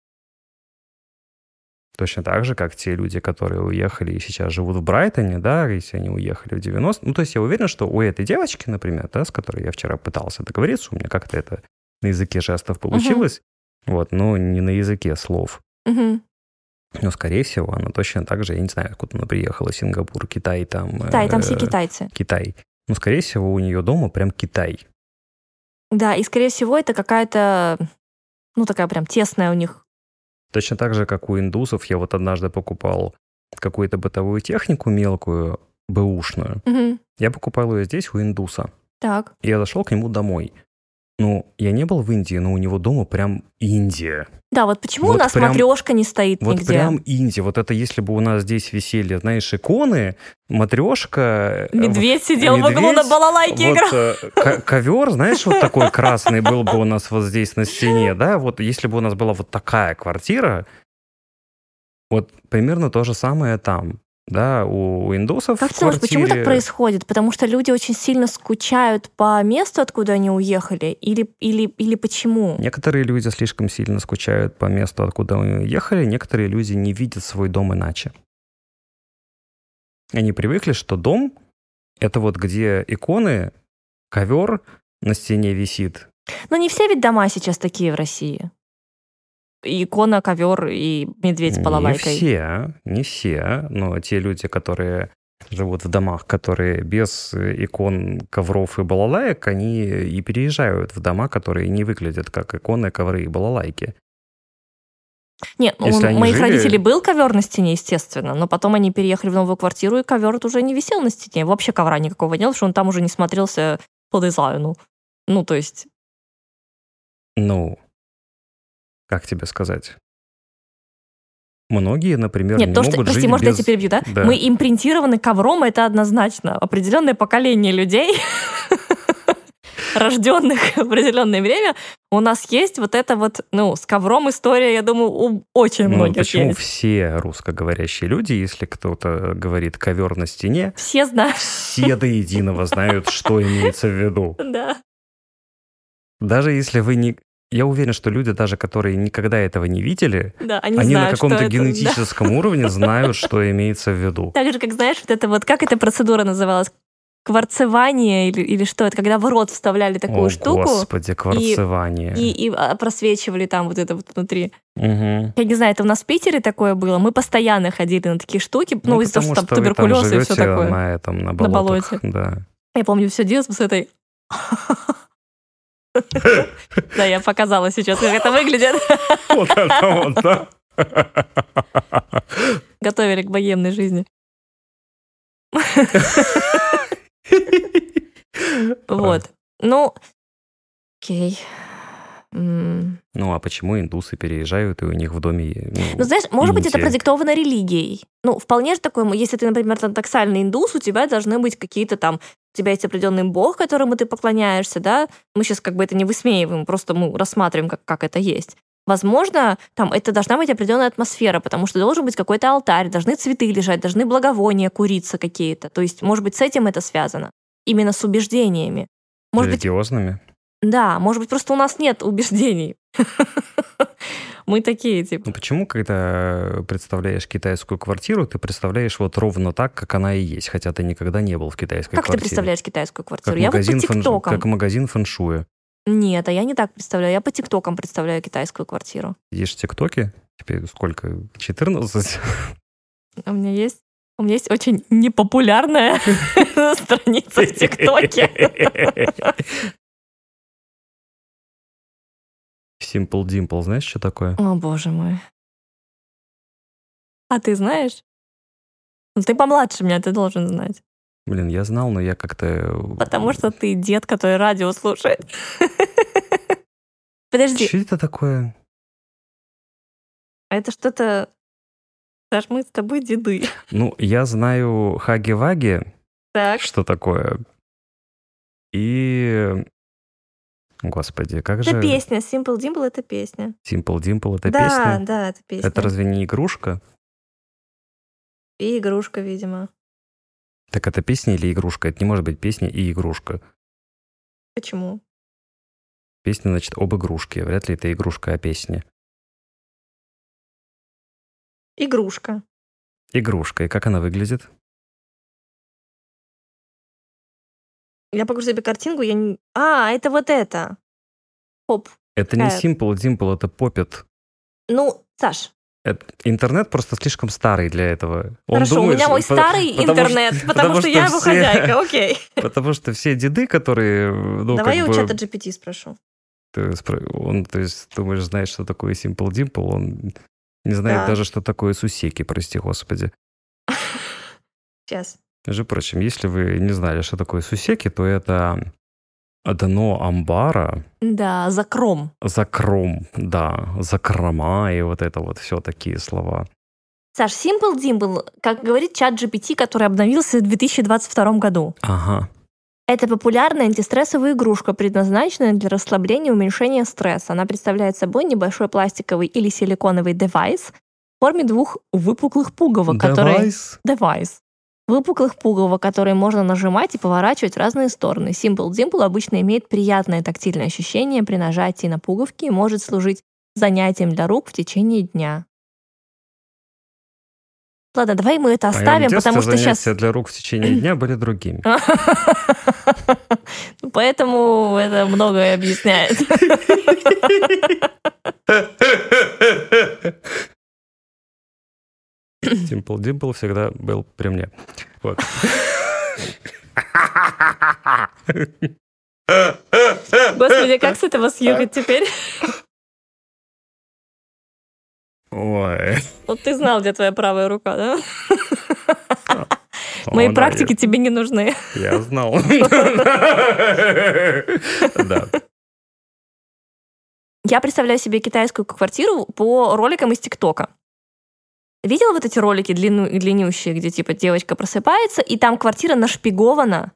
Точно так же, как те люди, которые уехали и сейчас живут в Брайтоне, да, если они уехали в 90 Ну, то есть я уверен, что у этой девочки, например, да, с которой я вчера пытался договориться, у меня как-то это на языке жестов получилось, uh-huh. вот, но не на языке слов. Uh-huh. Но, скорее всего, она точно так же, я не знаю, откуда она приехала, Сингапур, Китай, там... Китай, там все э, китайцы. Китай. Ну, скорее всего, у нее дома прям Китай. Да, и, скорее всего, это какая-то, ну, такая прям тесная у них Точно так же, как у индусов, я вот однажды покупал какую-то бытовую технику мелкую, бэушную. Угу. Я покупал ее здесь у индуса. Так. И я зашел к нему домой. Ну, я не был в Индии, но у него дома прям Индия. Да, вот почему вот у нас прям, матрешка не стоит вот нигде? Вот прям Индия. Вот это если бы у нас здесь висели, знаешь, иконы, матрешка... Э, медведь сидел медведь, в углу на балалайке вот, играл. Э, ковер, знаешь, вот такой красный был бы у нас вот здесь на стене, да? Вот если бы у нас была вот такая квартира, вот примерно то же самое там да, у, у индусов Как ты думаешь, почему так происходит? Потому что люди очень сильно скучают по месту, откуда они уехали? Или, или, или почему? Некоторые люди слишком сильно скучают по месту, откуда они уехали, некоторые люди не видят свой дом иначе. Они привыкли, что дом — это вот где иконы, ковер на стене висит. Но не все ведь дома сейчас такие в России икона, ковер и медведь с балалайкой. Не все, не все, но те люди, которые живут в домах, которые без икон, ковров и балалаек, они и переезжают в дома, которые не выглядят как иконы, ковры и балалайки. Нет, ну, у моих жили... родителей был ковер на стене, естественно, но потом они переехали в новую квартиру, и ковер уже не висел на стене. Вообще ковра никакого нет, что он там уже не смотрелся по дизайну. Ну, то есть... Ну, как тебе сказать? Многие, например, Нет, не то, могут что, прости, жить может, без... я тебя перебью, да? да? Мы импринтированы ковром, это однозначно. Определенное поколение людей, рожденных в определенное время, у нас есть вот это вот, ну, с ковром история, я думаю, у очень ну, многих почему есть. все русскоговорящие люди, если кто-то говорит ковер на стене, все знают. Все до единого знают, что имеется в виду. Да. Даже если вы не... Я уверен, что люди, даже которые никогда этого не видели, Да, они, они на знают, что каком-то это, да. генетическом уровне знают, что имеется в виду. Так же, как знаешь, вот это вот, как эта процедура называлась? Кварцевание или, или что? Это когда в рот вставляли такую О, штуку господи, кварцевание. и, и а, просвечивали там вот это вот внутри. Мгм. Я не знаю, это у нас в Питере такое было. Мы постоянно ходили на такие штуки, ну, из-за того, что там туберкулез и все такое. на этом, на На болотах. болоте. Да. Я помню все детство с этой... Да, я показала сейчас, как это выглядит. Вот это вот, да. Готовили к богемной жизни. Вот. Ну, окей. Ну, а почему индусы переезжают, и у них в доме... Ну, знаешь, может быть, это продиктовано религией. Ну, вполне же такое, если ты, например, там таксальный индус, у тебя должны быть какие-то там, тебя есть определенный бог, которому ты поклоняешься, да? Мы сейчас как бы это не высмеиваем, просто мы рассматриваем, как, как это есть. Возможно, там это должна быть определенная атмосфера, потому что должен быть какой-то алтарь, должны цветы лежать, должны благовония куриться какие-то. То есть, может быть, с этим это связано. Именно с убеждениями. Может быть, Религиозными? Да, может быть, просто у нас нет убеждений. Мы такие, типа. Ну почему, когда представляешь китайскую квартиру, ты представляешь вот ровно так, как она и есть, хотя ты никогда не был в китайской Как ты квартире? представляешь китайскую Как квартиру? Я вот по тиктокам. как магазин фэншуя. Нет, а я не так представляю. Я по тиктокам представляю китайскую квартиру. Есть тиктоки? Тебе сколько? 14? У меня есть у меня есть очень непопулярная страница в ТикТоке. Simple Dimple, знаешь, что такое? О, боже мой. А ты знаешь? Ну, ты помладше меня, ты должен знать. Блин, я знал, но я как-то... Потому что ты дед, который радио слушает. Подожди, Что это такое? это что-то... Саш, мы с тобой деды. Ну, я знаю Хаги-Ваги, Так, что такое. И... Господи, как это же... песня. Simple Dimple — это песня. Simple Dimple — это да, песня? да, это песня. Это разве не игрушка? И игрушка, видимо. Так это песня или игрушка? Это не может быть песня и игрушка. Почему? Песня, значит, об игрушке. Вряд ли это игрушка, а песня. Игрушка. Игрушка. И как она выглядит? Я покажу тебе картинку, я не... А, это вот это. Хоп. Это не Какая? Simple Dimple, это Поппет. Ну, Саш, Интернет просто слишком старый для этого. Он хорошо, думает, у меня мой что- старый потому интернет, что- потому, что, я его все- хозяйка, окей. Потому что все деды, которые, ну, Давай я у бы, чата GPT спрошу. ты он, то есть, думаешь, знает, что такое Simple Dimple, он не знает Да. даже, что такое сусеки, прости господи. Сейчас. Между прочим, если вы не знали, что такое сусеки, то это дно амбара, Да, закром. закром, да, закрома и вот это вот все такие слова. Саш, Simple Dimple, как говорит ChatGPT, который обновился в 2022 году. Ага. Это популярная антистрессовая игрушка, предназначенная для расслабления и уменьшения стресса. Она представляет собой небольшой пластиковый или силиконовый девайс в форме двух выпуклых пуговок, которые... Девайс? Выпуклых пуговок, которые можно нажимать и поворачивать в разные стороны. Simple Dimple обычно имеет приятное тактильное ощущение при нажатии на пуговки и может служить занятием для рук в течение дня. Ладно, давай мы это моем оставим, потому что занятия сейчас... для рук в течение дня были другими. Поэтому это многое объясняет. Simple Dimple всегда был при мне. Вот. Господи, как с этого съехать теперь? Ой. Вот ты знал, где твоя правая рука, да? Мои практики тебе не нужны. Я знал. Да. Я представляю себе китайскую квартиру по роликам из ТикТока. Видела вот эти ролики длину, длиннющие, где типа девочка просыпается, и там квартира нашпигована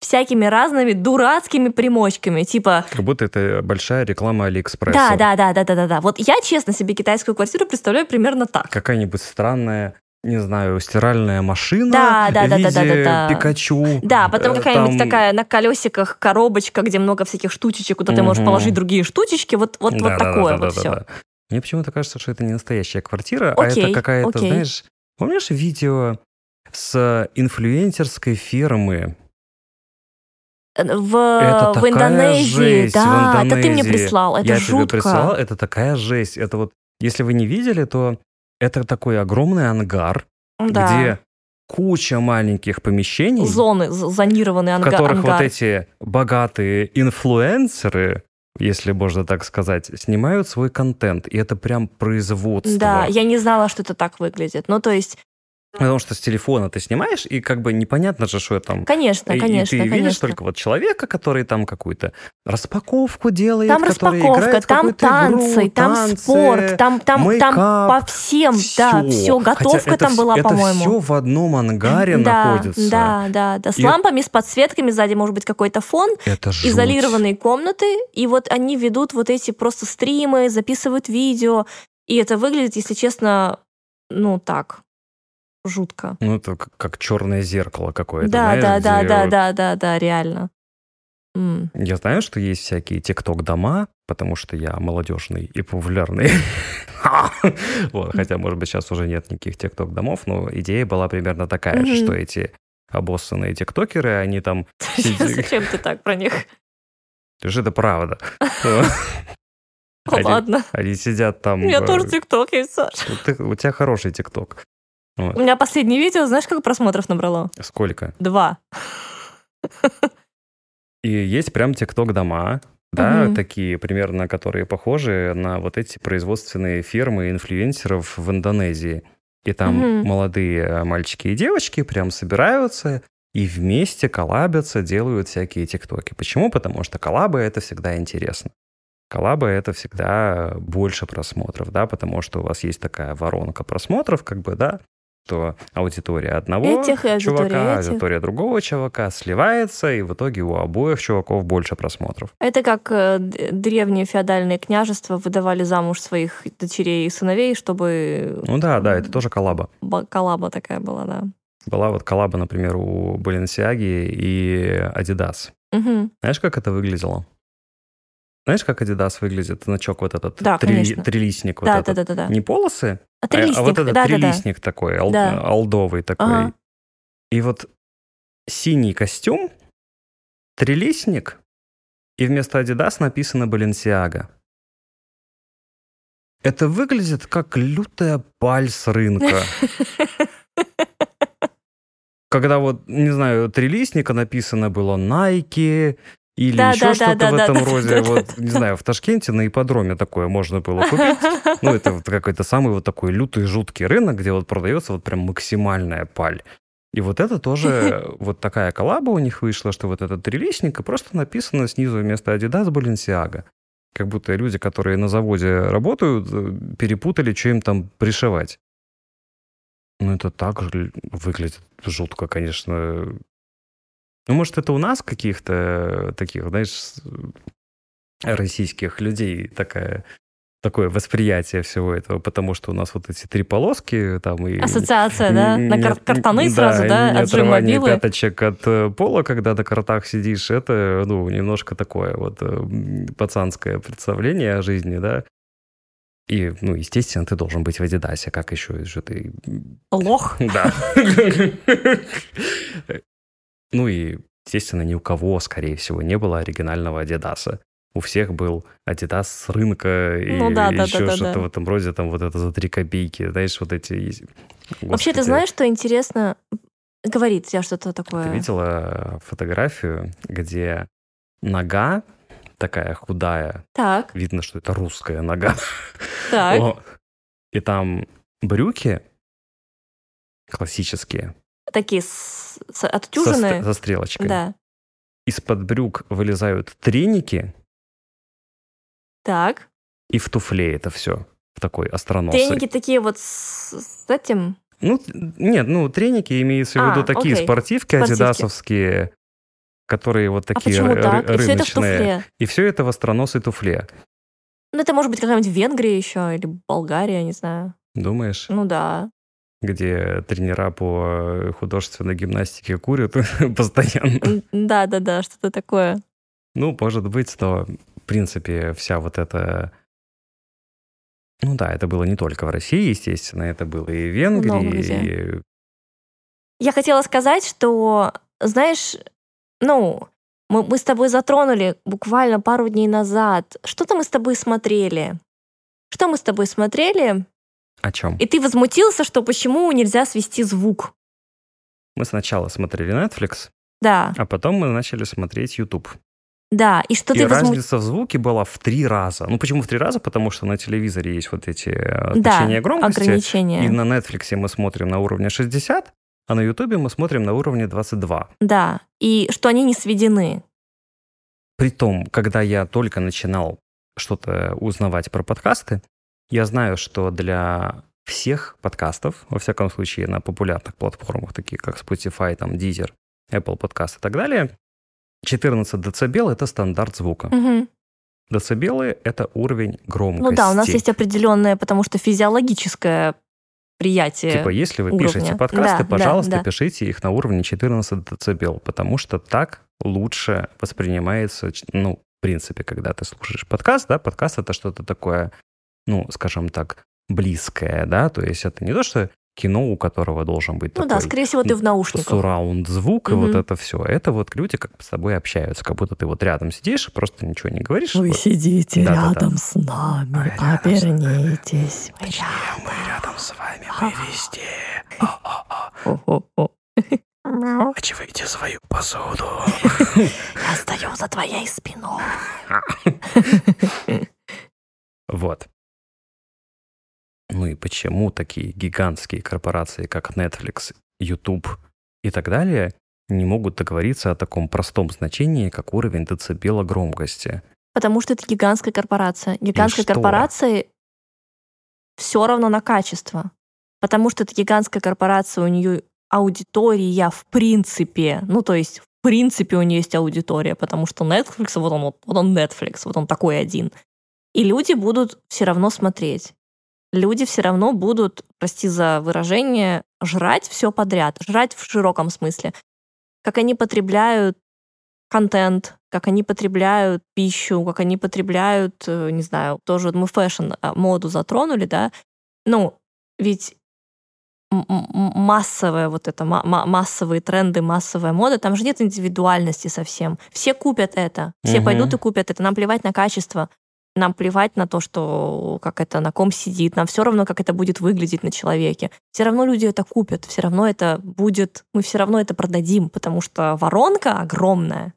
всякими разными дурацкими примочками, типа Как будто это большая реклама Алиэкспресса. да, да, да, да, да, да, да. Вот я честно себе китайскую квартиру представляю примерно так. Какая-нибудь странная не знаю, стиральная машина Да, да, в да, да, да, виде да, да. Пикачу. Да, потом Э, какая-нибудь там- такая на колесиках коробочка, где много всяких штучечек, куда ты можешь положить другие штучечки. Вот, вот, вот Да, да, такое да, вот да, все. да, да. Мне почему-то кажется, что это не настоящая квартира, а Окей, это какая-то, окей. знаешь, помнишь видео с инфлюенсерской фермы? В, Это в Индонезии, жесть в да, это ты мне Индонезии. прислал, это Я жутко. тебе прислал, это такая жесть. Это вот, если вы не видели, то это такой огромный ангар, да. где куча маленьких помещений, Зоны, з- зонированный в которых ангар. вот эти богатые инфлюенсеры, если можно так сказать, снимают свой контент. И это прям производство. Да, я не знала, что это так выглядит. Ну, то есть, Потому что с телефона ты снимаешь, и как бы непонятно же, что там. конечно, И- конечно, и ты видишь конечно. только вот человека, который там какую-то распаковку делает, Там распаковка, там какую-то игру, танцы, там танцы, спорт, там, там, там мейкап, по всем, да, всё. все, Хотя готовка это там была, это по-моему. все в одном ангаре да, находится. Да, да, да. С И- лампами, с подсветками, сзади может быть какой-то фон, Это жуть. изолированные комнаты, и вот они ведут вот эти просто стримы, записывают видео, и это выглядит, если честно, ну так, жутко. Ну, это как, как черное зеркало какое-то. Да, знаешь, да, да, где да, да, да, да, реально. М. Я знаю, что есть всякие тикток-дома, потому что я молодежный и популярный. Вот, Хотя, может быть, сейчас уже нет никаких тикток-домов, но идея была примерно такая Мгм. что эти обоссанные тиктокеры, они там... Зачем ты так про них? Это же это правда. Ладно. Они сидят там... У меня э, тоже ТикТок есть, Саш. ты- У тебя хороший тикток. У меня последнее видео, знаешь, сколько просмотров набрало? Сколько? Два. И есть прям тикток-дома, да, Мгм. такие примерно, которые похожи на вот эти производственные фирмы инфлюенсеров в Индонезии. И там Мгм. молодые э, мальчики и девочки прям собираются и вместе коллабятся, делают всякие тиктоки. Почему? Потому что коллабы — это всегда интересно. Коллабы — это всегда больше просмотров, да, потому что у вас есть такая воронка просмотров, как бы, да, что аудитория одного Этих аудитория чувака, этих. аудитория другого чувака сливается, и в итоге у обоих чуваков больше просмотров. Это как э, древние феодальные княжества выдавали замуж своих дочерей и сыновей, чтобы Ну да, да, это тоже коллаба. ба- коллаба такая была, да. Была вот коллаба, например, у Balenciaga и Adidas. Мгм. Знаешь, как это выглядело? Знаешь, как Adidas выглядит? Значок вот этот, Да, три- трилистник вот Да, этот. да, да, да, да. Не полосы, А а- трилистник, а вот этот да, да, да. трилистник такой, ал- Да. алдовый такой. Ага. И вот синий костюм, трилистник, и вместо Adidas написано Balenciaga. Это выглядит как лютая паль с рынка. Когда вот, не знаю, трилистника написано было Nike или Да, еще да, да, что-то да, в да, этом да, роде. да, Вот, да, не знаю, в Ташкенте на ипподроме такое можно было купить. Ну, это вот какой-то самый вот такой лютый, жуткий рынок, где вот продается вот прям максимальная паль. И вот это тоже, вот такая коллаба у них вышла, что вот этот трилистник, и просто написано снизу вместо Adidas Balenciaga. Как будто люди, которые на заводе работают, э, перепутали, что им там пришивать. Ну, это так выглядит жутко, конечно. Ну, может, это у нас каких-то э, таких, знаешь, российских людей такая, такое восприятие всего этого, потому что у нас вот эти три полоски там и... Ассоциация, да? На кар- картаны сразу, да? От отрывание пяточек от э, пола, когда на картах сидишь, это, ну, немножко такое вот э, пацанское представление о жизни, да. И, ну, естественно, ты должен быть в Адидасе, как еще, что ты... Лох. Да. Ну и, естественно, ни у кого, скорее всего, не было оригинального Адидаса. У всех был Адидас с рынка и Ну да, да, да, еще да, что-то да. в этом роде, там вот это за три копейки, знаешь, вот эти... есть- Вообще, ты Господи, знаешь, что интересно? Говорит я что-то такое. Ты видела фотографию, где нога такая худая, Так, видно, что это русская нога. так. О, И там брюки классические, Такие с- с- со, отутюженные. ст- со стрелочкой. Да. Из-под брюк вылезают треники, Так. и в туфле это все в такой остроносой. Треники такие вот с, с этим. Ну, нет, ну, треники имеется в А, виду такие окей. спортивки Спортивки. адидасовские, которые вот А такие почему ры- так? ры- И все это в рыночные. туфле. И все это в остроносой туфле. Ну, это может быть какая-нибудь Венгрия еще или Болгария, не знаю. Думаешь? Ну да. Где тренера по художественной гимнастике курят постоянно. Да-да-да, что-то такое. Ну, может быть, но, в принципе, вся вот эта... Ну да, это было не только в России, естественно, это было и в Венгрии. И... Я хотела сказать, что, знаешь, ну, мы, мы с тобой затронули буквально пару дней назад. Что-то мы с тобой смотрели. Что мы с тобой смотрели? О чем? И ты возмутился, что почему нельзя свести звук. Мы сначала смотрели Netflix, да. а потом мы начали смотреть YouTube. Да, и что и ты возмут... разница в звуке была в три раза. Ну, почему в три раза? Потому что на телевизоре есть вот эти значения да, громкости. ограничения. И на Netflix мы смотрим на уровне 60, а на YouTube мы смотрим на уровне 22. Да, и что они не сведены. Притом, когда я только начинал что-то узнавать про подкасты, я знаю, что для всех подкастов, во всяком случае на популярных платформах, таких как Spotify, там, Deezer, Apple Podcast и так далее, 14 дБ — это стандарт звука. Угу. Децибелы — это уровень громкости. Ну да, у нас есть определенное, потому что физиологическое приятие Типа, если вы уровня. пишете подкасты, да, пожалуйста, да, да. пишите их на уровне 14 дБ, потому что так лучше воспринимается, ну, в принципе, когда ты слушаешь подкаст, да, подкаст — это что-то такое ну, скажем так, близкое, да, то есть это не то, что кино, у которого должен быть ну такой... да, скорее всего, ты в наушниках. Сурраунд звук, угу. и вот это все. Это вот люди как с тобой общаются, как будто ты вот рядом сидишь и просто ничего не говоришь. Вы вот. сидите да, рядом да, да. с нами, а обернитесь. Мы Точнее, рядом. мы рядом с вами, мы везде. Очевидите свою посуду. Я стою за твоей спиной. Вот. Ну и почему такие гигантские корпорации, как Netflix, YouTube и так далее, не могут договориться о таком простом значении, как уровень децибела громкости? Потому что это гигантская корпорация. Гигантская корпорация все равно на качество. Потому что это гигантская корпорация, у нее аудитория в принципе, ну то есть в принципе у нее есть аудитория, потому что Netflix, вот он, вот он Netflix, вот он такой один. И люди будут все равно смотреть люди все равно будут, прости за выражение, жрать все подряд, жрать в широком смысле. Как они потребляют контент, как они потребляют пищу, как они потребляют, э, не знаю, тоже мы fashion, а, моду затронули, да, ну, ведь массовая вот это, массовые тренды, массовая мода, там же нет индивидуальности совсем. Все купят это, все угу. пойдут и купят это, нам плевать на качество. Нам плевать на то, что как это на ком сидит, нам все равно, как это будет выглядеть на человеке. Все равно люди это купят, все равно это будет, мы все равно это продадим, потому что воронка огромная,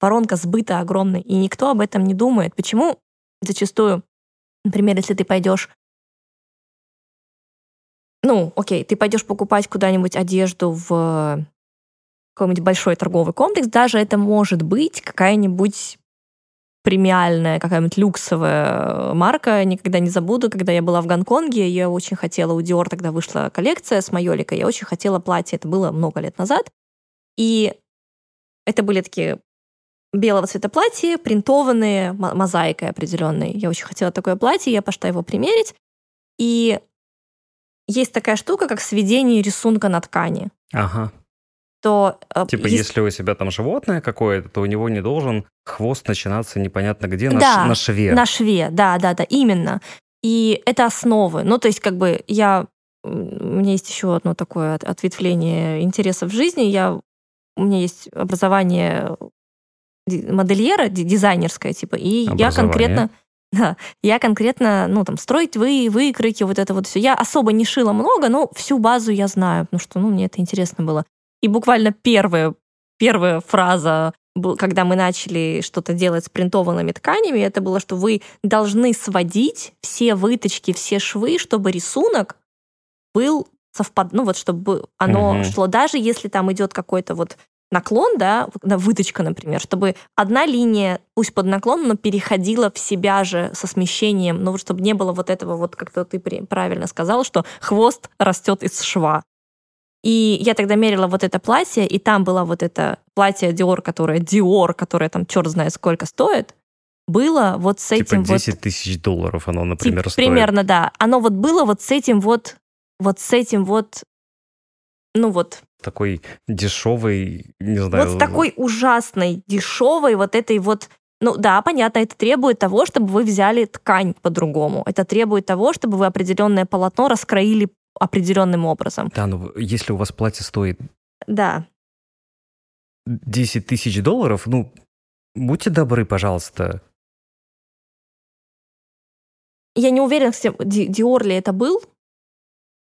воронка сбыта огромная, и никто об этом не думает. Почему зачастую, например, если ты пойдешь ну, окей, ты пойдешь покупать куда-нибудь одежду в какой-нибудь большой торговый комплекс, даже это может быть какая-нибудь премиальная, какая-нибудь люксовая марка. Никогда не забуду, когда я была в Гонконге, я очень хотела, у Dior тогда вышла коллекция с майоликой, я очень хотела платье, это было много лет назад. И это были такие белого цвета платья, принтованные, мозаикой определенной. Я очень хотела такое платье, я пошла его примерить. И есть такая штука, как сведение рисунка на ткани. Ага то... Э, типа, есть... если у себя там животное какое-то, то у него не должен хвост начинаться непонятно где, на, да, ш... на шве. на шве, да, да, да, именно. И это основы. Ну, то есть, как бы я... У меня есть еще одно такое ответвление интересов в жизни. Я... У меня есть образование модельера, дизайнерское, типа, и я конкретно... Да, я конкретно, ну, там, строить вы, выкройки, вот это вот все. Я особо не шила много, но всю базу я знаю, потому что, ну, мне это интересно было. И буквально первая, первая фраза когда мы начали что-то делать с принтованными тканями, это было, что вы должны сводить все выточки, все швы, чтобы рисунок был совпад, ну вот чтобы оно угу. шло, даже если там идет какой-то вот наклон, да, выточка, например, чтобы одна линия, пусть под наклоном, но переходила в себя же со смещением, ну, чтобы не было вот этого, вот как-то ты правильно сказал, что хвост растет из шва. И я тогда мерила вот это платье, и там было вот это платье Dior, которое Dior, которое там черт знает сколько стоит, было вот с типа этим 10 вот... тысяч долларов оно, например, типа, стоит. Примерно, да. Оно вот было вот с этим вот вот с этим вот, ну вот... Такой дешевый, не знаю... Вот с такой ужасной, дешевой вот этой вот ну да, понятно, это требует того, чтобы вы взяли ткань по-другому. Это требует того, чтобы вы определенное полотно раскроили определенным образом. Да, ну если у вас платье стоит... Да. 10 тысяч долларов, ну, будьте добры, пожалуйста. Я не уверен, Диор ли это был.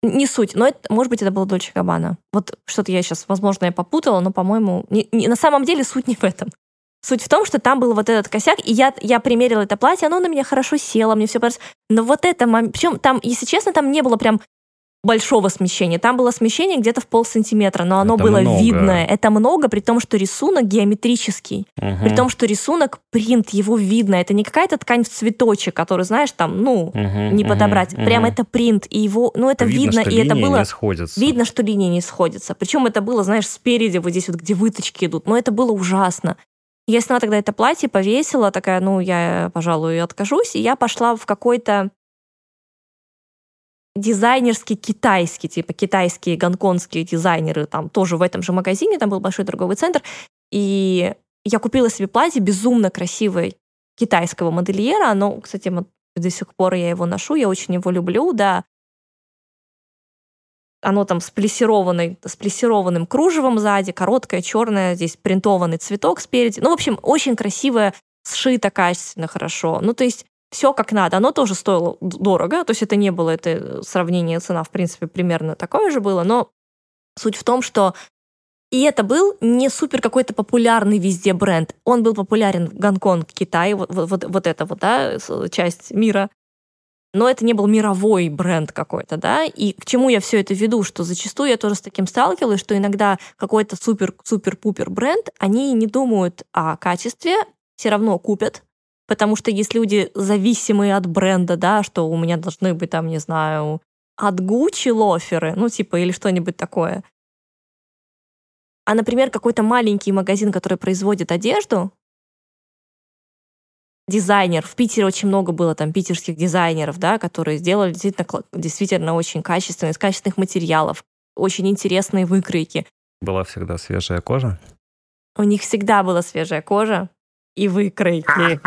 Не суть, но это, может быть, это было Дольче Габбана. Вот что-то я сейчас, возможно, я попутала, но, по-моему, не, не, на самом деле суть не в этом. Суть в том, что там был вот этот косяк, и я, я примерила это платье, оно на меня хорошо село, мне все понравилось. Но вот это, причем там, если честно, там не было прям большого смещения. Там было смещение где-то в пол сантиметра, но оно Это было много. видное. Это много, при том, что рисунок геометрический. Мгм. При том, что рисунок, принт, его видно. Это не какая-то ткань в цветочек, который, знаешь, там, ну, Мгм, не мгм, подобрать. Прям мгм. это принт, и его, ну, это видно, что и это было... не сходятся. Видно, что линии не сходятся. Причем это было, знаешь, спереди, вот здесь вот, где выточки идут. Но это было ужасно. Я сняла тогда это платье, повесила, такая, ну, я, пожалуй, откажусь. И я пошла в какой-то дизайнерский китайский, типа китайские гонконгские дизайнеры, там тоже в этом же магазине, там был большой торговый центр. И я купила себе платье безумно красивое китайского модельера. Оно, кстати, до сих пор я его ношу, я очень его люблю, да оно там с, плессированной, с плессированным кружевом сзади, короткое, черное, здесь принтованный цветок спереди. Ну, в общем, очень красивое, сшито качественно, хорошо. Ну, то есть все как надо. Оно тоже стоило дорого, то есть это не было, это сравнение цена, в принципе, примерно такое же было, но суть в том, что и это был не супер какой-то популярный везде бренд. Он был популярен в Гонконг, Китай, вот, вот, вот, это вот, да, часть мира. Но это не был мировой бренд какой-то, да, и к чему я все это веду, что зачастую я тоже с таким сталкивалась, что иногда какой-то супер-супер-пупер бренд, они не думают о качестве, все равно купят, потому что есть люди зависимые от бренда, да, что у меня должны быть там, не знаю, от Гуччи лоферы, ну типа или что-нибудь такое. А, например, какой-то маленький магазин, который производит одежду, дизайнер. В Питере очень много было там питерских дизайнеров, да, которые сделали действительно, действительно очень качественно, из качественных материалов, очень интересные выкройки. Была всегда свежая кожа. У них всегда была свежая кожа и выкройки.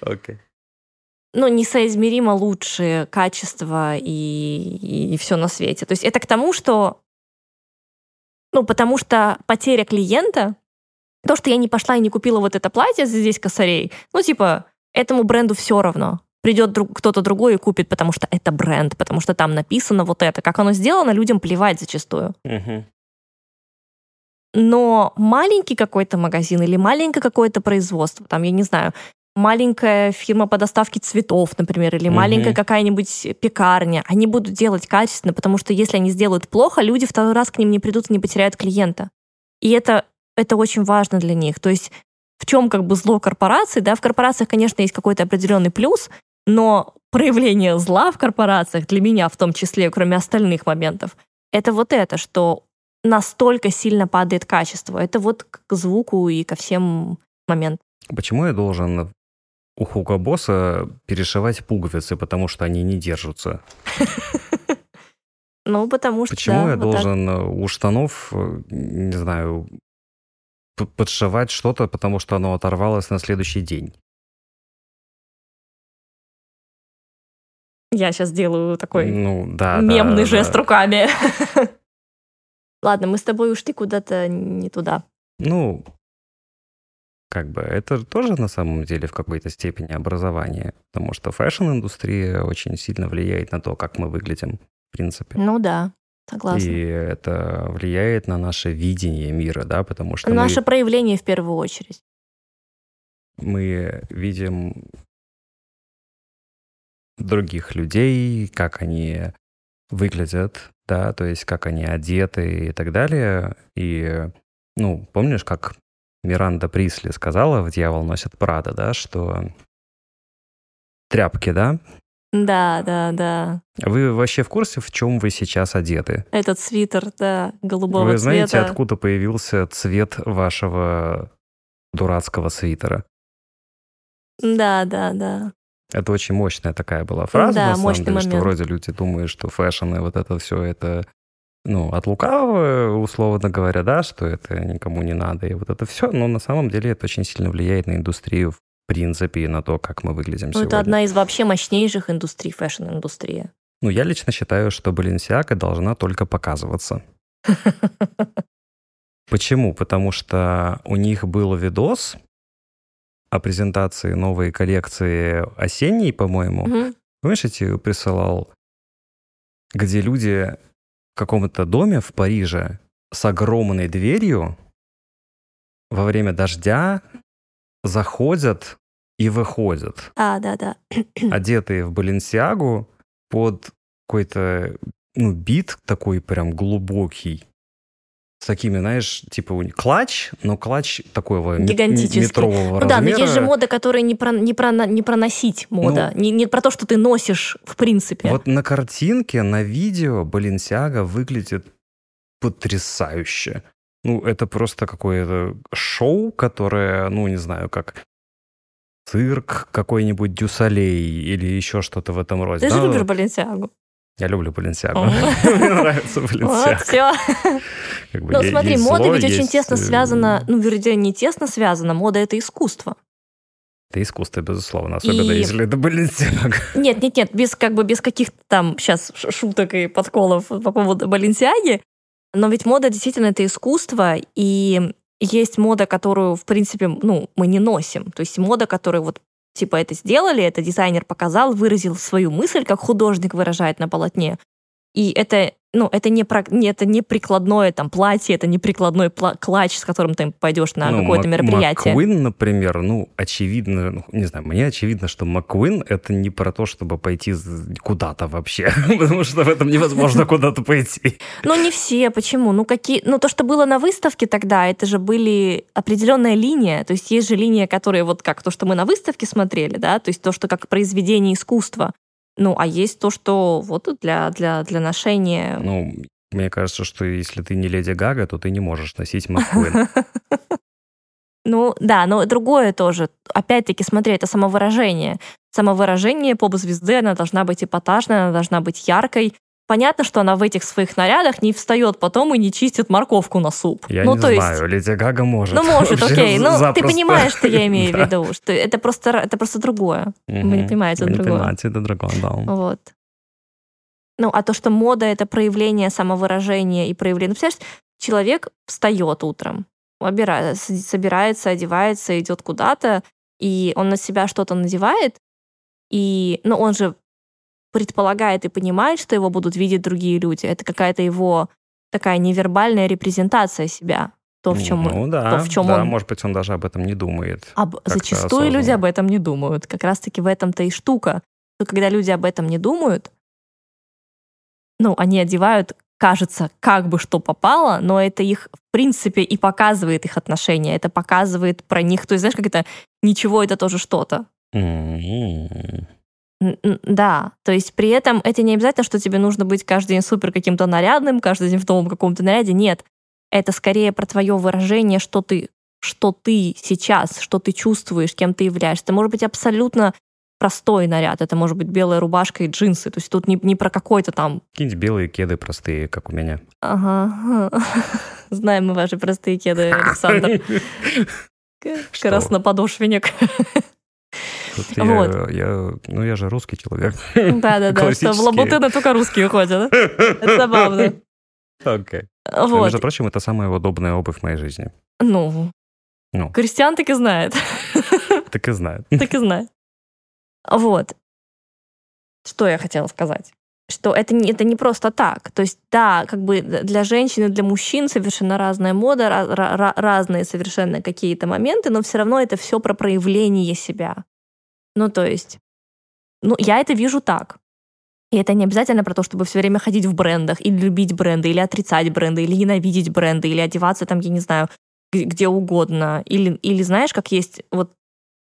Окей. ну, несоизмеримо лучшее качество и, и, все на свете. То есть это к тому, что... Ну, потому что потеря клиента, то, что я не пошла и не купила вот это платье здесь косарей, ну, типа, этому бренду все равно. Придет друг, кто-то другой и купит, потому что это бренд, потому что там написано вот это. Как оно сделано, людям плевать зачастую. Мгм. Но маленький какой-то магазин или маленькое какое-то производство, там, я не знаю, маленькая фирма по доставке цветов, например, или Мгм. маленькая какая-нибудь пекарня, они будут делать качественно, потому что если они сделают плохо, люди второй раз к ним не придут и не потеряют клиента. И это, это очень важно для них. То есть в чем как бы зло корпорации? Да, в корпорациях, конечно, есть какой-то определенный плюс, но проявление зла в корпорациях, для меня в том числе, кроме остальных моментов, это вот это, что настолько сильно падает качество. Это вот к звуку и ко всем моментам. Почему я должен у Хуга Босса перешивать пуговицы, потому что они не держатся? Ну, потому что... Почему я должен у штанов, не знаю, подшивать что-то, потому что оно оторвалось на следующий день? Я сейчас делаю такой Ну, да, мемный да, жест да. руками. Ладно, мы с тобой ушли куда-то не туда. Ну, как бы это тоже на самом деле в какой-то степени образование, потому что fashion-индустрия очень сильно влияет на то, как мы выглядим, в принципе. Ну да, согласна. И это влияет на наше видение мира, да, потому что Наше проявление в первую очередь. мы, мы видим других людей, как они выглядят, да, то есть как они одеты и так далее. И, ну, помнишь, как Миранда Присли сказала в «Дьявол носит Прада», да, что тряпки, да? Да, да, да. Вы вообще в курсе, в чем вы сейчас одеты? Этот свитер, да, голубого Вы знаете, цвета. откуда появился цвет вашего дурацкого свитера? Да, да, да. Это очень мощная такая была фраза, Да, на самом деле, что момент. вроде люди думают, что fashion и вот это все это ну, от лукавого, условно говоря, да, что это никому не надо, и вот это все, но на самом деле это очень сильно влияет на индустрию в принципе и на то, как мы выглядим Ну, сегодня. это одна из вообще мощнейших индустрий, fashion-индустрия. Ну, я лично считаю, что Баленсиака должна только показываться. Почему? Потому что у них был видос о презентации новой коллекции осенней, по-моему. Мгм. Помнишь, я тебе присылал, где люди в каком-то доме в Париже с огромной дверью во время дождя заходят и выходят, А, да, да. одетые в Баленсиагу под какой-то ну, бит такой прям глубокий. С такими, знаешь, типа клатч, но клатч такого Гигантический. метрового Ну да, но размера. есть же мода, которая не про, не про, не про носить мода. не, не про то, что ты носишь в принципе. Ну, Вот на картинке, на видео Баленсиага выглядит потрясающе. Ну, это просто какое-то шоу, которое, ну, не знаю, как цирк какой-нибудь Дюсалей или еще что-то в этом роде. Ты же Да, любишь Баленсиагу. Я люблю Баленсиагу. Мне нравится Баленсиага. Ну смотри, мода ведь очень тесно э, связана, ну, вернее, не тесно связана, мода — это искусство. Это искусство, безусловно, особенно И- если это Баленсиага. Нет, нет, нет, без как бы без каких-то там сейчас шуток и подколов по поводу Баленсиаги. Но ведь мода действительно это искусство, и есть мода, которую, в принципе, ну, мы не носим. То есть мода, которую вот типа это сделали, это дизайнер показал, выразил свою мысль, как художник выражает на полотне. И это, ну, это не, про, не, это не прикладное там платье, это не прикладной пла- клатч, с которым ты пойдешь на Ну, какое-то Мак- мероприятие. Маккуин, например, ну, очевидно, ну, не знаю, мне очевидно, что Маккуин — это не про то, чтобы пойти куда-то вообще, потому что в этом невозможно куда-то пойти. Ну, не все. Почему? Ну, какие... Ну, то, что было на выставке тогда, это же были определенная линия. То есть есть же линия, которая вот как то, что мы на выставке смотрели, да, то есть то, что как произведение искусства. Ну, а есть то, что вот для, для, для ношения... Ну, мне кажется, что если ты не Леди Гага, то ты не можешь носить Маккуин. Ну, да, но другое тоже. Опять-таки, смотри, это самовыражение. Самовыражение поп-звезды, она должна быть эпатажной, она должна быть яркой. Понятно, что она в этих своих нарядах не встает потом и не чистит морковку на суп. Я ну, не то есть, знаю, Леди Гага может. Ну, может, окей. Ну, ты запросто. понимаешь, что я имею в виду. Что это просто, это просто другое. Вы не понимаете, Вы это не другое. понимаете, это другое, да. Вот. Ну, а то, что мода — это проявление самовыражения и проявление... Ну, представляешь, человек встает утром, обира- с- собирается, одевается, идет куда-то, и он на себя что-то надевает, и, ну, он же предполагает и понимает, что его будут видеть другие люди. Это какая-то его такая невербальная репрезентация себя. То, в чем Ну да, то, в чем да, он может быть, он даже об этом не думает. Об- зачастую люди осознанно. об этом не думают. Как раз-таки в этом-то и штука. Что когда люди об этом не думают, ну, они одевают, кажется, как бы что попало, но это их, в принципе, и показывает их отношения. Это показывает про них. То есть, знаешь, как это ничего, это тоже что-то. М. Да, то есть при этом это не обязательно, что тебе нужно быть каждый день супер каким-то нарядным, каждый день в новом каком-то наряде. Нет, это скорее про твое выражение, что ты, что ты сейчас, что ты чувствуешь, кем ты являешься. Это может быть абсолютно простой наряд. Это может быть белая рубашка и джинсы. То есть тут не, не про какой-то там... Какие-нибудь белые кеды простые, как у меня. Ага. Знаем мы ваши простые кеды, Александр. Красноподошвенник. Тут я- Вот. я- Ну, я же русский человек. Да-да-да, что в лабутыны только русские ходят. Это забавно. Окей. Вот. Между прочим, это самая удобная обувь в моей жизни. Ну, Ну. Кристиан так и знает. Так и знаю. так и знает. Вот. Что я хотела сказать? Что это не, это не просто так. То есть, да, как бы для женщин и для мужчин совершенно разная мода, ра- ра- разные совершенно какие-то моменты, но все равно это все про проявление себя. Ну, то есть, ну, я это вижу так. И это не обязательно про то, чтобы все время ходить в брендах, или любить бренды, или отрицать бренды, или ненавидеть бренды, или одеваться там, я не знаю, где угодно. Или, или знаешь, как есть вот,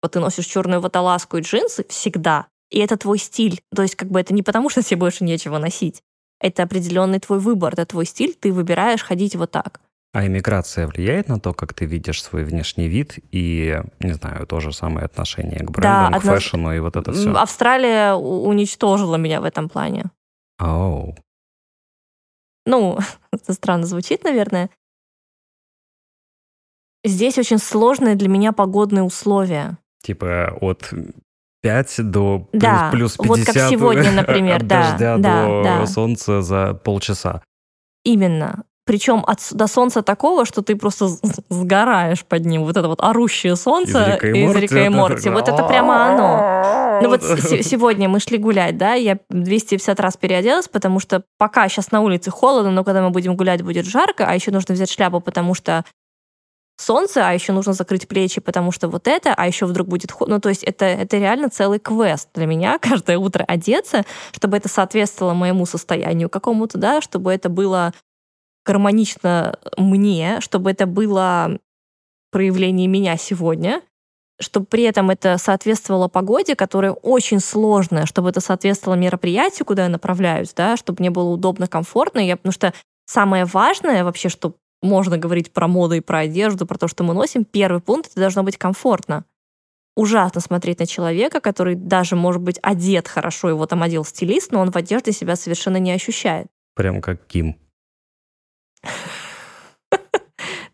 вот ты носишь черную водолазку и джинсы всегда, и это твой стиль. То есть как бы это не потому, что тебе больше нечего носить. Это определенный твой выбор, это твой стиль, ты выбираешь ходить вот так. А иммиграция влияет на то, как ты видишь свой внешний вид и, не знаю, то же самое отношение к брендам, Да, к одно- фэшну и вот это все? Австралия уничтожила меня в этом плане. Оу. Ну, это странно звучит, наверное. Здесь очень сложные для меня погодные условия. Типа от 5 до плюс, Да, плюс 50. вот как сегодня, например, да, дождя да, до да. солнца за полчаса. Именно. Причем от, до солнца такого, что ты просто сгораешь под ним. Вот это вот орущее солнце Из Рика и из Рика и Морти. Вот это прямо оно. Ну вот Вот. се- сегодня мы шли гулять, да, я 250 раз переоделась, потому что пока сейчас на улице холодно, но когда мы будем гулять, будет жарко, а еще нужно взять шляпу, потому что солнце, а еще нужно закрыть плечи, потому что вот это, а еще вдруг будет. Ну, то есть это, это реально целый квест для меня, каждое утро одеться, чтобы это соответствовало моему состоянию какому-то, да, чтобы это было гармонично мне, чтобы это было проявление меня сегодня, чтобы при этом это соответствовало погоде, которая очень сложная, чтобы это соответствовало мероприятию, куда я направляюсь, да, чтобы мне было удобно, комфортно. Я, потому что самое важное вообще, что можно говорить про моду и про одежду, про то, что мы носим, первый пункт — это должно быть комфортно. Ужасно смотреть на человека, который даже, может быть, одет хорошо, его там одел стилист, но он в одежде себя совершенно не ощущает. Прям как Ким.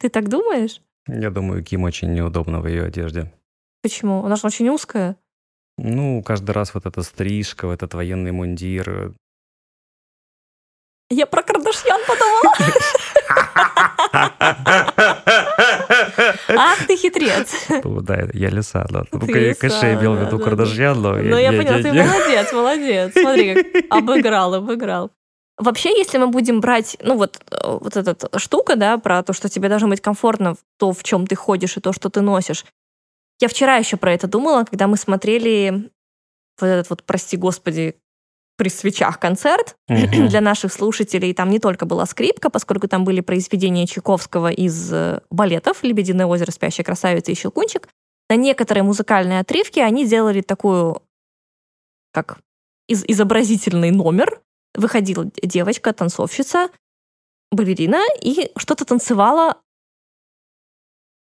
Ты так думаешь? Я думаю, Ким очень неудобно в ее одежде. Почему? Она же очень узкая. Ну, каждый раз вот эта стрижка, вот этот военный мундир. Я про Кардашьян подумала. Ах ты хитрец. Да, я лиса, да. Ну, конечно, я имел в виду да, Кардашьян, но... Ну, я поняла, ты молодец, молодец. Смотри, как обыграл, обыграл. Вообще, если мы будем брать, ну вот, э, вот эта штука, да, про то, что тебе должно быть комфортно то, в чем ты ходишь и то, что ты носишь. Я вчера еще про это думала, когда мы смотрели вот этот вот, прости господи, при свечах концерт Мгм. для наших слушателей. Там не только была скрипка, поскольку там были произведения Чайковского из э, балетов «Лебединое озеро», «Спящая красавица» и «Щелкунчик». На некоторые музыкальные отрывки они делали такую, как из- изобразительный номер. Выходила девочка, танцовщица, балерина, и что-то танцевала.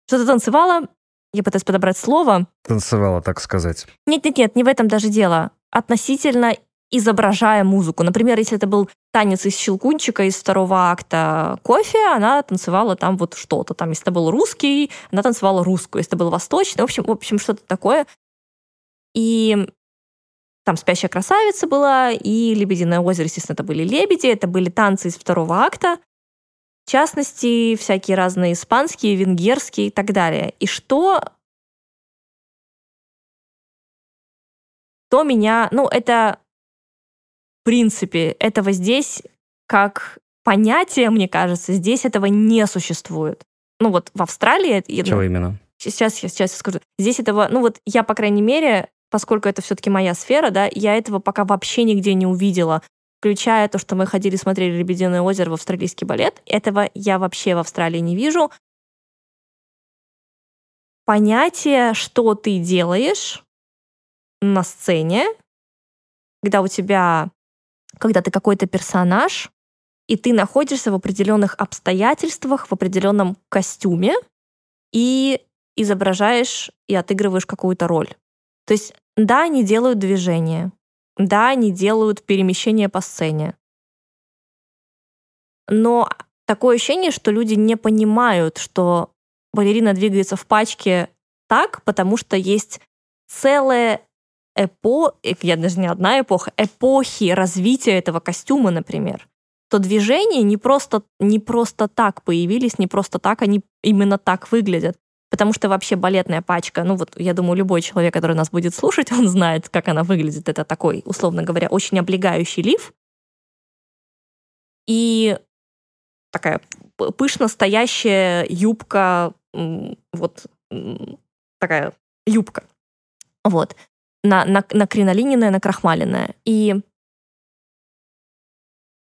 Что-то танцевала, я пытаюсь подобрать слово, Танцевала, так сказать. нет-нет-нет, не в этом даже дело. Относительно изображая музыку. Например, если это был танец из щелкунчика из второго акта кофе, она танцевала там вот что-то. Там, если это был русский, она танцевала русскую. Если это был восточный, в общем, в общем что-то такое. И там «Спящая красавица» была, и «Лебединое озеро», естественно, это были лебеди, это были танцы из второго акта. В частности, всякие разные испанские, венгерские и так далее. И что то меня, ну, это, в принципе, этого здесь как понятие, мне кажется, здесь этого не существует. Ну, вот в Австралии... Чего именно? Сейчас я сейчас я скажу. Здесь этого, ну вот я, по крайней мере, поскольку это все-таки моя сфера, да, я этого пока вообще нигде не увидела. Включая то, что мы ходили, смотрели «Лебединое озеро» в австралийский балет. Этого я вообще в Австралии не вижу. Понятие, что ты делаешь на сцене, когда у тебя, когда ты какой-то персонаж, и ты находишься в определенных обстоятельствах, в определенном костюме, и изображаешь и отыгрываешь какую-то роль. То есть, да, они делают движения, да, они делают перемещение по сцене. Но такое ощущение, что люди не понимают, что балерина двигается в пачке так, потому что есть целая эпо, э, я даже не одна эпоха, эпохи развития этого костюма, например. То движения не просто, не просто так появились, не просто так они именно так выглядят. Потому что вообще балетная пачка, ну вот я думаю, любой человек, который нас будет слушать, он знает, как она выглядит. Это такой, условно говоря, очень облегающий лиф. И такая пышно стоящая юбка, вот такая юбка. Вот. На, на, на кринолиненная, на крахмаленная. И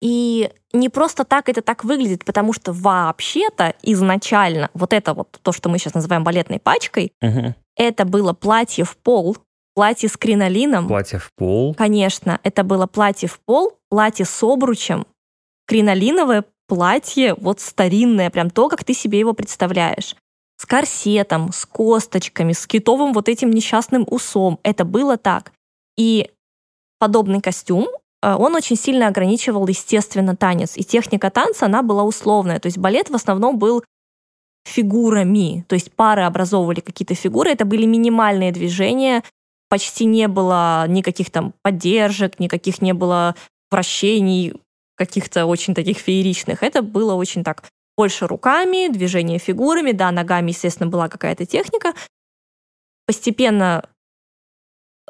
и не просто так это так выглядит, потому что вообще-то изначально вот это вот, то, что мы сейчас называем балетной пачкой, Мгм. это было платье в пол, платье с кринолином. Платье в пол. Конечно, это было платье в пол, платье с обручем, кринолиновое платье вот старинное, прям то, как ты себе его представляешь. С корсетом, с косточками, с китовым вот этим несчастным усом. Это было так. И подобный костюм, он очень сильно ограничивал, естественно, танец. И техника танца, она была условная. То есть балет в основном был фигурами, то есть пары образовывали какие-то фигуры, это были минимальные движения, почти не было никаких там поддержек, никаких не было вращений, каких-то очень таких фееричных. Это было очень так больше руками, движение фигурами, да, ногами, естественно, была какая-то техника. Постепенно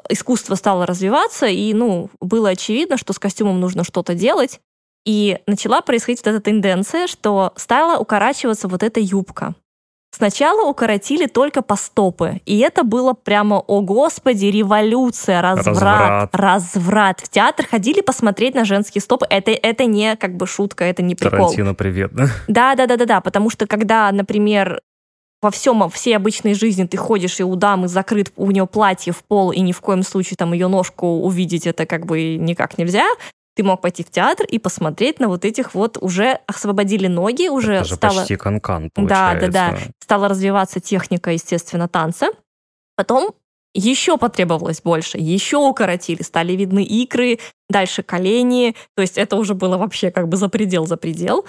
искусство стало развиваться, и, ну, было очевидно, что с костюмом нужно что-то делать. И начала происходить вот эта тенденция, что стала укорачиваться вот эта юбка. Сначала укоротили только по стопы, и это было прямо, о господи, революция, разврат, разврат. разврат. В театр ходили посмотреть на женские стопы. Это, это не как бы шутка, это не прикол. Тарантино, привет, да? Да, да, да, да, да, потому что когда, например, во всем, всей обычной жизни ты ходишь, и у дамы закрыт, у нее платье в пол, и ни в коем случае там ее ножку увидеть это как бы никак нельзя, ты мог пойти в театр и посмотреть на вот этих вот уже освободили ноги, уже Это же стало... почти канкан, Да, да, да. Стала развиваться техника, естественно, танца. Потом еще потребовалось больше, еще укоротили, стали видны икры, дальше колени, то есть это уже было вообще как бы за предел, за предел.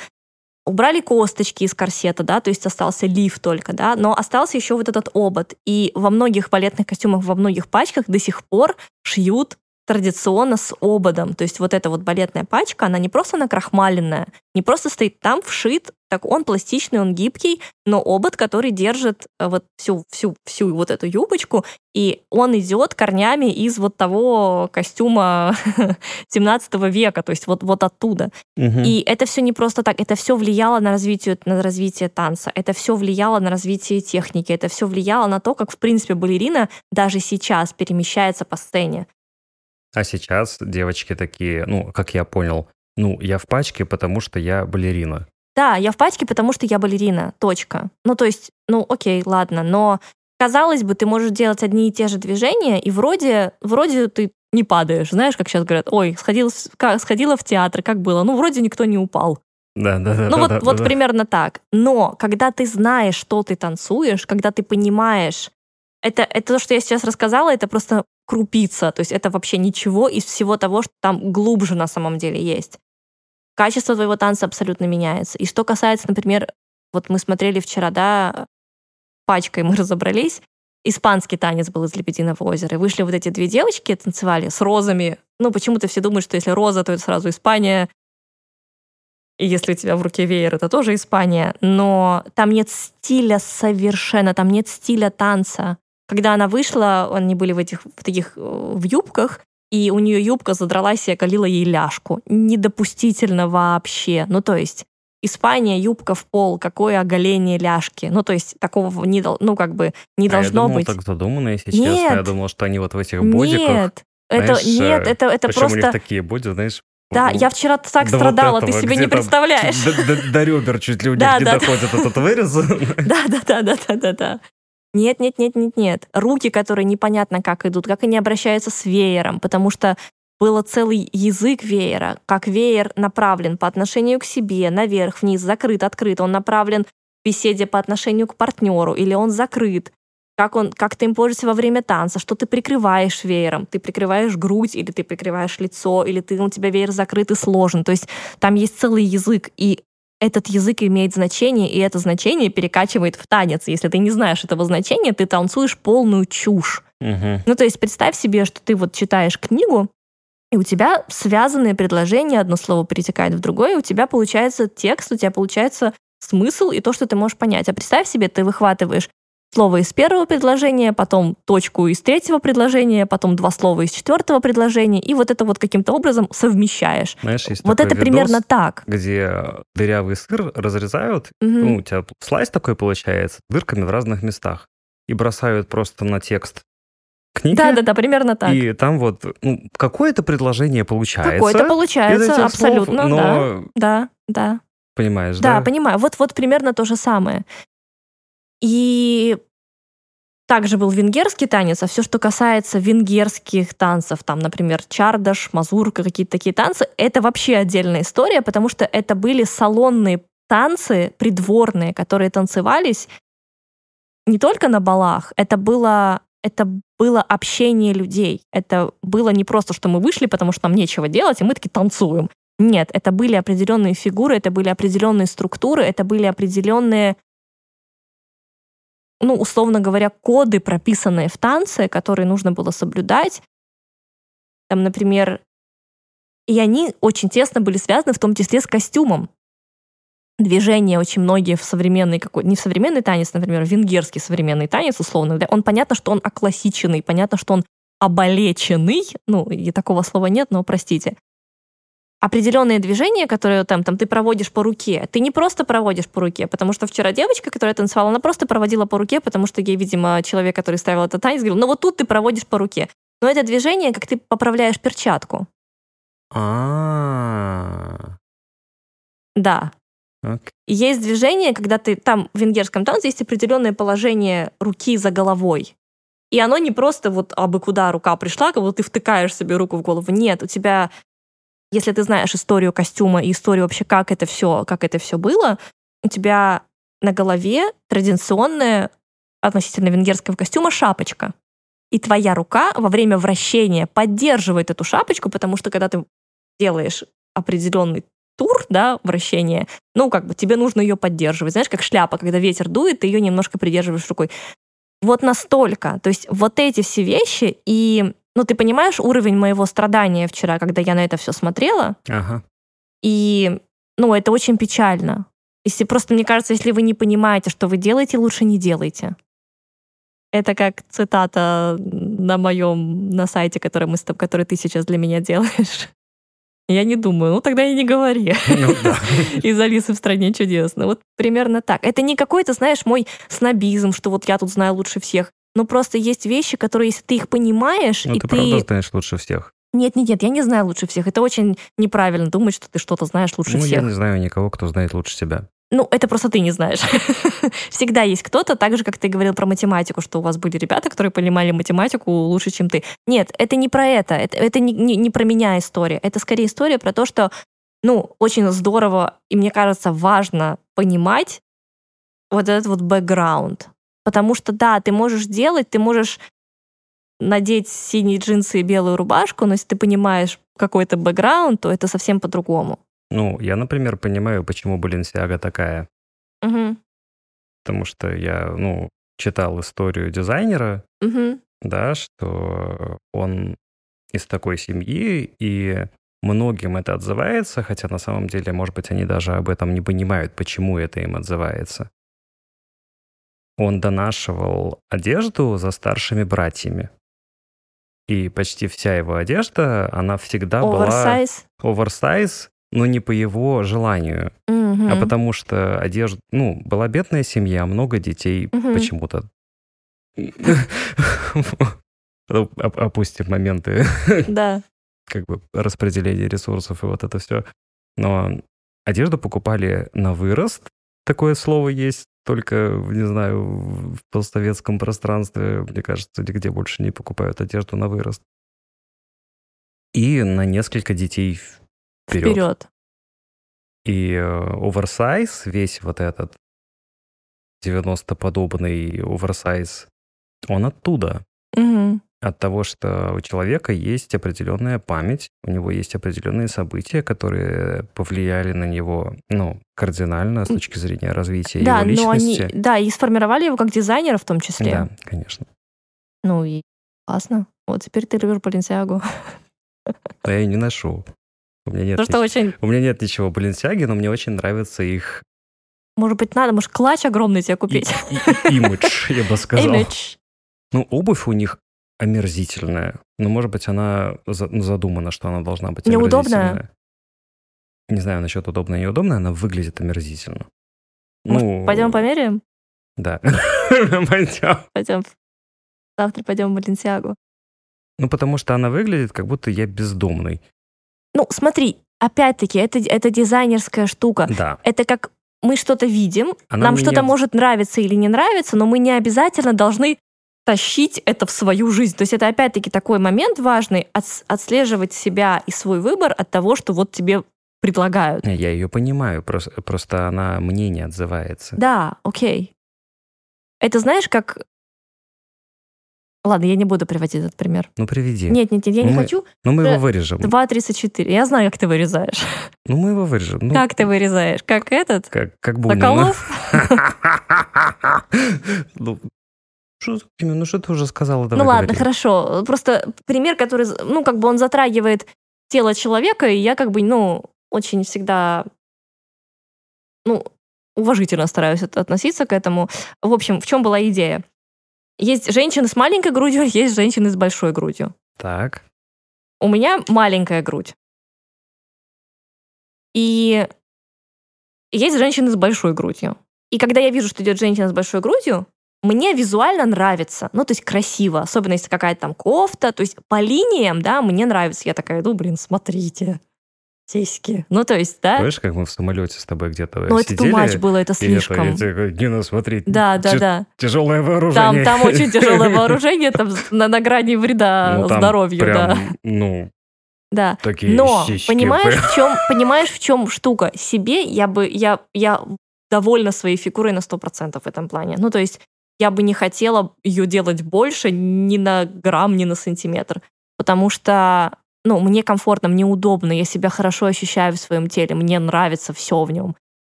Убрали косточки из корсета, да, то есть остался лиф только, да, но остался еще вот этот обод. И во многих балетных костюмах, во многих пачках до сих пор шьют традиционно с ободом. То есть вот эта вот балетная пачка, она не просто накрахмаленная, не просто стоит там вшит, так он пластичный, он гибкий, но обод, который держит э, вот всю, всю, всю вот эту юбочку, и он идет корнями из вот того костюма 17 века, то есть вот, вот оттуда. Угу. И это все не просто так, это все влияло на развитие, на развитие танца, это все влияло на развитие техники, это все влияло на то, как, в принципе, балерина даже сейчас перемещается по сцене. А сейчас девочки такие, ну, как я понял, ну, я в пачке, потому что я балерина. Да, я в пачке, потому что я балерина. Точка. Ну, то есть, ну, окей, ладно, но казалось бы, ты можешь делать одни и те же движения, и вроде, вроде ты не падаешь. Знаешь, как сейчас говорят, ой, сходил, сходила в театр, как было? Ну, вроде никто не упал. Да, да, да. Ну, да, вот, да, вот да. примерно так. Но когда ты знаешь, что ты танцуешь, когда ты понимаешь, это, это то, что я сейчас рассказала, это просто крупица, то есть это вообще ничего из всего того, что там глубже на самом деле есть. Качество твоего танца абсолютно меняется. И что касается, например, вот мы смотрели вчера, да, пачкой мы разобрались, испанский танец был из «Лебединого озера». И вышли вот эти две девочки, танцевали с розами. Ну, почему-то все думают, что если роза, то это сразу Испания. И если у тебя в руке веер, это тоже Испания. Но там нет стиля совершенно, там нет стиля танца. Когда она вышла, они были в этих в таких э, в юбках, и у нее юбка задралась и оголила ей ляжку. Недопустительно вообще. Ну, то есть, Испания, юбка в пол, какое оголение ляжки. Ну, то есть, такого не, ну, как бы не а должно я думал, быть. так задумано, если честно. Нет. Я думал, что они вот в этих бодиках. Нет, это, знаешь, нет, э, это, это Причем у них просто... такие боди, знаешь, Да, ну, я вчера так вот страдала, ты этого, себе где не представляешь. До, до- до ребер чуть ли у них Да, не да, да. доходит этот вырез. Да, да, да, да, да, да, да. Нет, нет, нет, нет, нет. Руки, которые непонятно как идут, как они обращаются с веером, потому что было целый язык веера, как веер направлен по отношению к себе, наверх, вниз, закрыт, открыт. Он направлен в беседе по отношению к партнеру, или он закрыт. Как, он, как ты им пользуешься во время танца, что ты прикрываешь веером. Ты прикрываешь грудь, или ты прикрываешь лицо, или ты, у тебя веер закрыт и сложен. То есть там есть целый язык, и этот язык имеет значение, и это значение перекачивает в танец. Если ты не знаешь этого значения, ты танцуешь полную чушь. Мгм. Ну, то есть представь себе, что ты вот читаешь книгу, и у тебя связанные предложения, одно слово перетекает в другое, у тебя получается текст, у тебя получается смысл и то, что ты можешь понять. А представь себе, ты выхватываешь слово из первого предложения, потом точку из третьего предложения, потом два слова из четвертого предложения, и вот это вот каким-то образом совмещаешь. Знаешь, есть Вот это примерно видос, так. где дырявый сыр разрезают, Мгм. ну, у тебя слайс такой получается, дырками в разных местах, и бросают просто на текст книги. Да-да-да, примерно так. И там вот ну, какое-то предложение получается. Какое-то получается, абсолютно, слов, да. но Да, да. понимаешь, Да, да? понимаю. Вот, вот примерно то же самое. И также был венгерский танец, а все, что касается венгерских танцев, там, например, чардаш, мазурка, какие-то такие танцы, это вообще отдельная история, потому что это были салонные танцы придворные, которые танцевались не только на балах, это было это было общение людей. Это было не просто, что мы вышли, потому что нам нечего делать, и мы таки танцуем. Нет, это были определенные фигуры, это были определенные структуры, это были определенные, ну, условно говоря, коды, прописанные в танце, которые нужно было соблюдать. Там, например, и они очень тесно были связаны в том числе с костюмом движения очень многие в современный какой не в современный танец, например, венгерский современный танец, условно, он понятно, что он оклассиченный, понятно, что он оболеченный, ну, и такого слова нет, но простите. Определенные движения, которые там, там ты проводишь по руке, ты не просто проводишь по руке, потому что вчера девочка, которая танцевала, она просто проводила по руке, потому что ей, видимо, человек, который ставил этот танец, говорил, ну вот тут ты проводишь по руке. Но это движение, как ты поправляешь перчатку. А. Да, Okay. Есть движение, когда ты там в венгерском танце есть определенное положение руки за головой. И оно не просто вот абы куда рука пришла, как будто ты втыкаешь себе руку в голову. Нет, у тебя, если ты знаешь историю костюма и историю вообще, как это все, как это все было, у тебя на голове традиционная относительно венгерского костюма шапочка. И твоя рука во время вращения поддерживает эту шапочку, потому что когда ты делаешь определенный тур, да, вращение, ну, как бы тебе нужно ее поддерживать. Знаешь, как шляпа, когда ветер дует, ты ее немножко придерживаешь рукой. Вот настолько. То есть вот эти все вещи, и, ну, ты понимаешь уровень моего страдания вчера, когда я на это все смотрела? Ага. И, ну, это очень печально. Если просто, мне кажется, если вы не понимаете, что вы делаете, лучше не делайте. Это как цитата на моем, на сайте, который, мы, который ты сейчас для меня делаешь. Я не думаю, ну тогда и не говори. Ну, да. Из Алисы в стране чудес. Ну вот примерно так. Это не какой-то, знаешь, мой снобизм, что вот я тут знаю лучше всех. Но просто есть вещи, которые, если ты их понимаешь, ну, и ты, ты... правда знаешь лучше всех. Нет, нет, нет, я не знаю лучше всех. Это очень неправильно думать, что ты что-то знаешь лучше ну, всех. Я не знаю никого, кто знает лучше тебя. Ну, это просто ты не знаешь. Всегда есть кто-то, так же, как ты говорил про математику, что у вас были ребята, которые понимали математику лучше, чем ты. Нет, это не про это. Это, это не, не, не про меня история. Это скорее история про то, что, ну, очень здорово и, мне кажется, важно понимать вот этот вот бэкграунд. Потому что, да, ты можешь делать, ты можешь надеть синие джинсы и белую рубашку, но если ты понимаешь какой-то бэкграунд, то это совсем по-другому. Ну, я, например, понимаю, почему Баленсиага такая. Угу. Потому что я, ну, читал историю дизайнера, угу. да, что он из такой семьи, и многим это отзывается, хотя на самом деле, может быть, они даже об этом не понимают, почему это им отзывается. Он донашивал одежду за старшими братьями. И почти вся его одежда, она всегда Оверсайз. была... Оверсайз но не по его желанию, угу. а потому что одежда, ну, была бедная семья, много детей угу. почему-то. Опустим моменты. Да. Как бы распределение ресурсов и вот это все. Но одежду покупали на вырост. Такое слово есть только, не знаю, в постсоветском пространстве, мне кажется, нигде больше не покупают одежду на вырост. И на несколько детей вперед. вперед. И оверсайз, весь вот этот 90-подобный оверсайз, он оттуда. Угу. От того, что у человека есть определенная память, у него есть определенные события, которые повлияли на него, ну, кардинально с точки зрения развития да, его личности. Но они, да, и сформировали его как дизайнера в том числе. Да, конечно. Ну и классно. Вот теперь ты любишь Баленсиагу. А я не ношу. У меня нет, что очень... у меня нет ничего Баленсиаги, но мне очень нравится их... Может быть, надо, может, клатч огромный тебе купить? Имидж, я бы сказал. Имидж. Ну, обувь у них омерзительная. Но, может быть, она ну, задумана, что она должна быть Неудобная? Не знаю насчет удобная и неудобная, она выглядит омерзительно. Может, ну, пойдем померяем? Да. Пойдем. Пойдем. Завтра пойдем в Баленсиагу. Ну, потому что она выглядит, как будто я бездомный. Ну, смотри, опять-таки, это, это дизайнерская штука. Да. Это как мы что-то видим, Она нам мне что-то может нравиться или не нравиться, но мы не обязательно должны тащить это в свою жизнь. То есть это опять-таки такой момент важный, отс- отслеживать себя и свой выбор от того, что вот тебе предлагают. Не, Я ее понимаю, просто, просто она мне не отзывается. Да, окей. Это знаешь, как... Ладно, я не буду приводить этот пример. Ну, приведи. Нет, нет, нет, я не Мы- хочу. Ну, мы его вырежем. 2.34. Я знаю, как ты вырезаешь. Ну, мы его вырежем. Ну, Как ты вырезаешь? Как этот? Как, как Бунин. Соколов? Ну, что, Дима, ну что ты уже сказала? Ну Давай ладно, говори. хорошо. Просто пример, который, ну, как бы он затрагивает тело человека, и я как бы, ну, очень всегда, ну, уважительно стараюсь от- относиться к этому. В общем, в чем была идея? Есть женщины с маленькой грудью, есть женщины с большой грудью. Так. У меня маленькая грудь. И есть женщины с большой грудью. И когда я вижу, что идет женщина с большой грудью, мне визуально нравится. Ну, то есть красиво. Особенно если какая-то там кофта. То есть по линиям, да, мне нравится. Я такая иду, блин, смотрите. Сиськи. Ну, то есть, да. Помнишь, как мы в самолете с тобой где-то Ну, это тумач было, это и слишком. говорю, Дина, смотри, Да, да, тя- да. тяжелое Там, вооружение. там очень тяжелое вооружение, там на, на грани вреда Ну, там здоровью, да. прям, Ну, Да. такие Но сиськи понимаешь, прям. в чем, понимаешь, в чем штука? Себе я бы, я, я довольна своей фигурой на 100% в этом плане. Ну, то есть я бы не хотела ее делать больше ни на грамм, ни на сантиметр. Потому что, ну, мне комфортно, мне удобно, я себя хорошо ощущаю в своем теле, мне нравится все в нем.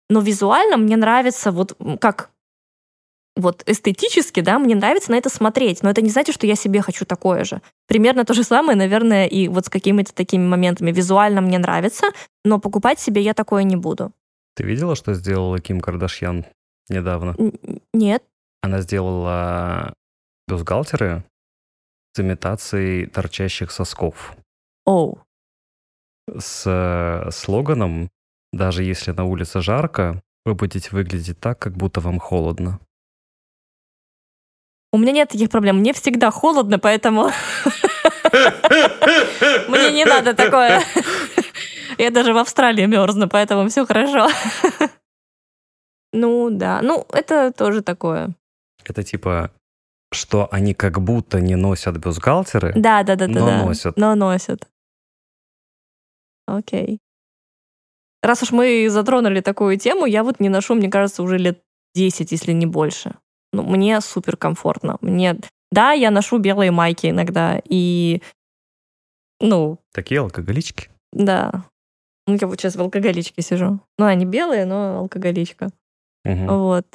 Но визуально мне нравится вот как вот эстетически, да, мне нравится на это смотреть, но это не значит, что я себе хочу такое же. Примерно то же самое, наверное, и вот с какими-то такими моментами. Визуально мне нравится, но покупать себе я такое не буду. Ты видела, что сделала Ким Кардашьян недавно? Н- Нет. Она сделала бюстгальтеры с имитацией торчащих сосков. Оу. С э, слоганом «Даже если на улице жарко, вы будете выглядеть так, как будто вам холодно». У меня нет таких проблем. Мне всегда холодно, поэтому мне не надо такое. Я даже в Австралии мерзну, поэтому все хорошо. Ну да, ну это тоже такое. Это типа, что они как будто не носят бюстгальтеры, Да, да, да, да. но да. носят. Но носят. Окей. Раз уж мы затронули такую тему, я вот не ношу, мне кажется, уже лет 10, если не больше. Ну, мне супер комфортно. Мне... Да, я ношу белые майки иногда, и... Ну, Такие алкоголички. да. Ну, я вот сейчас в алкоголичке сижу. Ну, они белые, но алкоголичка. Мгм. Вот.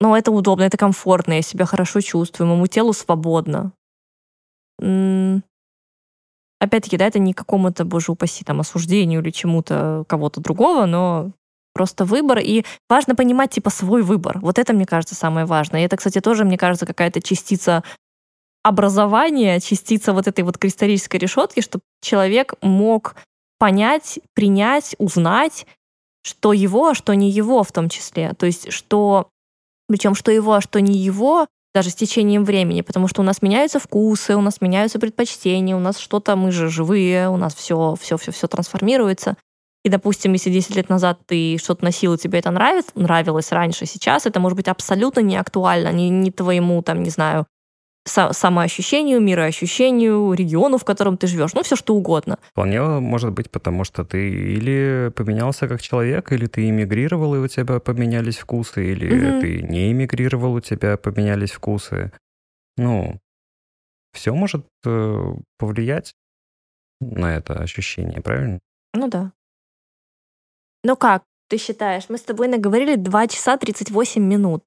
Но это удобно, это комфортно, я себя хорошо чувствую, моему телу свободно. Опять-таки, да, это не какому-то, боже упаси, там, осуждению или чему-то кого-то другого, но просто выбор. И важно понимать, типа, свой выбор. Вот это, мне кажется, самое важное. И это, кстати, тоже, мне кажется, какая-то частица образования, частица вот этой вот кристаллической решетки, чтобы человек мог понять, принять, узнать, что его, а что не его в том числе. То есть, что причем что его, а что не его, даже с течением времени, потому что у нас меняются вкусы, у нас меняются предпочтения, у нас что-то, мы же живые, у нас все, все, все, все трансформируется. И, допустим, если 10 лет назад ты что-то носил, и тебе это нравится, нравилось раньше, сейчас это может быть абсолютно не актуально, не, не твоему, там, не знаю, са- самоощущению, мироощущению, региону, в котором ты живешь, ну, все что угодно. Вполне может быть, потому что ты или поменялся как человек, или ты эмигрировал, и у тебя поменялись вкусы, или Мгм. ты не эмигрировал, у тебя поменялись вкусы. Ну, все может э, повлиять на это ощущение, правильно? Ну да. Ну как, ты считаешь? Мы с тобой наговорили 2 часа 38 минут.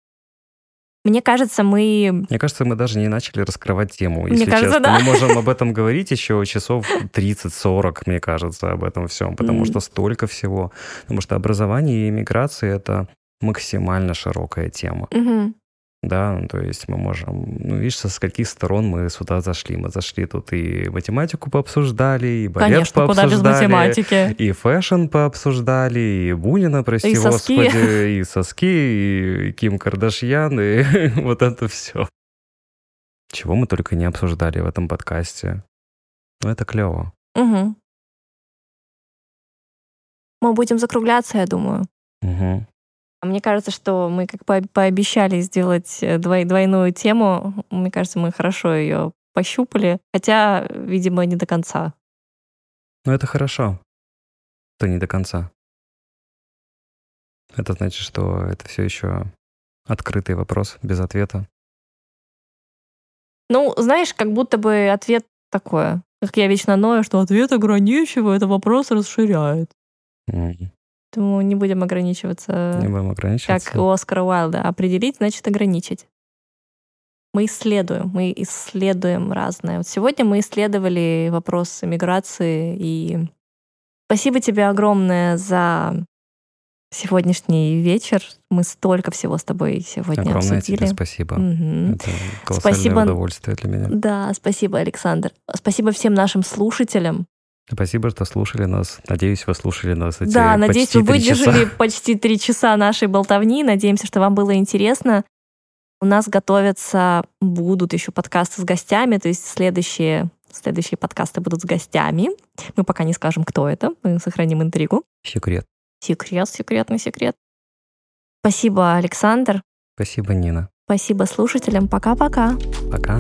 Мне кажется, мы... Мне кажется, мы даже не начали раскрывать тему, Мне если кажется, честно. да. Мы можем об этом говорить еще часов 30-40, мне кажется, об этом всем, потому М. что столько всего. Потому что образование и иммиграция — это максимально широкая тема. Мгм. Да, ну, то есть мы можем, ну, видишь, со скольких сторон мы сюда зашли. Мы зашли тут и математику пообсуждали, и балет Конечно, куда без пообсуждали, математики. и fashion пообсуждали, и Бунина, прости И соски. господи, и соски, и Ким Кардашьян, и вот это все. Чего мы только не обсуждали в этом подкасте. Ну, это клево. Мгм. Мы будем закругляться, я думаю. Мгм. А мне кажется, что мы как по пообещали сделать э, двой двойную тему. Мне кажется, мы хорошо ее пощупали, хотя, видимо, не до конца. Но это хорошо, то не до конца. Это значит, что это все еще открытый вопрос без ответа. Ну, знаешь, как будто бы ответ такое. Как я вечно ною, что ответ ограничивает, а вопрос расширяет. М, Поэтому не будем ограничиваться, Не будем как ограничиваться. у Оскара Уайлда. Определить значит ограничить. Мы исследуем, мы исследуем разное. Вот сегодня мы исследовали вопрос миграции, и спасибо тебе огромное за сегодняшний вечер. Мы столько всего с тобой сегодня Огромное обсудили. тебе спасибо. Мгм. Это колоссальное Спасибо. удовольствие для меня. Да, спасибо, Александр. Спасибо всем нашим слушателям. Спасибо, что слушали нас. Надеюсь, вы слушали нас эти Да, надеюсь, вы три часа. выдержали почти три часа нашей болтовни. Надеемся, что вам было интересно. У нас готовятся, будут еще подкасты с гостями, то есть следующие, следующие подкасты будут с гостями. Мы пока не скажем, кто это, мы сохраним интригу. Секрет. Секрет, секретный секрет. Спасибо, Александр. Спасибо, Нина. Спасибо слушателям. Пока-пока. Пока.